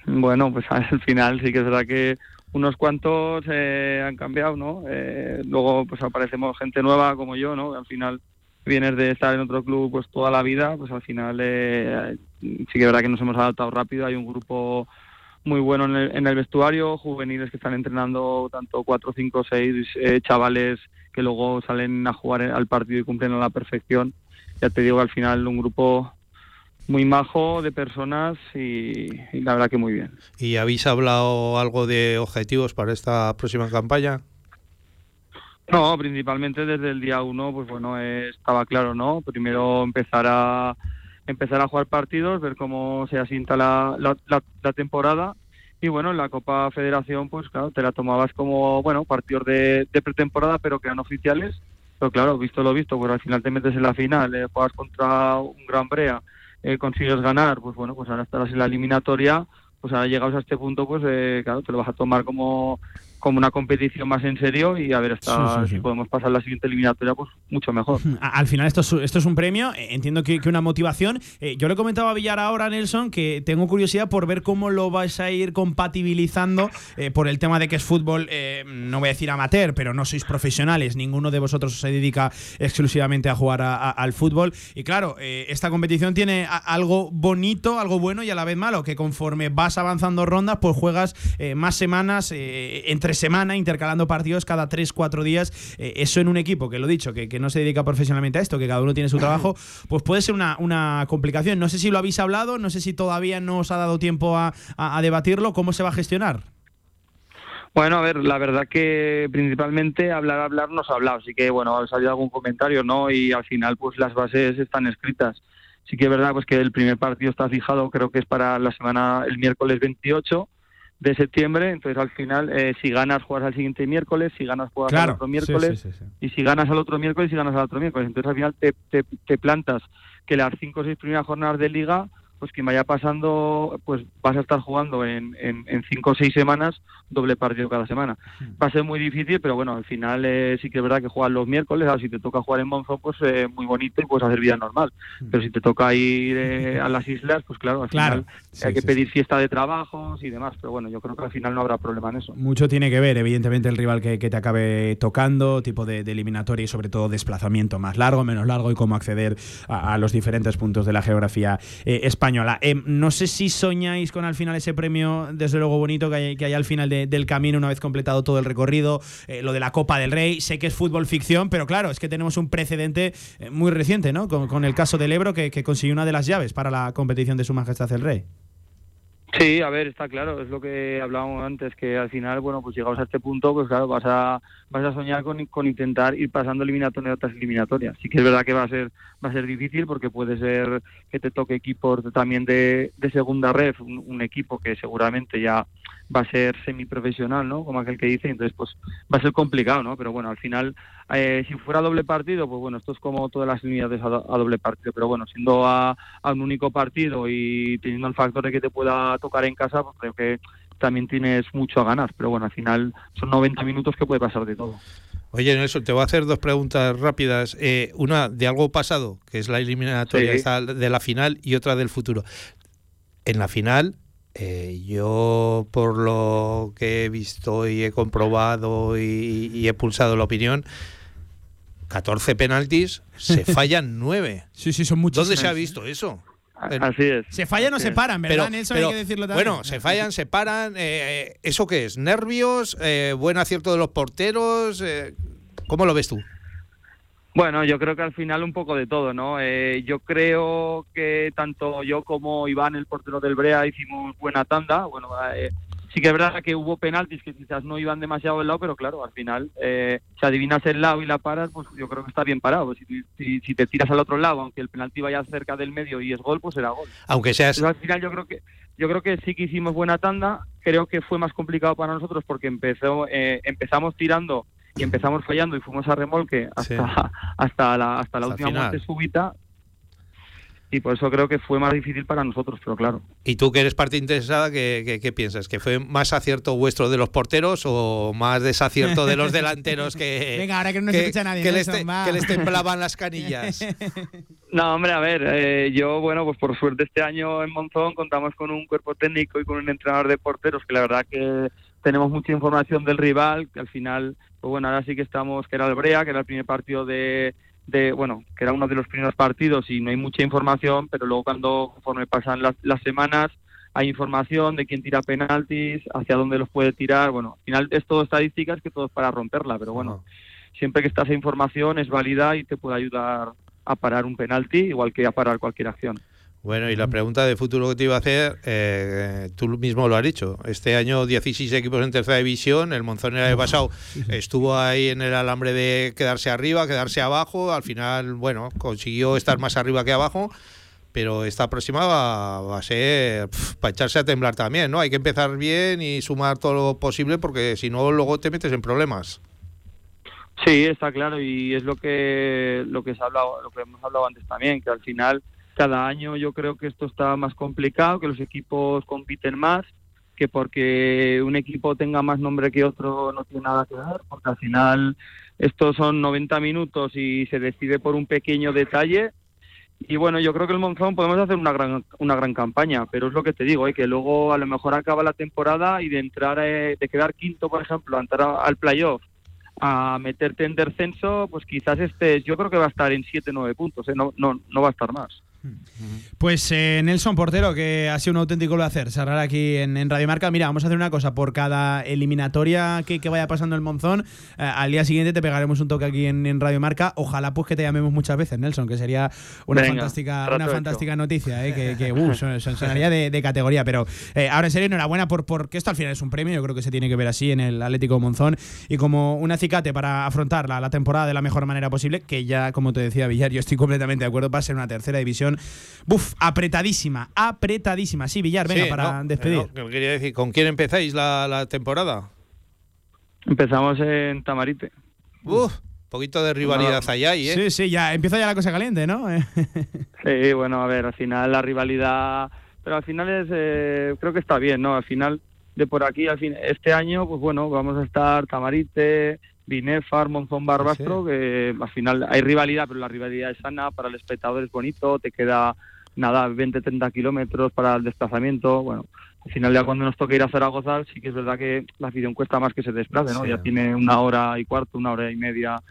Bueno, pues <laughs> al final sí que es verdad que unos cuantos eh, han cambiado, ¿no? Eh, luego pues aparecemos gente nueva como yo, ¿no? Al final vienes de estar en otro club pues toda la vida, pues al final eh, sí que es verdad que nos hemos adaptado rápido, hay un grupo muy bueno en el, en el vestuario, juveniles que están entrenando tanto cuatro, cinco, seis eh, chavales que luego salen a jugar al partido y cumplen a la perfección. Ya te digo, al final un grupo muy majo de personas y la verdad que muy bien. ¿Y habéis hablado algo de objetivos para esta próxima campaña? No, principalmente desde el día uno, pues bueno, eh, estaba claro, ¿no? Primero empezar a empezar a jugar partidos, ver cómo se asienta la, la, la- la temporada y bueno, en la Copa Federación, pues claro, te la tomabas como, bueno, partidos de, pretemporada, pero que eran oficiales. Pero claro, visto lo visto, pues al final te metes en la final, eh, juegas contra un Gran Brea, eh, consigues ganar, pues bueno, pues ahora estarás en la eliminatoria, pues ahora llegados a este punto, pues eh, claro, te lo vas a tomar como, como una competición más en serio y a ver hasta Sí, sí, sí. si podemos pasar la siguiente eliminatoria, pues mucho mejor. <laughs> Al final esto es, esto es un premio, eh, entiendo que, que una motivación. Eh, yo le comentaba a Villar ahora, Nelson, que tengo curiosidad por ver cómo lo vais a ir compatibilizando eh, por el tema de que es fútbol, eh, no voy a decir amateur, pero no sois profesionales, ninguno de vosotros se dedica exclusivamente a jugar a- a- al fútbol. Y claro, esta competición tiene a- algo bonito, algo bueno y a la vez malo, que conforme vas avanzando rondas, pues juegas más semanas eh, entre semana, intercalando partidos cada 3-4 días. Eh, eso en un equipo, que lo he dicho, que, que no se dedica profesionalmente a esto, que cada uno tiene su trabajo, pues puede ser una, una complicación. No sé si lo habéis hablado, no sé si todavía no os ha dado tiempo a, a- a debatirlo, ¿cómo se va a gestionar? Bueno, a ver, la verdad que principalmente hablar, hablar nos ha hablado, así que bueno, ha salido algún comentario, ¿no? Y al final pues las bases están escritas. Sí que es verdad pues que el primer partido está fijado, creo que es para la semana, el miércoles 28 de septiembre, entonces al final eh, si ganas juegas al siguiente miércoles, si ganas juegas Claro, al otro miércoles sí, sí, sí. y si ganas al otro miércoles y ganas al otro miércoles, entonces al final te, te, te plantas que las cinco o seis primeras jornadas de liga pues que vaya pasando, pues vas a estar jugando en, en, en cinco o seis semanas doble partido cada semana. Va a ser muy difícil, pero bueno, al final eh, sí que es verdad que juegas los miércoles, ahora si te toca jugar en Monzón, pues eh, muy bonito y puedes hacer vida normal. Pero si te toca ir eh, a las islas, pues claro, al Claro. final Sí, hay que sí, pedir fiesta de trabajos y demás, pero bueno, yo creo que al final no habrá problema en eso. Mucho tiene que ver, evidentemente, el rival que, que te acabe tocando, tipo de, de eliminatoria y sobre todo desplazamiento más largo, menos largo y cómo acceder a, a los diferentes puntos de la geografía eh, española. Eh, no sé si soñáis con al final ese premio, desde luego bonito, que hay, al final de- del camino una vez completado todo el recorrido, eh, lo de la Copa del Rey. Sé que es fútbol ficción, pero claro, es que tenemos un precedente eh, muy reciente, ¿no? Con, con el caso del Ebro, que, que consiguió una de las llaves para la competición de Su Majestad el Rey. Sí, a ver, está claro, es lo que hablábamos antes, que al final, bueno, pues llegados a este punto, pues claro, vas a vas a soñar con, intentar ir pasando eliminatoria tras eliminatoria. Sí que es verdad que va a ser va a ser difícil porque puede ser que te toque equipos también de, de segunda red, un, un equipo que seguramente ya va a ser semiprofesional, ¿no? Como aquel que dice, entonces pues va a ser complicado, ¿no? Pero bueno, al final, eh, si fuera doble partido, pues bueno, esto es como todas las unidades a, do- a doble partido, pero bueno, siendo a, a un único partido y teniendo el factor de que te pueda tocar en casa, pues creo que también tienes mucho a ganar, pero bueno, al final son 90 minutos que puede pasar de todo. Oye, Nelson, te voy a hacer dos preguntas rápidas. Eh, una de algo pasado, que es la eliminatoria Sí. de la final, y otra del futuro. En la final, eh, yo por lo que he visto y he comprobado y, y he pulsado la opinión, 14 penaltis, se <laughs> fallan 9. Sí, sí, son muchos. ¿Dónde se ha visto eso? Así es. Se fallan o se paran, ¿verdad, Nelson? Hay que decirlo también. Bueno, se fallan, se paran. eh, eh, ¿Eso qué es? ¿Nervios? Eh, ¿Buen acierto de los porteros? Eh, ¿Cómo lo ves tú? Bueno, yo creo que al final un poco de todo, ¿no? Eh, yo creo que tanto yo como Iván, el portero del Brea, hicimos buena tanda. Bueno, eh, sí que es verdad que hubo penaltis que quizás no iban demasiado del lado, pero claro, al final, eh, si adivinas el lado y la paras, pues yo creo que está bien parado. Si, si, si te tiras al otro lado, aunque el penalti vaya cerca del medio y es gol, pues será gol. Aunque seas... Entonces, al final yo creo que yo creo que sí que hicimos buena tanda. Creo que fue más complicado para nosotros porque empezó eh, empezamos tirando y empezamos fallando y fuimos a remolque hasta hasta la hasta la Hasta última final. muerte súbita. Y por eso creo que fue más difícil para nosotros, pero claro. Y tú que eres parte interesada, ¿qué, qué, qué piensas? ¿Que fue más acierto vuestro de los porteros o más desacierto de los <laughs> delanteros que, Venga, ahora que no nos escucha nadie, que les, te- que les temblaban las <laughs> canillas? No, hombre, a ver, eh, yo, bueno, pues por suerte este año en Monzón contamos con un cuerpo técnico y con un entrenador de porteros que la verdad que tenemos mucha información del rival, que al final, pues bueno, ahora sí que estamos, que era el Brea, que era el primer partido de, de bueno, que era uno de los primeros partidos y no hay mucha información, pero luego cuando, conforme pasan las, las semanas, hay información de quién tira penaltis, hacia dónde los puede tirar, bueno, al final es todo estadísticas que todo es para romperla, pero bueno, siempre que está esa información es válida y te puede ayudar a parar un penalti, igual que a parar cualquier acción. Bueno, y la pregunta de futuro que te iba a hacer, eh, tú mismo lo has dicho. Este año 16 equipos en tercera división, el Monzón el año pasado estuvo ahí en el alambre de quedarse arriba, quedarse abajo, al final, bueno, consiguió estar más arriba que abajo, pero esta próxima va, va a ser pf, para echarse a temblar también, ¿no? Hay que empezar bien y sumar todo lo posible porque si no luego te metes en problemas. Sí, está claro y es lo que lo que se ha hablado, lo que hemos hablado antes también, que al final cada año yo creo que esto está más complicado, que los equipos compiten más, que porque un equipo tenga más nombre que otro no tiene nada que ver, porque al final estos son 90 minutos y se decide por un pequeño detalle. Y bueno, yo creo que el Monzón podemos hacer una gran una gran campaña, pero es lo que te digo, ¿eh? que luego a lo mejor acaba la temporada y de entrar eh, de quedar quinto, por ejemplo, a entrar al playoff a meterte en descenso, pues quizás este, yo creo que va a estar en 7 9 puntos, ¿eh? no, no, no va a estar más. Pues eh, Nelson Portero, que ha sido un auténtico placer cerrar aquí en, en Radio Marca. Mira, vamos a hacer una cosa. Por cada eliminatoria que, que vaya pasando el Monzón, eh, al día siguiente te pegaremos un toque aquí en, en Radio Marca. Ojalá pues que te llamemos muchas veces, Nelson, que sería una Venga, fantástica, una fantástica noticia, eh, que, que uh, son- son- sonaría de, de categoría. Pero eh, ahora en serio, enhorabuena por porque esto al final es un premio. Yo creo que se tiene que ver así en el Atlético Monzón y como un acicate para afrontar la, la temporada de la mejor manera posible, que ya, como te decía Villar, yo estoy completamente de acuerdo, va a ser una tercera división. Buf, apretadísima, apretadísima. Sí, Villar, venga, Sí, para no, despedir. no, que quería decir, ¿con quién empezáis la, la temporada? Empezamos en Tamarite. Uf, poquito de rivalidad allá ahí, ¿eh? Sí, sí, ya empieza ya la cosa caliente, ¿no? <laughs> Sí, bueno, a ver, al final la rivalidad, pero al final es, eh, creo que está bien, ¿no? Al final de por aquí, al fin, este año, pues bueno, vamos a estar Tamarite, Binefar, Monzón, Barbastro, que al final hay rivalidad, pero la rivalidad es sana, para el espectador es bonito, te queda nada, 20, 30 kilómetros para el desplazamiento, bueno, al final ya cuando nos toca ir a Zaragoza, sí que es verdad que la afición cuesta más que se desplace, ¿no? Sí. Ya tiene una hora y cuarto, una hora y media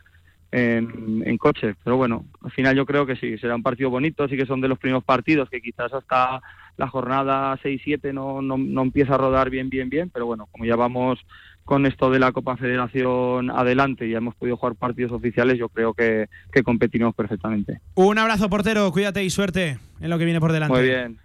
en, en coche. Pero bueno, al final yo creo que sí, será un partido bonito, sí que son de los primeros partidos que quizás hasta la jornada 6-7 no, no, no empieza a rodar bien, bien, bien, pero bueno, como ya vamos con esto de la Copa Federación adelante y ya hemos podido jugar partidos oficiales, yo creo que, que competiremos perfectamente. Un abrazo, portero, cuídate y suerte en lo que viene por delante. Muy bien.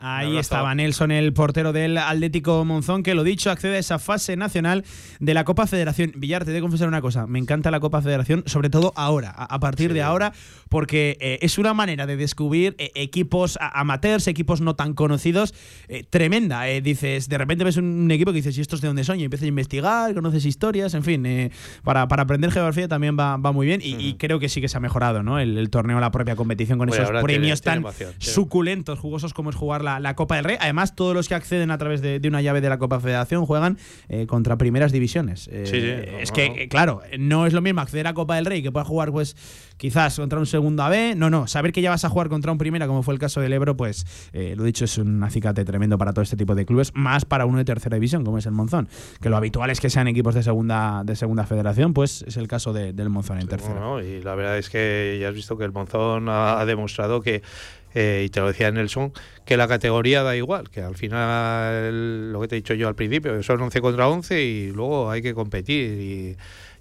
Ahí estaba Nelson, el portero del Atlético Monzón, que lo dicho, accede a esa fase nacional de la Copa Federación. Villar, te de confesar una cosa, me encanta la Copa Federación, sobre todo ahora, a, partir de ahora, porque eh, es una manera de descubrir eh, equipos amateurs, equipos no tan conocidos, eh, tremenda. dices, de repente ves un, equipo que dices, ¿y estos de dónde son? Y empiezas a investigar, conoces historias, en fin, para, para aprender geografía también va, va muy bien y, y creo que sí que se ha mejorado, ¿no? El, el torneo, la propia competición con esos tiene- premios tiene tan emoción, tiene- suculentos, jugosos como es jugar la, la Copa del Rey. Además, todos los que acceden a través de, de una llave de la Copa Federación juegan eh, contra primeras divisiones. Eh, Sí, sí, es no, que, no. eh, claro, no es lo mismo acceder a Copa del Rey que puedas jugar, pues, quizás contra un segundo AB. No, no, saber que ya vas a jugar contra un primera, como fue el caso del Ebro, pues, eh, lo dicho, es un acicate tremendo para todo este tipo de clubes, más para uno de tercera división, como es el Monzón. Que lo habitual es que sean equipos de segunda, de segunda federación, pues es el caso de- del Monzón en tercera. Bueno, y la verdad es que ya has visto que el Monzón ha, ha demostrado que, eh, y te lo decía Nelson, que la categoría da igual, que al final, lo que te he dicho yo al principio, son 11 contra 11 y luego hay que competir. Y,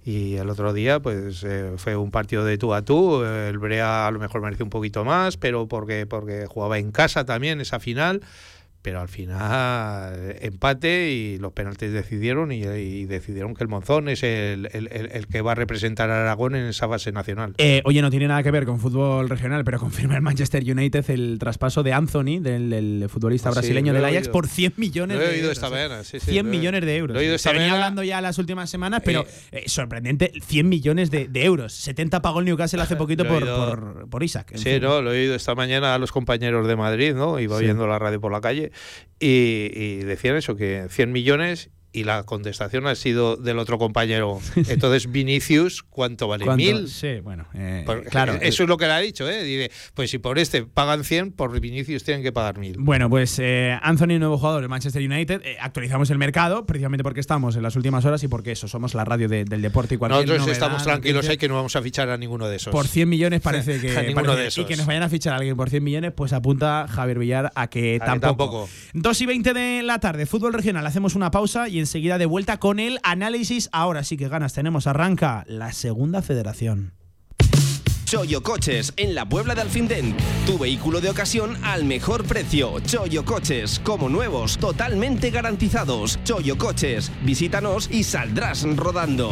y el otro día, pues eh, fue un partido de tú a tú. El Brea a lo mejor mereció un poquito más, pero porque, porque jugaba en casa también esa final. Pero al final eh, empate y los penaltis decidieron y, y decidieron que el Monzón es el, el- el- el que va a representar a Aragón en esa fase nacional. Eh, oye, no tiene nada que ver con fútbol regional, pero confirma el Manchester United el traspaso de Anthony, del, del futbolista Ah, brasileño del Ajax, oído. por 100 millones Lo he de oído euros. esta eh. mañana, sí, sí, 100 lo he- millones de euros. lo he oído Se venía hablando ya las últimas semanas, pero eh, sorprendente, 100 millones de, de euros. 70 pagó el Newcastle hace <laughs> poquito por, por, por Isaac. Sí, fin. no, lo he oído esta mañana a los compañeros de Madrid, ¿no? Iba oyendo la radio por la calle y, y decían eso, que 100 millones y la contestación ha sido del otro compañero. <laughs> Entonces, Vinicius, ¿cuánto vale? ¿Cuánto? ¿Mil? Sí, bueno, eh, Por- claro. <laughs> Eso es lo que le ha dicho, ¿eh? Dice, pues si por este pagan 100, por Vinicius tienen que pagar 1000. Bueno, pues eh, Anthony, nuevo jugador del Manchester United. eh, actualizamos el mercado, precisamente porque estamos en las últimas horas y porque eso, somos la radio de- del deporte y cualquier Nosotros novedad, estamos tranquilos, hay que no vamos a fichar a ninguno de esos. Por 100 millones parece <laughs> que. A ninguno parece- de esos. Y que nos vayan a fichar a alguien por 100 millones, pues apunta Javier Villar a que A tampoco. tampoco. 2 y 20 de la tarde, fútbol regional. Hacemos una pausa y enseguida de vuelta con el análisis. Ahora sí que ganas tenemos. Arranca la segunda federación. Choyo Coches, en la Puebla de Alfindén. Tu vehículo de ocasión al mejor precio. Choyo Coches, como nuevos, totalmente garantizados. Choyo Coches, visítanos y saldrás rodando.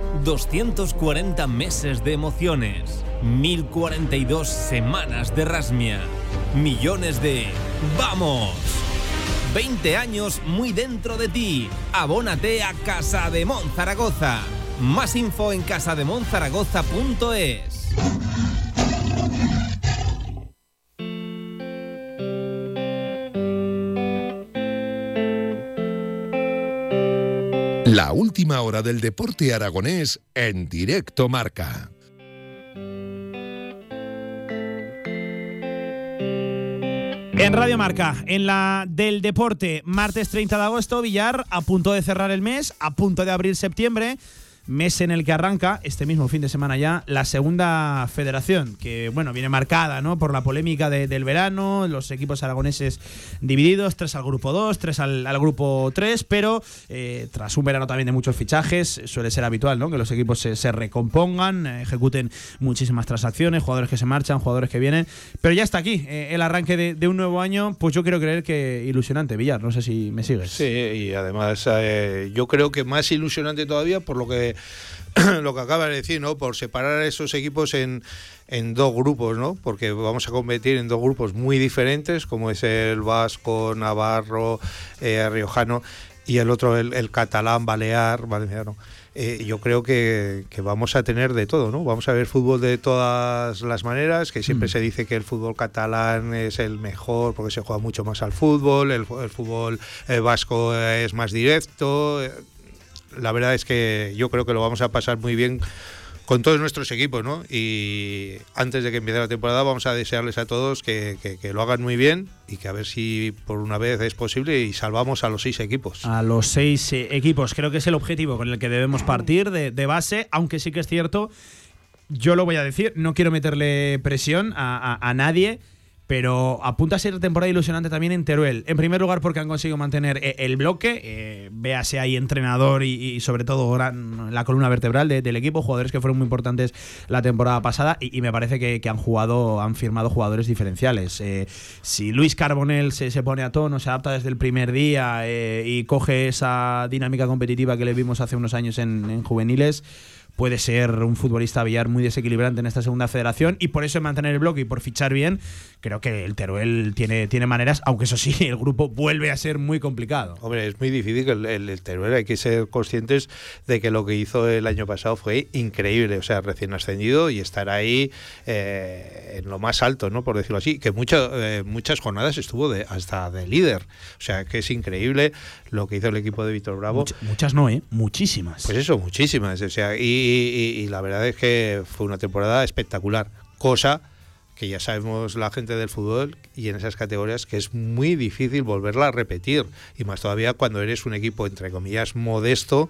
240 meses de emociones, 1042 semanas de rasmia, millones de ¡Vamos! 20 años muy dentro de ti. Abónate a Casa de Mon Zaragoza. Más info en casademonzaragoza.es. La última hora del deporte aragonés en directo marca. En Radio Marca, en la del deporte, martes 30 de agosto, Villar a punto de cerrar el mes, a punto de abrir septiembre. Mes en el que arranca, este mismo fin de semana ya, la segunda federación, que bueno, viene marcada ¿no? por la polémica de- del verano, los equipos aragoneses divididos, tres al grupo 2, tres al, grupo 3, pero eh, tras un verano también de muchos fichajes, suele ser habitual ¿no? que los equipos se, recompongan, ejecuten muchísimas transacciones, jugadores que se marchan, jugadores que vienen, pero ya está aquí eh, el arranque de, de un nuevo año, pues yo quiero creer que ilusionante, Villar, no sé si me sigues. Sí, y además eh, yo creo que más ilusionante todavía por lo que <clears throat> lo que acaba de decir, ¿no? Por separar esos equipos en, en dos grupos, ¿no? Porque vamos a competir en dos grupos muy diferentes, como es el vasco, navarro, eh, riojano y el otro el, el catalán, balear, valenciano. Eh, yo creo que, que vamos a tener de todo, ¿no? Vamos a ver fútbol de todas las maneras, que siempre Mm. se dice que el fútbol catalán es el mejor porque se juega mucho más al fútbol, el fútbol eh, vasco eh, es más directo. La verdad es que yo creo que lo vamos a pasar muy bien con todos nuestros equipos, ¿no? Y antes de que empiece la temporada vamos a desearles a todos que, que- lo hagan muy bien y que a ver si por una vez es posible y salvamos a los seis equipos. A los seis eh, equipos. Creo que es el objetivo con el que debemos partir de, de base, aunque sí que es cierto, yo lo voy a decir, no quiero meterle presión a- a nadie. Pero apunta a ser temporada ilusionante también en Teruel. En primer lugar, porque han conseguido mantener eh, el bloque. eh, véase ahí entrenador y, sobre todo la columna vertebral de- del equipo. Jugadores que fueron muy importantes la temporada pasada. Y, me parece que, han jugado, han firmado jugadores diferenciales. Eh, si Luis Carbonell se, se pone a tono, se adapta desde el primer día eh, y coge esa dinámica competitiva que le vimos hace unos años en, en juveniles puede ser un futbolista billar muy desequilibrante en esta segunda federación y por eso en mantener el bloque y por fichar bien, creo que el Teruel tiene, tiene maneras, aunque eso sí, <laughs> el grupo vuelve a ser muy complicado. Hombre, es muy difícil el, el, el Teruel, hay que ser conscientes de que lo que hizo el año pasado fue increíble, o sea, recién ascendido y estar ahí eh, en lo más alto, ¿no? Por decirlo así, que mucho, eh, muchas jornadas estuvo de, hasta de líder, o sea, que es increíble lo que hizo el equipo de Víctor Bravo. Much- muchas no, ¿eh? Muchísimas. Pues eso, muchísimas. O sea, y, y- la verdad es que fue una temporada espectacular. Cosa que ya sabemos la gente del fútbol y en esas categorías que es muy difícil volverla a repetir. Y más todavía cuando eres un equipo, entre comillas, modesto,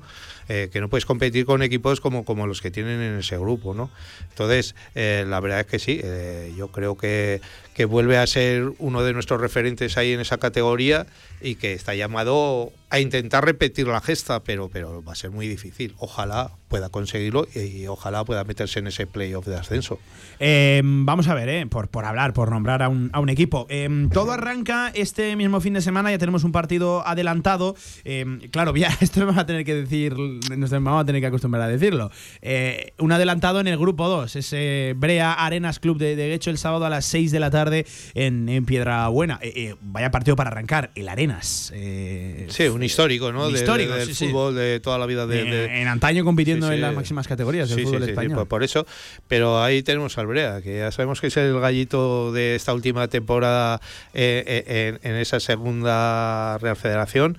eh, que no puedes competir con equipos como, como los que tienen en ese grupo, ¿no? Entonces, eh, la verdad es que sí, eh, yo creo que, que vuelve a ser uno de nuestros referentes ahí en esa categoría y que está llamado a intentar repetir la gesta, pero, pero va a ser muy difícil. Ojalá pueda conseguirlo y, ojalá pueda meterse en ese playoff de ascenso. Eh, vamos a ver, por, por hablar, por nombrar a un, a un equipo. Eh, todo arranca este mismo fin de semana, ya tenemos un partido adelantado. Eh, claro, <laughs> ya esto me vamos a tener que decir, nos vamos a tener que acostumbrar a decirlo. Eh, un adelantado en el grupo 2, ese Brea Arenas Club de, de Guecho el sábado a las 6 de la tarde en, en Piedrabuena. Eh, eh, vaya partido para arrancar, el Arenas. Eh, Sí, un histórico, ¿no? Un De- de- histórico, del sí, sí. fútbol de toda la vida de, en antaño compitiendo Sí, en las máximas categorías del fútbol español. por, eso. Pero ahí tenemos al Brea, que ya sabemos que es el gallito de esta última temporada en, en esa segunda Real Federación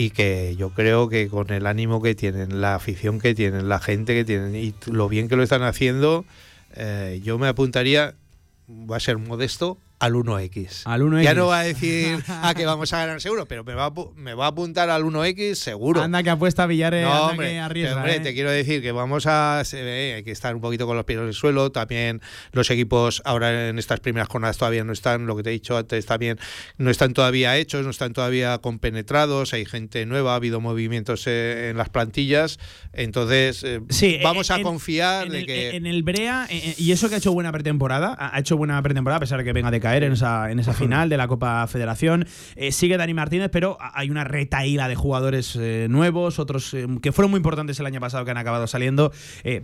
y que yo creo que con el ánimo que tienen, la afición que tienen, la gente que tienen y lo bien que lo están haciendo, eh, yo me apuntaría, va a ser modesto, al 1X. Al 1X. Ya no va a decir a que vamos a ganar seguro, pero me va a, me va a apuntar al 1X seguro. Anda que apuesta Villares, No, anda hombre, que arriesga. hombre, eh. te quiero decir que vamos a. ve, hay que estar un poquito con los pies en el suelo. También los equipos ahora en estas primeras jornadas todavía no están, lo que te he dicho antes también, no están todavía hechos, no están todavía compenetrados. Hay gente nueva, ha habido movimientos eh, en las plantillas. Entonces, eh, Sí, vamos en- a confiar en de el, que. en el Brea, eh, eh, y eso que ha hecho buena pretemporada, ha ha hecho buena pretemporada a pesar de que venga de caer en esa, en esa final de la Copa Federación. Eh, sigue Dani Martínez, pero hay una retaíla de jugadores eh, nuevos, otros eh, que fueron muy importantes el año pasado que han acabado saliendo.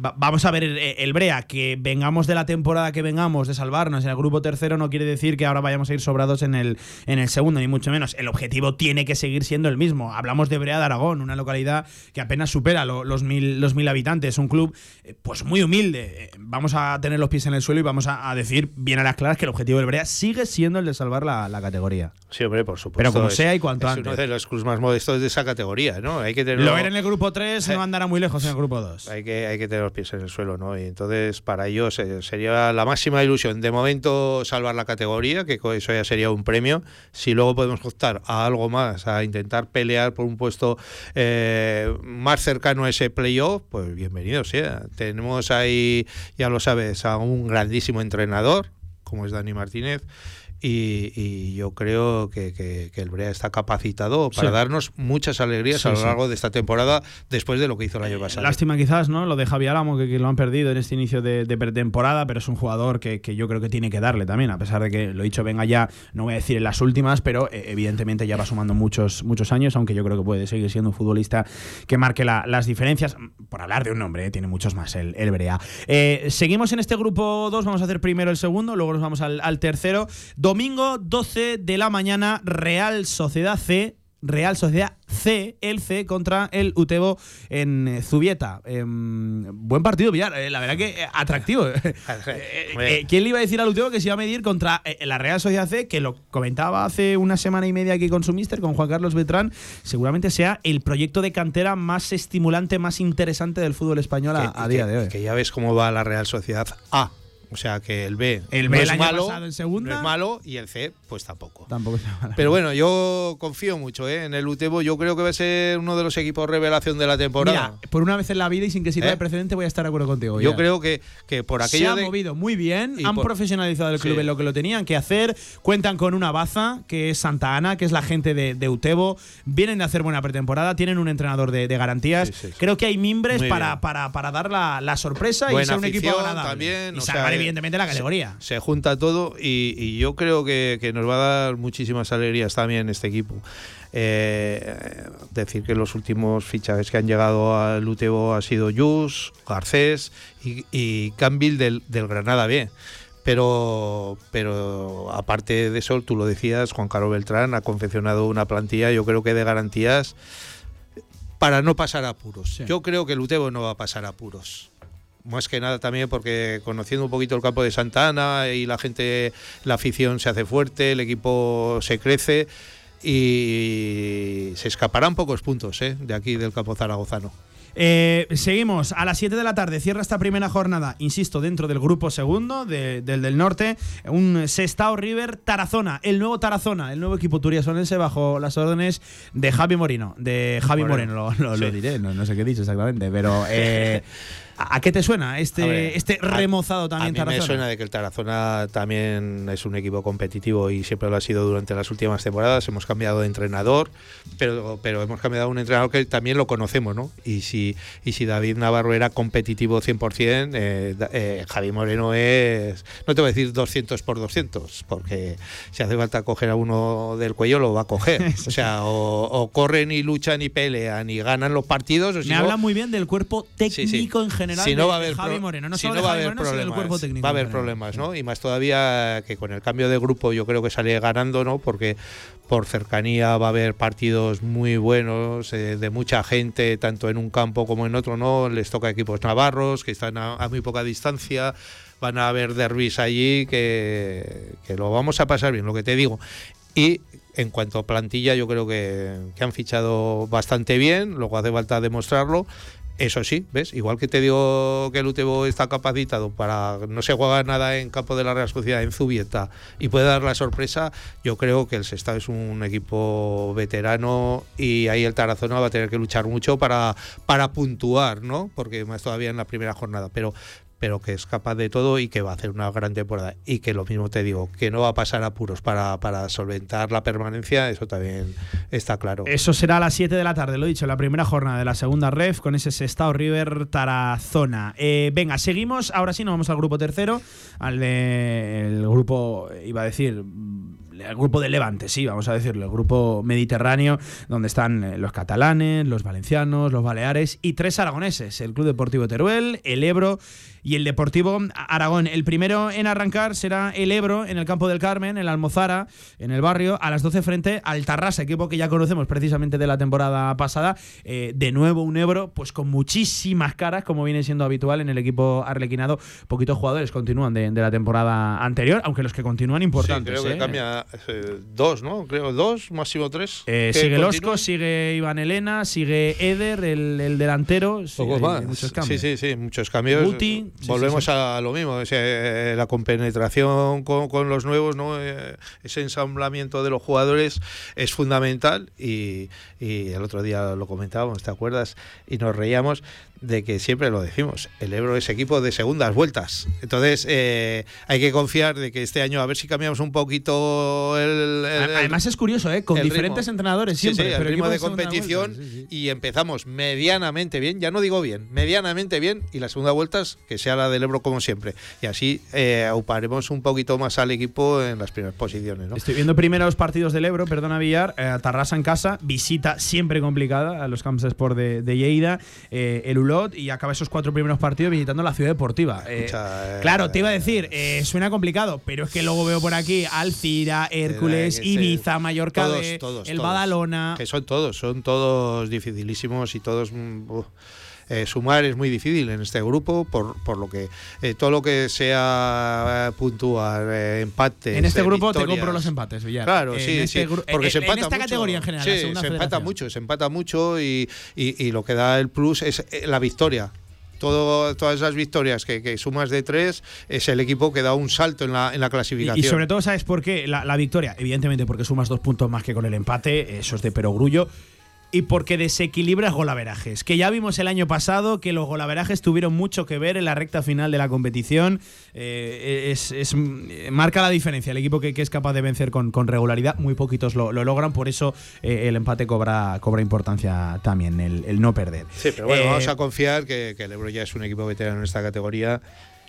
Va- vamos a ver el, el Brea, que vengamos de la temporada que vengamos de salvarnos en el grupo tercero no quiere decir que ahora vayamos a ir sobrados en el, en el segundo, ni mucho menos. El objetivo tiene que seguir siendo el mismo. Hablamos de Brea de Aragón, una localidad que apenas supera lo- los, mil, los mil habitantes, un club pues muy humilde. Vamos a tener los pies en el suelo y vamos a, a decir bien a las claras que el objetivo del Brea sigue siendo el de salvar la, la categoría. Sí, hombre, por supuesto. Pero como es- sea y cuanto es antes. uno de los clubes más modestos de esa categoría, ¿no? Hay que tenerlo- Lo era en el grupo 3, <laughs> no andará muy lejos en el grupo 2. Hay que, hay que tener los pies en el suelo, ¿no? Y entonces para ellos eh, sería la máxima ilusión. De momento salvar la categoría, que eso ya sería un premio. Si luego podemos optar a algo más, a intentar pelear por un puesto eh, más cercano a ese playoff, pues bienvenido sea. Tenemos ahí, ya lo sabes, a un grandísimo entrenador, como es Dani Martínez. Y, y yo creo que, que- que el Brea está capacitado para Sí. darnos muchas alegrías Sí, a lo sí. largo de esta temporada después de lo que hizo el año pasado. Lástima quizás, ¿no? Lo de Javi Álamo, que, que lo han perdido en este inicio de, de pretemporada, pero es un jugador que, que yo creo que tiene que darle también, a pesar de que lo dicho, venga ya, no voy a decir en las últimas, pero eh, evidentemente ya va sumando muchos, muchos años, aunque yo creo que puede seguir siendo un futbolista que marque la- las diferencias. Por hablar de un nombre, eh, tiene muchos más el, el Brea. Eh, seguimos en este grupo 2, vamos a hacer primero el segundo, luego nos vamos al, al tercero. Domingo 12 de la mañana, Real Sociedad C. Real Sociedad C, el C contra el Utebo en eh, Zubieta. Em, buen partido, Villar. eh, la verdad que eh, atractivo. <laughs> <laughs> Eh, ¿Quién le iba a decir al Utebo que se iba a medir contra la Real Sociedad C, que lo comentaba hace una semana y media aquí con su mister, con Juan Carlos Betrán, seguramente sea el proyecto de cantera más estimulante, más interesante del fútbol español a, Que- a que- día de hoy. Que ya ves cómo va la Real Sociedad A. O sea que el B, El no B el es malo, pasado en segunda. no es malo y el C pues tampoco. Tampoco Pero bueno, yo confío mucho ¿eh? en el Utebo. Yo creo que va a ser uno de los equipos revelación de la temporada. Mira, por una vez en la vida y sin que sirva ¿Eh? de precedente voy a estar de acuerdo contigo. yo creo que, que por se aquello ha de movido muy bien, han por- profesionalizado el club Sí. en lo que lo tenían que hacer, cuentan con una baza, que es Santa Ana, que es la gente de, de Utebo, vienen de hacer buena pretemporada, tienen un entrenador de, de garantías, creo que hay mimbres para, para, para dar la, la sorpresa y ser un equipo afición agradable. también, y o sea, evidentemente la categoría. Se, junta todo y, y yo creo que, que nos va a dar muchísimas alegrías también este equipo. Eh, decir que los últimos fichajes que han llegado al Utebo ha sido Jus, Garcés y, y Campbell del, del Granada B. Pero, pero aparte de eso, tú lo decías, Juan Carlos Beltrán ha confeccionado una plantilla, yo creo que de garantías para no pasar apuros. Yo creo que el Utebo no va a pasar apuros. Más que nada también porque conociendo un poquito el campo de Santa Ana y la gente, la afición se hace fuerte, el equipo se crece y se escaparán pocos puntos ¿eh? de aquí del campo zaragozano. Eh, seguimos a las 7 de la tarde. Cierra esta primera jornada, insisto, dentro del grupo segundo de- del del norte. Un Sestao River Tarazona, el nuevo Tarazona, el nuevo equipo turiasonense bajo las órdenes de Javi Moreno. De Javi Moreno, Moreno. lo, lo- lo Sí. diré, no, no sé qué he dicho exactamente, pero. <laughs> eh, ¿A qué te suena este, ver, este remozado también a mí Tarazona? me suena de que el Tarazona también es un equipo competitivo y siempre lo ha sido durante las últimas temporadas. Hemos cambiado de entrenador, pero, pero hemos cambiado a un entrenador que también lo conocemos, ¿no? Y si, y si David Navarro era competitivo 100%, eh, eh, Javi Moreno es, no te voy a decir 200 por 200, porque si hace falta coger a uno del cuello lo va a coger. <laughs> o sea, o, o corren y luchan y pelean y ganan los partidos. O si Me no- habla muy bien del cuerpo técnico en general si no va a haber Javi Moreno. No si solo no va Javi sino del problemas, cuerpo técnico. va a haber general. problemas, ¿no? Y más todavía que con el cambio de grupo yo creo que sale ganando, ¿no? Porque por cercanía va a haber partidos muy buenos eh, de mucha gente, tanto en un campo como en otro, ¿no? Les toca equipos navarros que están a, a muy poca distancia. Van a haber derbis allí que, que lo vamos a pasar bien, lo que te digo. Y en cuanto a plantilla, yo creo que, que han fichado bastante bien, luego hace falta demostrarlo. Eso sí, ¿ves? Igual que te digo que el Utebo está capacitado para no se juega nada en campo de la Real Sociedad en Zubieta y puede dar la sorpresa, yo creo que el Sestao es un equipo veterano y ahí el Tarazona va a tener que luchar mucho para, para puntuar, ¿no? Porque más todavía en la primera jornada, pero pero que es capaz de todo y que va a hacer una gran temporada. Y que lo mismo te digo, que no va a pasar apuros para, para solventar la permanencia, eso también está claro. Eso será a las 7 de la tarde, lo he dicho, la primera jornada de la segunda ref con ese Sestao River Tarazona. Eh, venga, seguimos. Ahora sí, nos vamos al grupo tercero, al de el grupo, iba a decir, el grupo de Levante, sí, vamos a decirlo, el grupo mediterráneo, donde están eh, los catalanes, los valencianos, los baleares y tres aragoneses, el Club Deportivo Teruel, el Ebro y el Deportivo Aragón. El primero en arrancar será el Ebro en el campo del Carmen, en la Almozara, en el barrio, a las 12 frente al Tarrasa, equipo que ya conocemos precisamente de la temporada pasada. Eh, de nuevo un Ebro, pues con muchísimas caras, como viene siendo habitual en el equipo arlequinado. Poquitos jugadores continúan de, de la temporada anterior, aunque los que continúan Sí, importantes. creo que ¿eh? cambia eh, dos, ¿no? Creo dos, máximo tres. Sigue continúan. Losco, sigue Iván Elena, sigue Eder, el, el delantero. Sí, Pocos hay- más. muchos cambios. Sí, sí, sí, muchos cambios. Guti, sí, Volvemos sí, sí. a lo mismo, ese, eh, la compenetración con, con los nuevos, ¿no? Eh, ese ensamblamiento de los jugadores es fundamental y, y el otro día lo comentábamos, ¿te acuerdas? Y nos reíamos de que siempre lo decimos, el Ebro es equipo de segundas vueltas. Entonces eh, hay que confiar de que este año a ver si cambiamos un poquito el... Además es curioso, ¿eh? Con diferentes ritmo. entrenadores siempre. sí, el pero ritmo de competición vuelta, y empezamos medianamente bien, ya no digo bien, medianamente bien y la segunda vuelta es que sea la del Ebro como siempre. Y así eh, auparemos un poquito más al equipo en las primeras posiciones. ¿no? Estoy viendo primeros partidos del Ebro, perdona Villar, eh, Tarrasa en casa, visita siempre complicada a los Camps de Sport de, de Lleida, eh, el Y acaba esos cuatro primeros partidos visitando la ciudad deportiva. Eh, Escucha, eh, claro, te iba a decir, eh, suena complicado, pero es que luego veo por aquí Alcira, Hércules, Ibiza, Mallorca, todos, el todos. Badalona. Que son todos, son todos dificilísimos y todos. mm. Eh, sumar es muy difícil en este grupo por, por lo que eh, todo lo que sea eh, puntuar, eh, empates. En este grupo te victorias. compro los empates, Villar. Claro, En sí, este sí, porque en- se en empata esta mucho. categoría en general, Sí, se empata mucho, se empata mucho y, y- y lo que da el plus es la victoria. Todo, todas esas victorias que, que sumas de tres es el equipo que da un salto en la, en la Y, clasificación. y sobre todo, ¿sabes por qué? La, la victoria, evidentemente, porque sumas dos puntos más que con el empate, eso es de perogrullo. Y porque desequilibras golaverajes. Que ya vimos el año pasado que los golaverajes tuvieron mucho que ver en la recta final de la competición. Eh, es, es- marca la diferencia. El equipo que, que es capaz de vencer con, con regularidad, muy poquitos lo, lo logran. Por eso eh, el empate cobra, cobra importancia también, el, el no perder. Sí, pero bueno, Eh, vamos a confiar que, que el Ebro ya es un equipo veterano en esta categoría.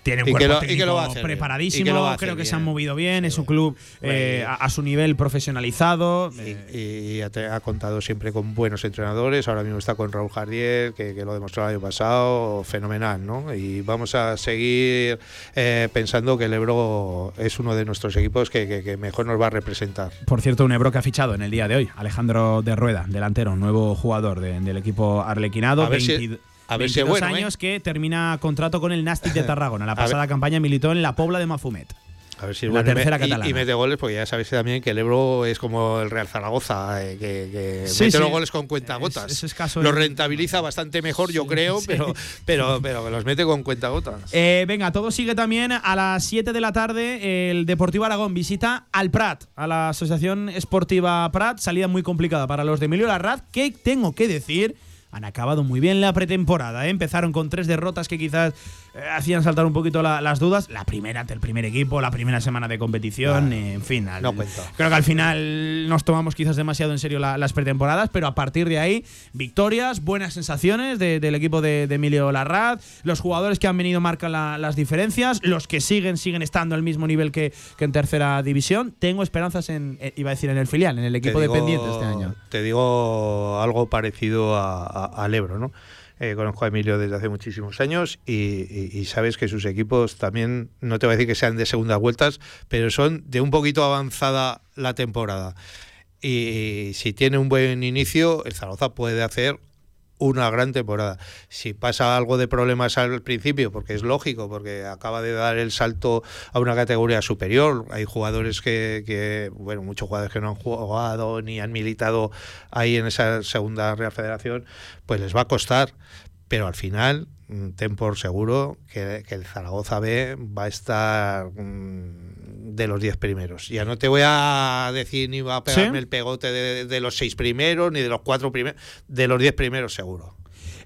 Tiene un cuerpo lo- técnico preparadísimo, que creo que se han movido bien, es un club eh, a, a su nivel profesionalizado. y ha, contado siempre con buenos entrenadores. Ahora mismo está con Raúl Jardier, que, que lo demostró el año pasado, fenomenal, ¿no? Y vamos a seguir eh, pensando que el Ebro es uno de nuestros equipos que, que- que mejor nos va a representar. Por cierto, un Ebro que ha fichado en el día de hoy, Alejandro de Rueda, delantero, nuevo jugador de- del equipo arlequinado, A ver si- 20 a ver si es 22 bueno, ¿eh? años que termina contrato con el Nastic de <laughs> Tarragona. La pasada campaña militó en la Pobla de Mafumet. A ver si La bueno me- tercera y- catalana. Y, mete goles, porque ya sabéis también que el Ebro es como el Real Zaragoza, eh, que, que Sí, mete sí. los goles con cuentagotas. Es- es los en- rentabiliza bastante mejor, yo creo, pero, pero, pero los mete con cuentagotas. Eh, venga, todo sigue también a las 7 de la tarde. El Deportivo Aragón visita al Prat, a la Asociación Esportiva Prat. Salida muy complicada para los de Emilio Larraz, que tengo que decir. Han acabado muy bien la pretemporada. ¿eh? Empezaron con tres derrotas que quizás eh, hacían saltar un poquito la- las dudas. La primera ante el primer equipo, la primera semana de competición, en fin. al- no cuenta. Creo que al final nos tomamos quizás demasiado en serio la- las pretemporadas, pero a partir de ahí, victorias, buenas sensaciones de- del equipo de, de Emilio Larraz. Los jugadores que han venido marcan la- las diferencias. Los que siguen, siguen estando al mismo nivel que, que en tercera división. Tengo esperanzas en, eh, iba a decir, en el filial, en el equipo digo- dependiente este año. Te digo algo parecido a, al Ebro, ¿no? Eh, conozco a Emilio desde hace muchísimos años y, y- y sabes que sus equipos también, no te voy a decir que sean de segundas vueltas, pero son de un poquito avanzada la temporada. Y si tiene un buen inicio, el Zaragoza puede hacer una gran temporada. Si pasa algo de problemas al principio, porque es lógico, porque acaba de dar el salto a una categoría superior, hay jugadores que, que, bueno, muchos jugadores que no han jugado ni han militado ahí en esa segunda Real Federación, pues les va a costar, pero al final mm, ten por seguro que, que el Zaragoza B va a estar mm, de los 10 primeros. Ya no te voy a decir ni va a pegarme ¿Sí? el pegote de, de los 6 primeros ni de los 4 primeros, de los 10 primeros seguro.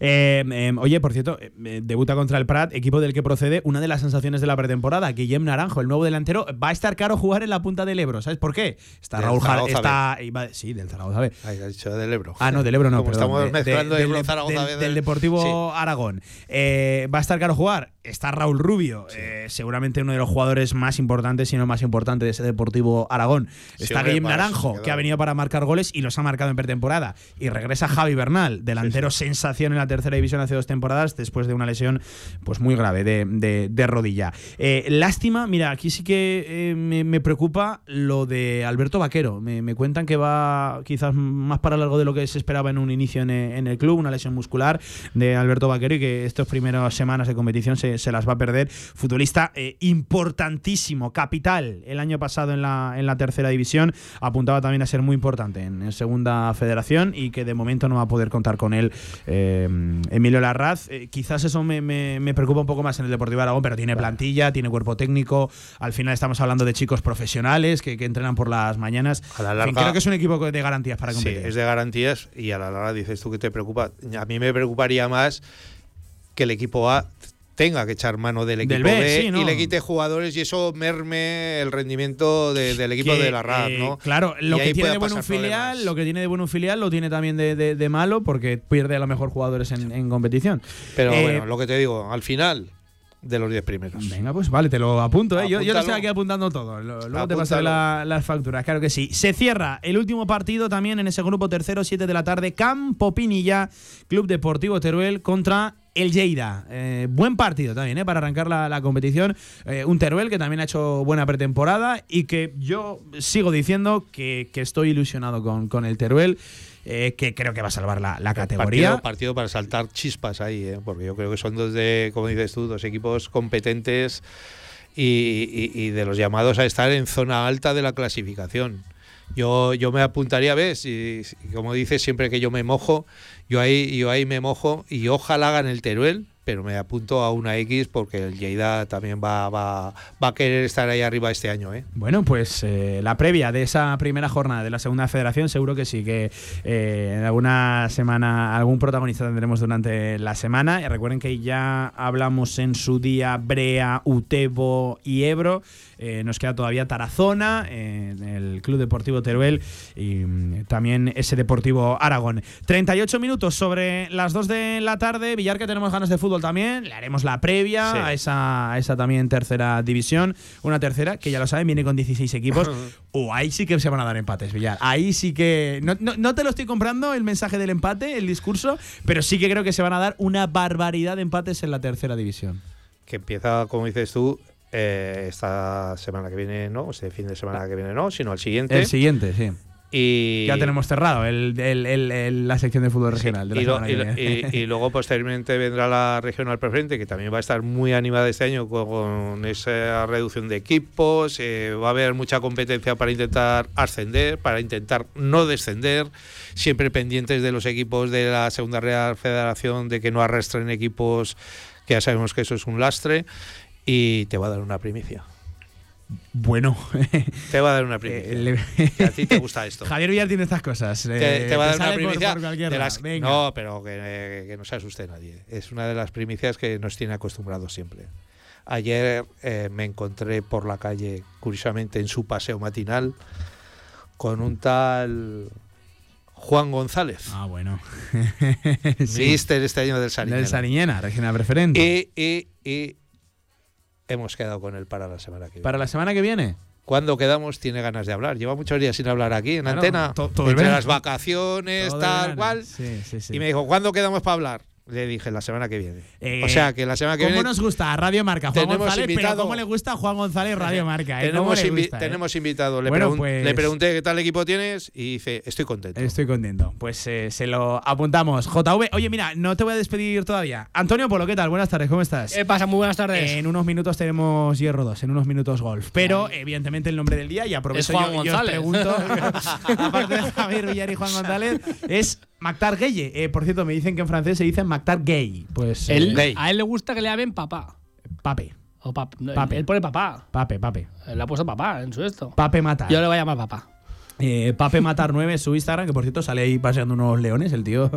Eh, eh, oye, por cierto, eh, eh, debuta contra el Prat, equipo del que procede una de las sensaciones de la pretemporada, Guillem Naranjo, el nuevo delantero. Va a estar caro jugar en la punta del Ebro, ¿sabes por qué? Está Del Raúl Zaragoza está, iba- sí, del Zaragoza B. Ha dicho del Ebro. Ah, no, del Ebro no, Como perdón, estamos de- mezclando de- Ebro, del- Zaragoza del, B, del Deportivo Sí. Aragón. Eh, va a estar caro jugar. Está Raúl Rubio, eh, seguramente uno de los jugadores más importantes, si no más importante de ese Deportivo Aragón. Sí, Está Guillem Naranjo, que ha venido para marcar goles y los ha marcado en pretemporada. Y regresa Javi Bernal, delantero sensación en la tercera división hace dos temporadas, después de una lesión pues muy grave de, de- de rodilla. Eh, lástima, mira, aquí sí que eh, me, me preocupa lo de Alberto Vaquero. Me, me cuentan que va quizás más para largo de lo que se esperaba en un inicio en el, en el club, una lesión muscular de Alberto Vaquero y que estas primeras semanas de competición se, se las va a perder. Futbolista eh, importantísimo, capital el año pasado en la, en la tercera división, apuntaba también a ser muy importante en, en segunda federación y que de momento no va a poder contar con él eh, Emilio Larraz. Eh, quizás eso me, me- me preocupa un poco más en el Deportivo Aragón, pero tiene plantilla, tiene cuerpo técnico. Al final estamos hablando de chicos profesionales que, que entrenan por las mañanas. A la En fin, larga- creo que es un equipo de garantías para Sí, competir. es de garantías y a la larga dices tú que te preocupa. A mí me preocuparía más que el equipo A tenga que echar mano del equipo Del B, B, sí, ¿no? y le quite jugadores y eso merme el rendimiento de- del equipo Que, de la RAD, eh, ¿no? Claro, lo que tiene de bueno un filial, problemas. lo que tiene de bueno un filial lo tiene también de, de- de malo porque pierde a lo mejor jugadores en, en competición. Pero Eh, bueno, lo que te digo, al final de los 10 primeros. Venga, pues vale, te lo apunto, ¿eh? Yo, yo te estoy aquí apuntando todo. Luego te Apúntalo. pasaré la- las facturas, claro que sí. Se cierra el último partido también en ese grupo tercero, 7 de la tarde. Campo Pinilla, Club Deportivo Teruel contra el Lleida. Eh, buen partido también, ¿eh? Para arrancar la, la competición. Eh, un Teruel que también ha hecho buena pretemporada y que yo sigo diciendo que, que estoy ilusionado con, con el Teruel. eh, que creo que va a salvar la, la categoría. Partido, partido para saltar chispas ahí, porque yo creo que son dos de, como dices tú, dos equipos competentes y, y- y de los llamados a estar en zona alta de la clasificación. Yo, yo me apuntaría, ves, y, y como dices, siempre que yo me mojo, yo ahí, yo ahí me mojo y ojalá hagan el Teruel, pero me apunto a una X porque el Lleida también va, va, va a querer estar ahí arriba este año. ¿eh? Bueno, pues eh, la previa de esa primera jornada de la segunda federación, seguro que sí, que eh, en alguna semana algún protagonista tendremos durante la semana. Y recuerden que ya hablamos en su día Brea, Utebo y Ebro. Eh, nos queda todavía Tarazona, eh, el Club Deportivo Teruel y mm, también ese Deportivo Aragón. 38 minutos sobre las 2 de la tarde. Villar, que tenemos ganas de fútbol también. Le haremos la previa Sí. a, esa, a esa también tercera división. Una tercera que ya lo saben, viene con 16 equipos. <laughs> O ahí sí que se van a dar empates, Villar. Ahí sí que. No, no- no te lo estoy comprando el mensaje del empate, el discurso, pero sí que creo que se van a dar una barbaridad de empates en la tercera división. que empieza, como dices tú, eh, esta semana que viene no, este fin de semana que viene no, sino al siguiente. El siguiente, sí. Y Ya tenemos cerrado el, el- el- la sección de fútbol regional. de la y, lo- y y- y luego posteriormente vendrá la regional preferente, que también va a estar muy animada este año con, con esa reducción de equipos. eh, va a haber mucha competencia para intentar ascender, para intentar no descender, siempre pendientes de los equipos de la Segunda Real Federación, de que no arrastren equipos, que ya sabemos que eso es un lastre. Y te va a dar una primicia. Bueno, Te va a dar una primicia. <laughs> Que a ti te gusta esto. <laughs> Javier Villar tiene estas cosas. Te, eh, te va a dar una por- primicia. por de lado. las- no, pero que, que no se asuste nadie. Es una de las primicias que nos tiene acostumbrados siempre. Ayer eh, me encontré por la calle, curiosamente, en su paseo matinal, con un tal Juan González. Ah, bueno. <laughs> Mister este año del Sariñena. Del Sariñena, regional preferente. Y, y- y hemos quedado con él para la semana que viene. Para la semana que viene. Cuando quedamos tiene ganas de hablar. Lleva muchos días sin hablar aquí en Claro, antena. to- todo entre las vacaciones, Todo tal verano. cual. Sí, sí, sí. Y me dijo, ¿cuándo quedamos para hablar? Le dije, la semana que viene. Eh, o sea, que la semana que ¿Cómo viene. nos gusta Radio Marca Juan tenemos González? Pero ¿cómo le gusta a Juan González Radio Marca? eh? ¿Cómo tenemos, le invi- gusta, eh? tenemos invitado. Le, Bueno, pregun- pues- le pregunté qué tal equipo tienes y dice, estoy contento. Estoy contento. Pues eh, se lo apuntamos. JV, oye, mira, no te voy a despedir todavía. Antonio Polo, ¿qué tal? Buenas tardes, ¿cómo estás? ¿Qué pasa? Muy buenas tardes. En unos minutos tenemos Hierro 2, en unos minutos golf. Pero, evidentemente, el nombre del día, y aprovecho Es Juan yo, y os González. pregunto, <laughs> <laughs> aparte de Javier Villar y Juan González, es Mactar Gueye. Eh, por cierto, me dicen que en francés se dice Mactar Gay. Pues. eh, Él- A él le gusta que le llamen papá. Pape. O pap- no, Pape. Él pone papá. Pape, pape. Él le ha puesto papá en su esto. Pape Matar. Yo le voy a llamar papá. Eh, Pape Matar 9 es su Instagram, que por cierto sale ahí paseando unos leones. El tío,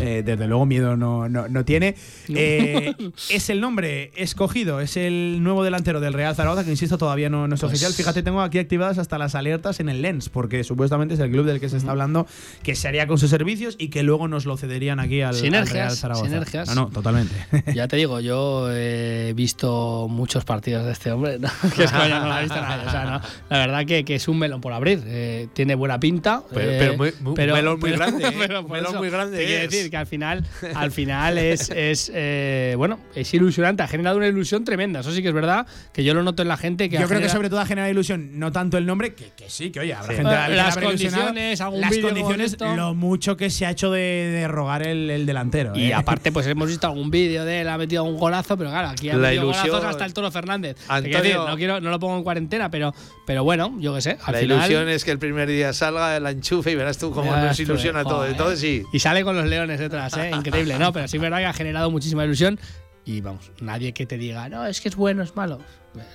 eh, desde luego, miedo no, no, no tiene. Eh, es el nombre escogido, es el nuevo delantero del Real Zaragoza, que insisto, todavía no, no es Pues- oficial. Fíjate, tengo aquí activadas hasta las alertas en el Lens, porque supuestamente es el club del que se está hablando que se haría con sus servicios y que luego nos lo cederían aquí al, Real Zaragoza. sinergias. No, no, totalmente. <laughs> Ya te digo, yo he visto muchos partidos de este hombre. ¿no? <laughs> que es coña, no lo ha visto nadie. O sea, no. La verdad que, que es un melón por abrir. Eh, tiene buena pinta. Pero- eh, pero muy- muy- un melón muy grande, ¿eh? <laughs> pero melón eso muy grande te quiero es. decir que al final, <laughs> al final es, es eh, bueno, es ilusionante. Ha generado una ilusión tremenda. Eso sí que es verdad que yo lo noto en la gente que Yo creo que sobre todo ha generado ilusión, no tanto el nombre, que, que sí, que oye, habrá Sí. gente que Las condiciones, algún las condiciones, lo mucho que se ha hecho de, de rogar el, el delantero. Y ¿eh? aparte, pues <laughs> hemos visto algún vídeo de él, ha metido un golazo, pero claro, aquí ha La metido ilusión- golazos hasta el Toro Fernández. Antonio- decir, no, quiero, no lo pongo en cuarentena, pero, pero bueno, yo qué sé. Al la final, ilusión es que el primer día salga el enchufe y verás tú cómo nos ilusiona todo. joder. Entonces sí. Y sale con los leones detrás, ¿eh? Increíble, ¿no? Pero sí es verdad que ha generado muchísima ilusión. Y vamos, nadie que te diga, no, es que es bueno, es malo.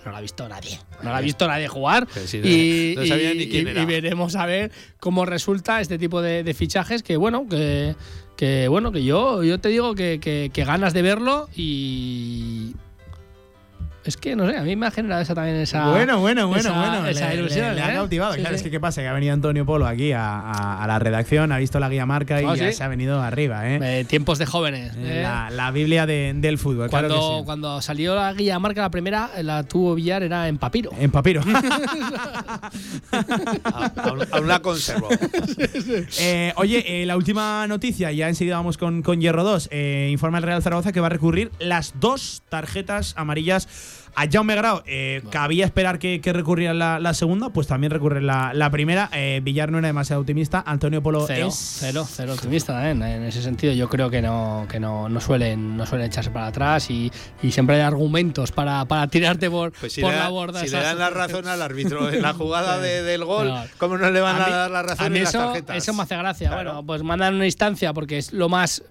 No lo ha visto nadie. No lo ha visto nadie jugar. Y, no sabía y- ni quién y- era. y veremos a ver cómo resulta este tipo de, de fichajes que, bueno, que, que bueno, que yo, yo te digo que, que- que ganas de verlo y Es que, no sé, a mí me ha generado esa también esa. Bueno, bueno, bueno, esa- bueno. Esa le, ilusión. le- le ha ¿eh? cautivado. Sí, claro, sí. es que ¿qué pasa? Que ha venido Antonio Polo aquí a, a- a la redacción, ha visto la guía marca y Ah, ya ¿sí? se ha venido arriba, ¿eh? Eh, tiempos de jóvenes. ¿eh? La, la Biblia de- del fútbol, Cuando, claro que sí. cuando salió la guía marca, la primera, la tuvo Villar, era en papiro. En papiro. <laughs> Aún la conservo. Eh, oye, eh, la última noticia, ya enseguida vamos con, con Hierro 2. Eh, informa el Real Zaragoza que va a recurrir las dos tarjetas amarillas a Jaume Grau. Eh, cabía esperar que, que recurrieran la, la segunda, pues también recurre la, la primera. Eh, Villar no era demasiado optimista. Antonio Polo Cero, es. cero, cero optimista ¿eh? en, en ese sentido. Yo creo que no, que no, no suelen, no suelen echarse para atrás y, y siempre hay argumentos para, para tirarte por, Pues si, por le, la da- borda. si le dan la razón al árbitro en la jugada <laughs> de- del gol, No. ¿cómo no le van a, mí- dar la razón a mí en las tarjetas? eso me hace gracia. Bueno, pues mandan una instancia porque es lo más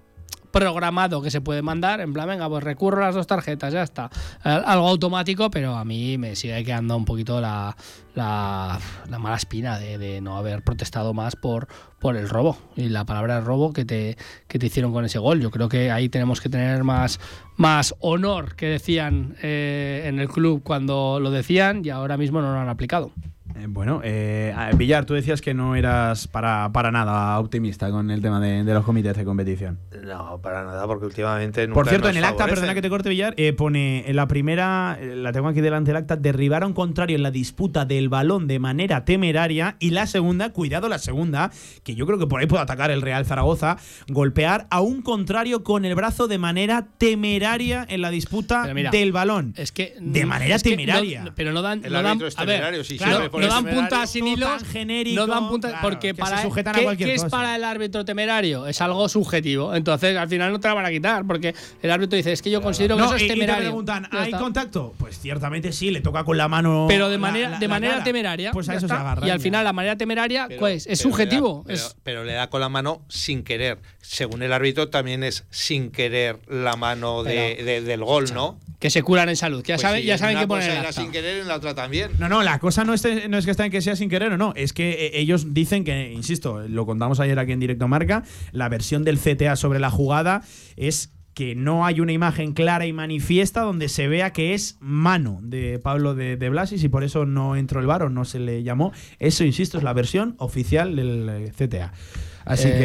programado que se puede mandar. En plan, venga, pues recurro a las dos tarjetas, ya está. Eh, Algo automático, pero a mí me sigue quedando un poquito la, la, la mala espina de, no haber protestado más por, por el robo. Y la palabra robo que te, que te hicieron con ese gol. Yo creo que ahí tenemos que tener más, más honor que decían eh, en el club cuando lo decían y ahora mismo no lo han aplicado. Eh, bueno, eh, Villar, tú decías que no eras para, para nada optimista con el tema de, de los comités de competición. No, para nada, porque últimamente nunca Por cierto, nos en el acta, favorecen. perdona que te corte Villar, eh, pone en la primera, eh, la tengo aquí delante del acta, derribar a un contrario en la disputa del balón de manera temeraria. Y la segunda, cuidado la segunda, que yo creo que por ahí puede atacar el Real Zaragoza, golpear a un contrario con el brazo de manera temeraria en la disputa mira, del balón. Es que de manera es que no- temeraria. pero no dan, El no dan, árbitro es a ver, temerario, sí, claro, no dan temerario. puntas sin hilos, no dan puntas claro, porque que para se sujetan a ¿qué, cualquier qué es para el árbitro temerario? Es algo subjetivo. Entonces, al final no te la van a quitar porque el árbitro dice, es que yo considero que No, eso es y- y te temerario. preguntan, ¿hay contacto? Pues ciertamente sí, le toca con la mano. Pero de manera, la- de manera cara. temeraria. Pues a eso se agarra. Y al final, la manera temeraria, pues, es Pero le da- subjetivo. pero, es, pero le da con la mano sin querer. Según el árbitro, también es sin querer la mano de- Pero- de- del gol, ¿no? que se curan en salud. Que ya Pues saben, si ya en saben qué poner sin querer, en la otra también. No, no, la cosa no es, no es que está en que sea sin querer o no, es que eh, ellos dicen que, insisto, lo contamos ayer aquí en Directo Marca, la versión del CTA sobre la jugada es que no hay una imagen clara y manifiesta donde se vea que es mano de Pablo de, Blasis y por eso no entró el bar o no se le llamó. Eso, insisto, es la versión oficial del eh, CTA. Así Eh,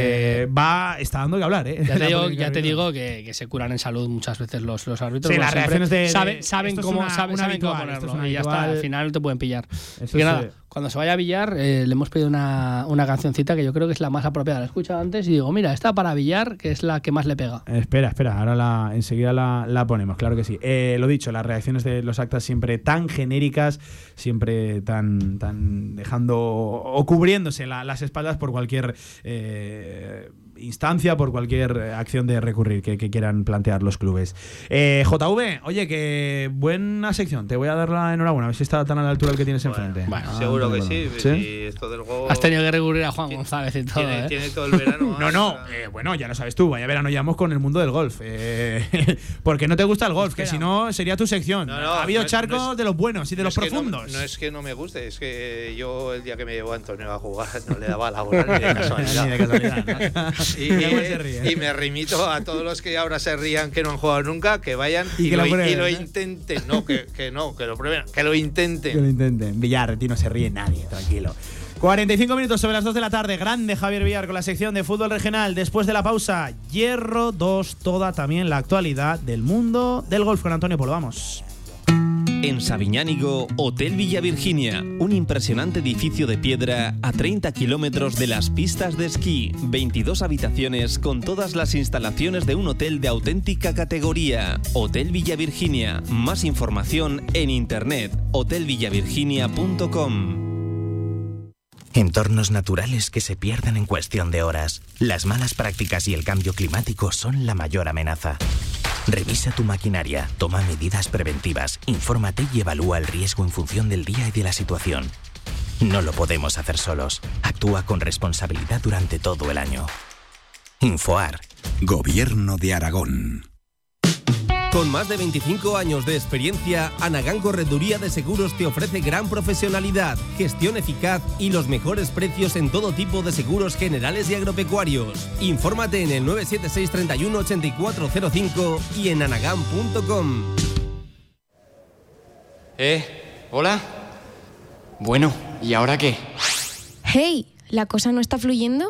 que va, está dando que hablar, ¿eh? Ya <laughs> te digo, polémica ya te arbitral. digo que, que se curan en salud muchas veces los, los árbitros. Sí, las reacciones de- de- saben, cómo, una- saben, una saben cómo habitual, ponerlo. Y ya está, al final te pueden pillar. Así que nada, eh, cuando se vaya a billar, eh, le hemos pedido una, una cancioncita que yo creo que es la más apropiada. La he escuchado antes y digo, mira, esta para billar, que es la que más le pega. Eh, Espera, espera, ahora la, enseguida la, la ponemos, claro que sí. Eh, lo dicho, las reacciones de los actas siempre tan genéricas, siempre tan, tan dejando o cubriéndose la- las espaldas por cualquier eh, instancia, por cualquier acción de recurrir que, que quieran plantear los clubes. Eh, JV, oye, que buena sección, te voy a dar la enhorabuena, a ver si está tan a la altura el que tienes enfrente. Ah, Seguro que sí. Si esto del gol. Has tenido que recurrir a Juan González y todo, tiene, ¿eh? tiene todo el verano. <laughs> No, no, eh, bueno, ya lo sabes tú, vaya verano llevamos con el mundo del golf. eh, <laughs> porque no te gusta el golf, que si no sería tu sección. No, no, ha habido no charcos no es- de los buenos y de no los profundos. No, es que no me guste, es que yo el día que me llevó Antonio a jugar no le daba la bola ni de <laughs> casualidad. Ni de casualidad, y, me remito a todos los que ahora se rían que no han jugado nunca, que vayan Y y, que lo, prueben, lo intenten. No, que, que no, que lo prueben, que lo intenten. Que lo intenten. Villar, ti no se ríe nadie, tranquilo. 45 minutos sobre las 2 de la tarde. Grande Javier Villar con la sección de fútbol regional. Después de la pausa, Hierro 2, toda también la actualidad del mundo del golf con Antonio Polo. Vamos. En Sabiñánigo, Hotel Villa Virginia, un impresionante edificio de piedra a 30 kilómetros de las pistas de esquí, 22 habitaciones con todas las instalaciones de un hotel de auténtica categoría. Hotel Villa Virginia, más información en internet, hotelvillavirginia.com. Entornos naturales que se pierden en cuestión de horas. Las malas prácticas y el cambio climático son la mayor amenaza. Revisa tu maquinaria, toma medidas preventivas, infórmate y evalúa el riesgo en función del día y de la situación. No lo podemos hacer solos. Actúa con responsabilidad durante todo el año. Infoar. Gobierno de Aragón. Con más de 25 años de experiencia, Anagán Correduría de Seguros te ofrece gran profesionalidad, gestión eficaz y los mejores precios en todo tipo de seguros generales y agropecuarios. Infórmate en el 976 31 8405 y en anagán.com. ¿Eh? ¿Hola? Bueno, ¿y ahora qué? Hey, ¿la cosa no está fluyendo?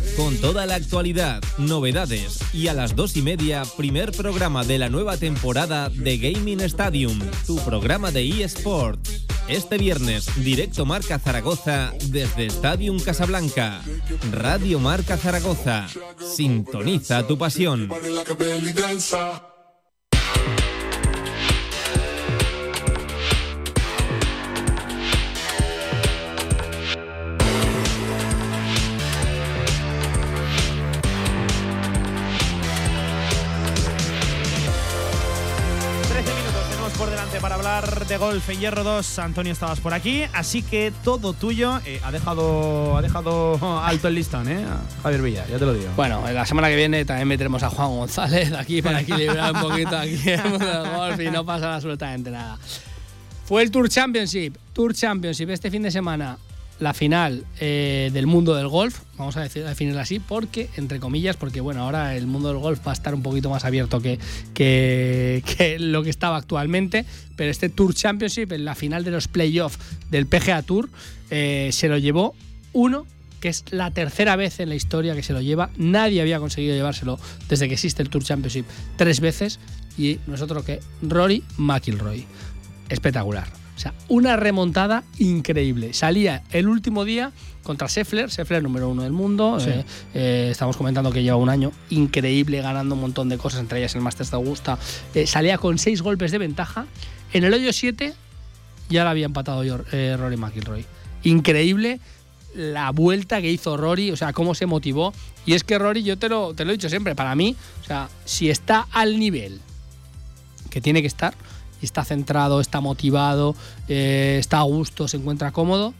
Con toda la actualidad, novedades y a las dos y media, primer programa de la nueva temporada de Gaming Stadium, tu programa de eSport. Este viernes, directo Marca Zaragoza desde Stadium Casablanca. Radio Marca Zaragoza. Sintoniza tu pasión. De golf en Hierro 2. Antonio, estabas por aquí, así que todo tuyo. Eh, ha dejado ha dejado <laughs> alto el listón, ¿eh? Javier Villa, ya te lo digo. Bueno, la semana que viene también meteremos a Juan González aquí para equilibrar un poquito aquí el golf y no pasa absolutamente nada. Fue el Tour Championship, Tour Championship este fin de semana, la final eh, del mundo del golf, vamos a decir, definirlo así, porque, entre comillas, porque bueno, ahora el mundo del golf va a estar un poquito más abierto que <laughs> lo que estaba actualmente, pero este Tour Championship, en la final de los playoffs del PGA Tour, eh, se lo llevó uno que es la tercera vez en la historia que se lo lleva. Nadie había conseguido llevárselo desde que existe el Tour Championship tres veces. Y nosotros que Rory McIlroy. Espectacular. O sea, una remontada increíble. Salía el último día contra Scheffler, Scheffler número uno del mundo. Sí. Eh, eh, estamos comentando que lleva un año increíble, ganando un montón de cosas, entre ellas el Masters de Augusta. Eh, salía con seis golpes de ventaja. En el hoyo 7 ya la había empatado yo, Rory McIlroy. Increíble la vuelta que hizo Rory, o sea, cómo se motivó. Y es que Rory, yo te lo, te lo he dicho siempre, para mí, o sea, si está al nivel que tiene que estar, y está centrado, está motivado, eh, está a gusto, se encuentra cómodo,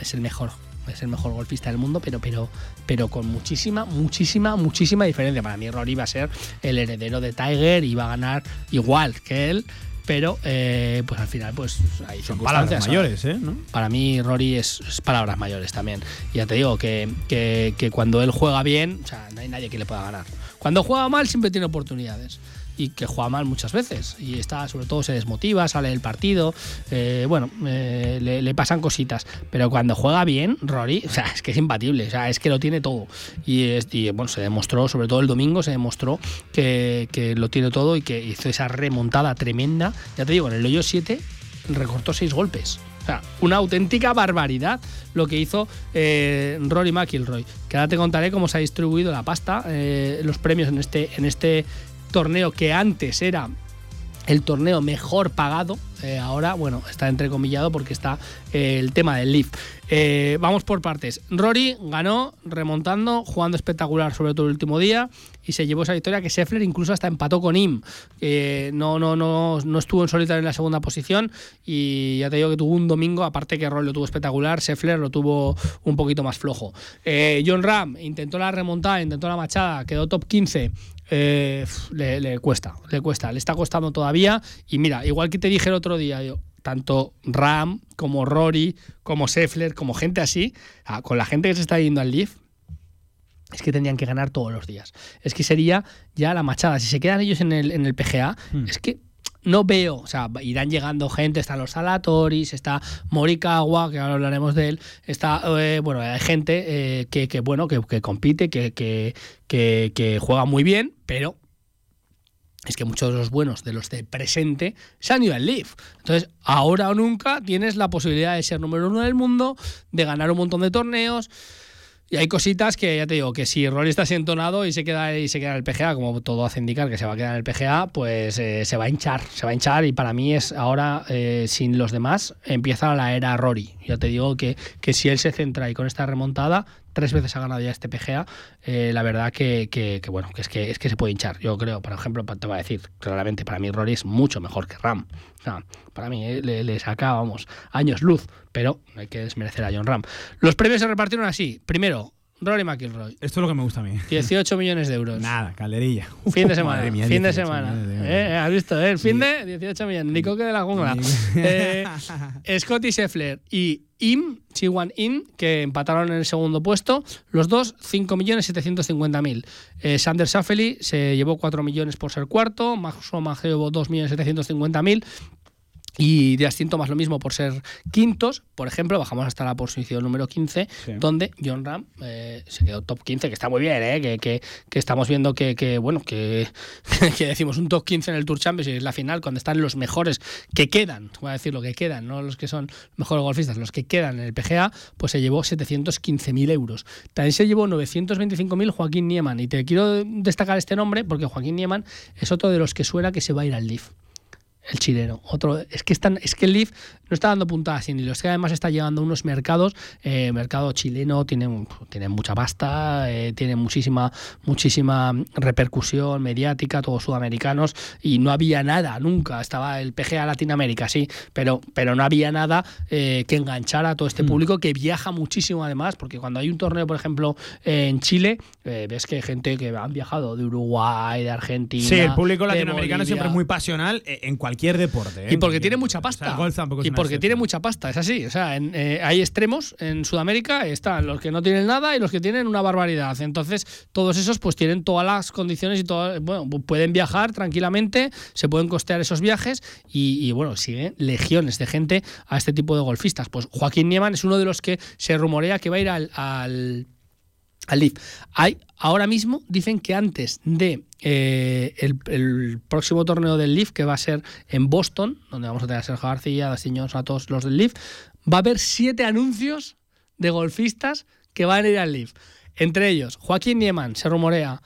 es el mejor. Es el mejor golfista del mundo, pero, pero, pero con muchísima, muchísima, muchísima diferencia. Para mí, Rory va a ser el heredero de Tiger y va a ganar igual que él, pero eh, pues al final, pues hay Son palabras mayores, ¿eh? ¿No? Para mí, Rory es, es palabras mayores también. Ya te digo que, que- que cuando él juega bien, o sea, no hay nadie que le pueda ganar. Cuando juega mal, siempre tiene oportunidades. Y que juega mal muchas veces. Y está, sobre todo, se desmotiva, sale del partido. eh, bueno, eh, le, pasan cositas. Pero cuando juega bien, Rory, o sea, es que es imbatible. O sea, es que lo tiene todo. Y, es- bueno, se demostró, sobre todo el domingo, se demostró que, que lo tiene todo y que hizo esa remontada tremenda. Ya te digo, en el hoyo 7 recortó seis golpes. O sea, una auténtica barbaridad lo que hizo eh, Rory McIlroy. Que ahora te contaré cómo se ha distribuido la pasta, los premios en este, en este torneo que antes era el torneo mejor pagado. eh, ahora, bueno, está entrecomillado porque está eh, el tema del Leaf. Eh, vamos por partes. Rory ganó remontando, jugando espectacular, sobre todo el último día, y se llevó esa victoria que Scheffler incluso hasta empató con Im. No, no, no, no estuvo en solitario en la segunda posición y ya te digo que tuvo un domingo, aparte que Rory lo tuvo espectacular, Scheffler lo tuvo un poquito más flojo. John Ram intentó la remontada, intentó la machada, quedó top 15. Eh, le, le cuesta, le cuesta, le está costando todavía. Y mira, igual que te dije el otro día, yo, tanto Ram como Rory, como Scheffler, como gente así, ah, con la gente que se está yendo al Leaf, es que tendrían que ganar todos los días. Es que sería ya la machada. Si se quedan ellos en el, en el PGA, es que no veo, o sea, irán llegando gente, están los Salatoris, está Morikawa, que ahora hablaremos de él, está, eh, bueno, hay gente eh, que, que, bueno, que, que compite, que, que, que, juega muy bien, pero es que muchos de los buenos, de los de presente, se han ido al Leaf. Entonces, ahora o nunca tienes la posibilidad de ser número uno del mundo, de ganar un montón de torneos. Y hay cositas que ya te digo que si Rory está entonado y se queda y se queda en el PGA, como todo hace indicar que se va a quedar en el PGA, pues eh, se va a hinchar, se va a hinchar y para mí es ahora eh, sin los demás empieza la era Rory. Ya te digo que, que si él se centra y con esta remontada tres veces ha ganado ya este PGA, eh, la verdad que, que- que, bueno que es que es que se puede hinchar. Yo creo, por ejemplo, te voy a decir claramente para mí Rory es mucho mejor que Ram. O sea, para mí eh, le, le saca vamos años luz, pero no hay que desmerecer a John Ram. Los premios se repartieron así. Primero, Rory McIlroy. Esto es lo que me gusta a mí. 18 millones de euros. Nada, calderilla. Fin de semana. Mía, fin de 18 semana. millones euros. Eh, ¿Has visto? eh? El fin de 18 millones. Ni coque de la jungla. <laughs> Eh, Scotty Scheffler y Im, Siwan Im, que empataron en el segundo puesto. Los dos, 5.750.000. Eh, Sander Saffeli se llevó 4 millones por ser cuarto. Max Homa se llevó 2.750.000. Y Justin Thomas lo mismo por ser quintos. Por ejemplo, bajamos hasta la posición número 15, donde John Ram eh, se quedó top 15, que está muy bien, ¿eh? que, que- que estamos viendo que, que, bueno, que, <laughs> que decimos un top 15 en el Tour Champions y es la final, cuando están los mejores que quedan, voy a decir lo que quedan, no los que son mejores golfistas, los que quedan en el PGA, pues se llevó 715.000 euros. También se llevó 925.000 Joaquín Nieman. Y te quiero destacar este nombre porque Joaquín Nieman es otro de los que suena que se va a ir al Leaf el chileno. Otro, es que están, es que el Leaf no está dando puntadas sin hilos, es que además está llegando a unos mercados, eh, mercado chileno tiene, tiene mucha pasta, eh, tiene muchísima, muchísima repercusión mediática, todos sudamericanos, y no había nada, nunca. Estaba el PGA Latinoamérica, sí, pero, pero no había nada eh, que enganchara a todo este público que viaja muchísimo además, porque cuando hay un torneo, por ejemplo, en Chile, eh, ves que hay gente que han viajado de Uruguay, de Argentina. Sí, el público latinoamericano siempre es muy pasional eh, en cualquier deporte. ¿eh? Y porque En tiene cualquier mucha deporte. O sea, pasta. el golf tampoco es y porque excepción. tiene mucha pasta, es así. O sea, en, eh, hay extremos en Sudamérica, están los que no tienen nada y los que tienen una barbaridad. Entonces, todos esos pues tienen todas las condiciones y todo, bueno, pu- pueden viajar tranquilamente, se pueden costear esos viajes y, y, bueno, siguen legiones de gente a este tipo de golfistas. Pues Joaquín Nieman es uno de los que se rumorea que va a ir al, al al Leaf. Hay, ahora mismo dicen que antes de eh, el, próximo torneo del Leaf, que va a ser en Boston, donde vamos a tener a Sergio García, a Johnson, a todos los del Leaf, va a haber siete anuncios de golfistas que van a ir al Leaf. Entre ellos, Joaquín Nieman, se rumorea,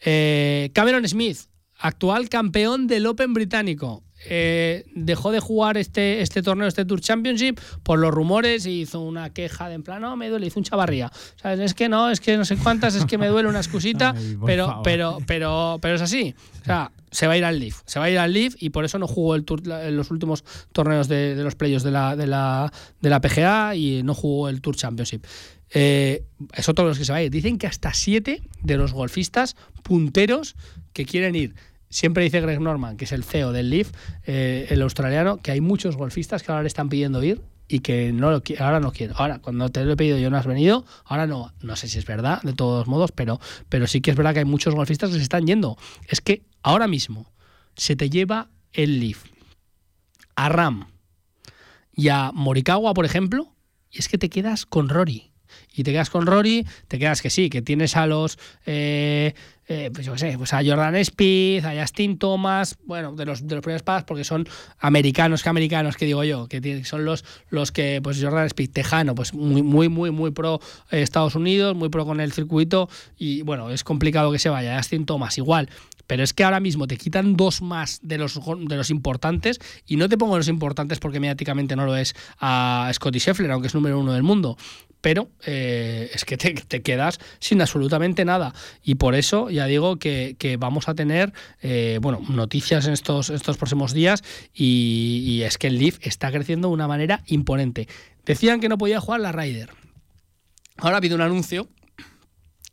eh, Cameron Smith, actual campeón del Open británico. Eh, dejó de jugar este, este torneo, este Tour Championship, por los rumores y hizo una queja de en plan, no, me duele, hizo un chavarría. ¿Sabes? Es que no, es que no sé cuántas, es que me duele una excusita, <laughs> Ay, pero, favor. pero, pero, pero es así. O sea, se va a ir al Leaf, se va a ir al Leaf y por eso no jugó el tour, los últimos torneos de, de los playoffs de la, de, la, de la PGA y no jugó el Tour Championship. Eh, es otro de los que se va a ir. Dicen que hasta siete de los golfistas punteros que quieren ir. Siempre dice Greg Norman, que es el CEO del Leaf, eh, el australiano, que hay muchos golfistas que ahora le están pidiendo ir y que no ahora no quieren. Ahora, cuando te lo he pedido yo no has venido, ahora no. No sé si es verdad, de todos modos, pero, pero sí que es verdad que hay muchos golfistas que se están yendo. Es que ahora mismo se te lleva el Leaf a Ram y a Morikawa, por ejemplo, y es que te quedas con Rory. Y te quedas con Rory, te quedas que sí, que tienes a los, eh, eh, pues yo qué sé, pues a Jordan Spieth, a Justin Thomas, bueno, de los, de los primeros pagas porque son americanos que americanos, que digo yo, que son los, los que, pues Jordan Spieth, tejano, pues muy, muy, muy, muy pro eh, Estados Unidos, muy pro con el circuito y bueno, es complicado que se vaya. Justin Thomas igual. Pero es que ahora mismo te quitan dos más de los, de los importantes y no te pongo los importantes porque mediáticamente no lo es a Scotty Scheffler, aunque es número uno del mundo. Pero eh, es que te, te quedas sin absolutamente nada. Y por eso ya digo que, vamos a tener eh, bueno, noticias en estos, próximos días y, es que el Leaf está creciendo de una manera imponente. Decían que no podía jugar la Ryder. Ahora ha habido un anuncio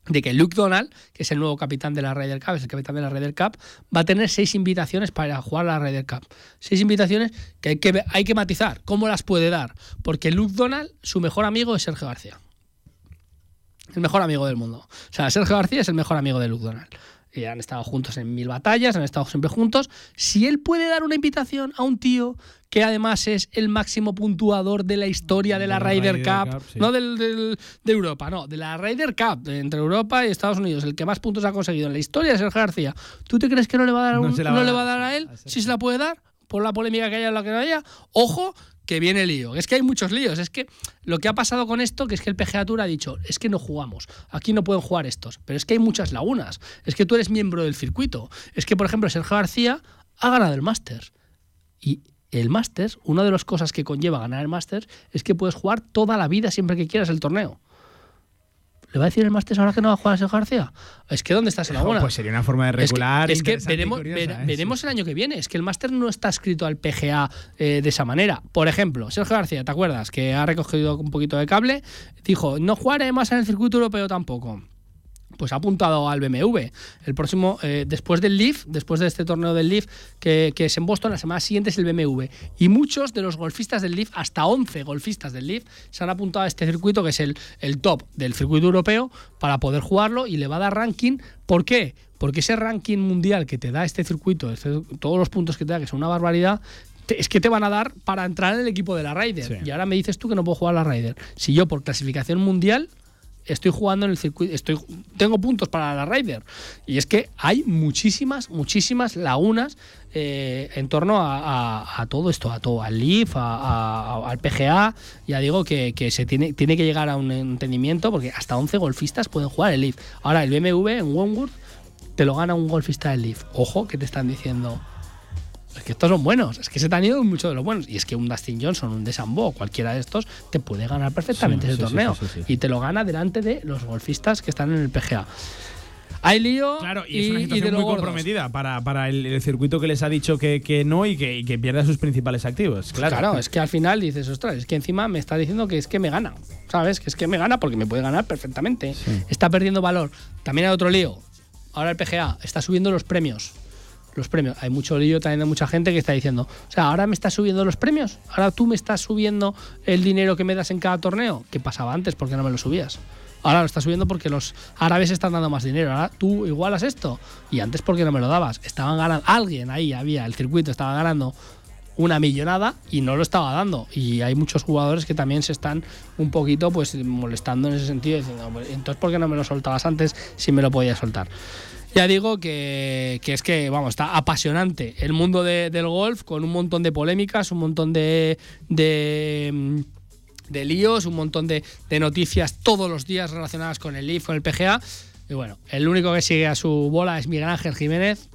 de que Luke Donald, que es el nuevo capitán de la Ryder Cup, es el capitán de la Ryder Cup, va a tener seis invitaciones para jugar la Ryder Cup. Seis invitaciones que hay que, hay que matizar. ¿Cómo las puede dar? Porque Luke Donald, su mejor amigo es Sergio García. El mejor amigo del mundo. O sea, Sergio García es el mejor amigo de Luke Donald. Y han estado juntos en mil batallas, han estado siempre juntos. Si él puede dar una invitación a un tío que además es el máximo puntuador de la historia de la la Ryder, Cup, Cup, sí. no del, del- de Europa, no, de la Ryder Cup, entre Europa y Estados Unidos, el que más puntos ha conseguido en la historia es Sergio García. ¿Tú te crees que no le va a dar, No un- a le va a dar a él? Si se la puede dar, por la polémica que haya o la que no haya. Ojo, que viene lío. Es que hay muchos líos. Es que lo que ha pasado con esto, que es que el PGA Tour ha dicho, es que no jugamos, aquí no pueden jugar estos. Pero es que hay muchas lagunas. Es que tú eres miembro del circuito. Es que, por ejemplo, Sergio García ha ganado el Masters. Y el Masters, una de las cosas que conlleva ganar el Masters es que puedes jugar toda la vida siempre que quieras el torneo. ¿Le va a decir el Masters ahora que no va a jugar a Sergio García? Es que ¿dónde está esa laguna? Pues sería una forma de Es que- regular. Es que, veremos, curiosa, ver- ¿eh? veremos el año que viene. Es que el máster no está escrito al PGA eh, de esa manera. Por ejemplo, Sergio García, ¿te acuerdas? Que ha recogido un poquito de cable. Dijo, no jugaré más en el circuito europeo tampoco. Pues ha apuntado al BMW. El próximo, eh, después del Leaf, después de este torneo del Leaf, que, que es en Boston, la semana siguiente es el BMW. Y muchos de los golfistas del Leaf, hasta 11 golfistas del Leaf, se han apuntado a este circuito, que es el, el top del circuito europeo, para poder jugarlo y le va a dar ranking. ¿Por qué? Porque ese ranking mundial que te da este circuito, este- todos los puntos que te da, que son una barbaridad, es que te van a dar para entrar en el equipo de la Ryder. Y ahora me dices tú que no puedo jugar a la Ryder. Si yo por clasificación mundial estoy jugando en el circuito, estoy, tengo puntos para la Ryder. Y es que hay muchísimas, muchísimas lagunas eh, en torno a, todo esto, a todo, al Leaf, a- al PGA. Ya digo que, se tiene, tiene que llegar a un entendimiento porque hasta 11 golfistas pueden jugar el Leaf. Ahora el BMW en Wentworth te lo gana un golfista del Leaf. Ojo que te están diciendo. Es que estos son buenos, es que se te han ido muchos de los buenos. Y es que un Dustin Johnson, un Desambo, cualquiera de estos, te puede ganar perfectamente Sí, ese sí, torneo. sí, sí, sí. Y te lo gana delante de los golfistas que están en el PGA. Hay lío Claro, y, es una situación muy gordos. comprometida para, para el, el circuito que les ha dicho que, que no y que, y que pierda sus principales activos. Claro. Claro. es que al final dices, ostras, es que encima me está diciendo que es que me gana, ¿sabes? Que es que me gana porque me puede ganar perfectamente. Está perdiendo valor. También hay otro lío. Ahora el PGA está subiendo los premios. Los premios. Hay mucho lío también de mucha gente que está diciendo, o sea, ahora me estás subiendo los premios. Ahora tú me estás subiendo el dinero que me das en cada torneo. ¿Qué pasaba antes? ¿Por qué no me lo subías? Ahora lo estás subiendo porque los árabes están dando más dinero. Ahora tú igualas esto. Y antes, ¿por qué no me lo dabas? Estaban ganando. Alguien ahí había, el circuito estaba ganando una millonada y no lo estaba dando. Y hay muchos jugadores que también se están un poquito pues molestando en ese sentido, diciendo, "Pues, entonces ¿por qué no me lo soltabas antes si me lo podía soltar? Ya digo que, es que, vamos, está apasionante el mundo de- del golf con un montón de polémicas, un montón de, de, mm, de líos, un montón de, de noticias todos los días relacionadas con el LIF, con el PGA. Y bueno, el único que sigue a su bola es Miguel Ángel Jiménez,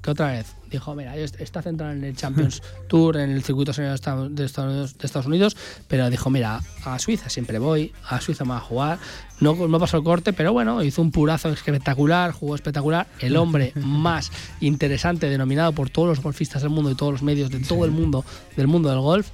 que otra vez dijo, mira, está centrado en el Champions <laughs> Tour, en el circuito de Estados- de Estados Unidos, pero dijo, mira, a Suiza siempre voy, a Suiza me va a jugar, no, no pasó el corte, pero bueno, hizo un purazo espectacular, jugó espectacular, el hombre <laughs> más interesante denominado por todos los golfistas del mundo y todos los medios de todo el mundo, del mundo del golf,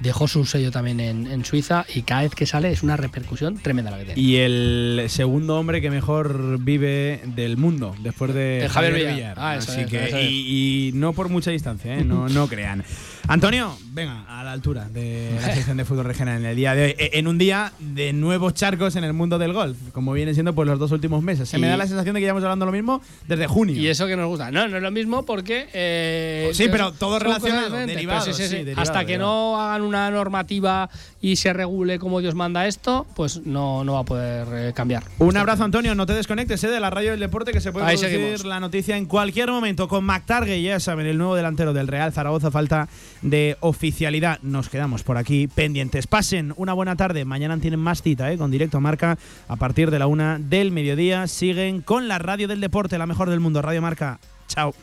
dejó su sello también en, en Suiza y cada vez que sale es una repercusión tremenda la que tiene. Y el segundo hombre que mejor vive del mundo, después de De Javier Villar. Ah, eso Así es, que, eso es. y, y no por mucha distancia, ¿eh? no, no <laughs> crean. Antonio, venga, a la altura de la sección de fútbol regional en el día de hoy. E- En un día de nuevos charcos en el mundo del golf, como viene siendo pues los dos últimos meses. Se me da la sensación de que llevamos hablando lo mismo desde junio. Y eso que nos gusta. No, no es lo mismo porque. eh, Sí, pero todo relacionado, derivado, Pero sí, sí, sí, sí. derivado, Hasta que derivado. no hagan una normativa y se regule como Dios manda esto, pues no, no va a poder eh, cambiar. Un abrazo, Antonio. No te desconectes ¿eh? de la radio del deporte que se puede Ahí producir seguimos. la noticia en cualquier momento. Con McTargue, ya saben, el nuevo delantero del Real Zaragoza, falta de oficialidad. Nos quedamos por aquí pendientes. Pasen una buena tarde. Mañana tienen más cita ¿eh? con Directo Marca a partir de la una del mediodía. Siguen con la radio del deporte, la mejor del mundo, Radio Marca. Chao.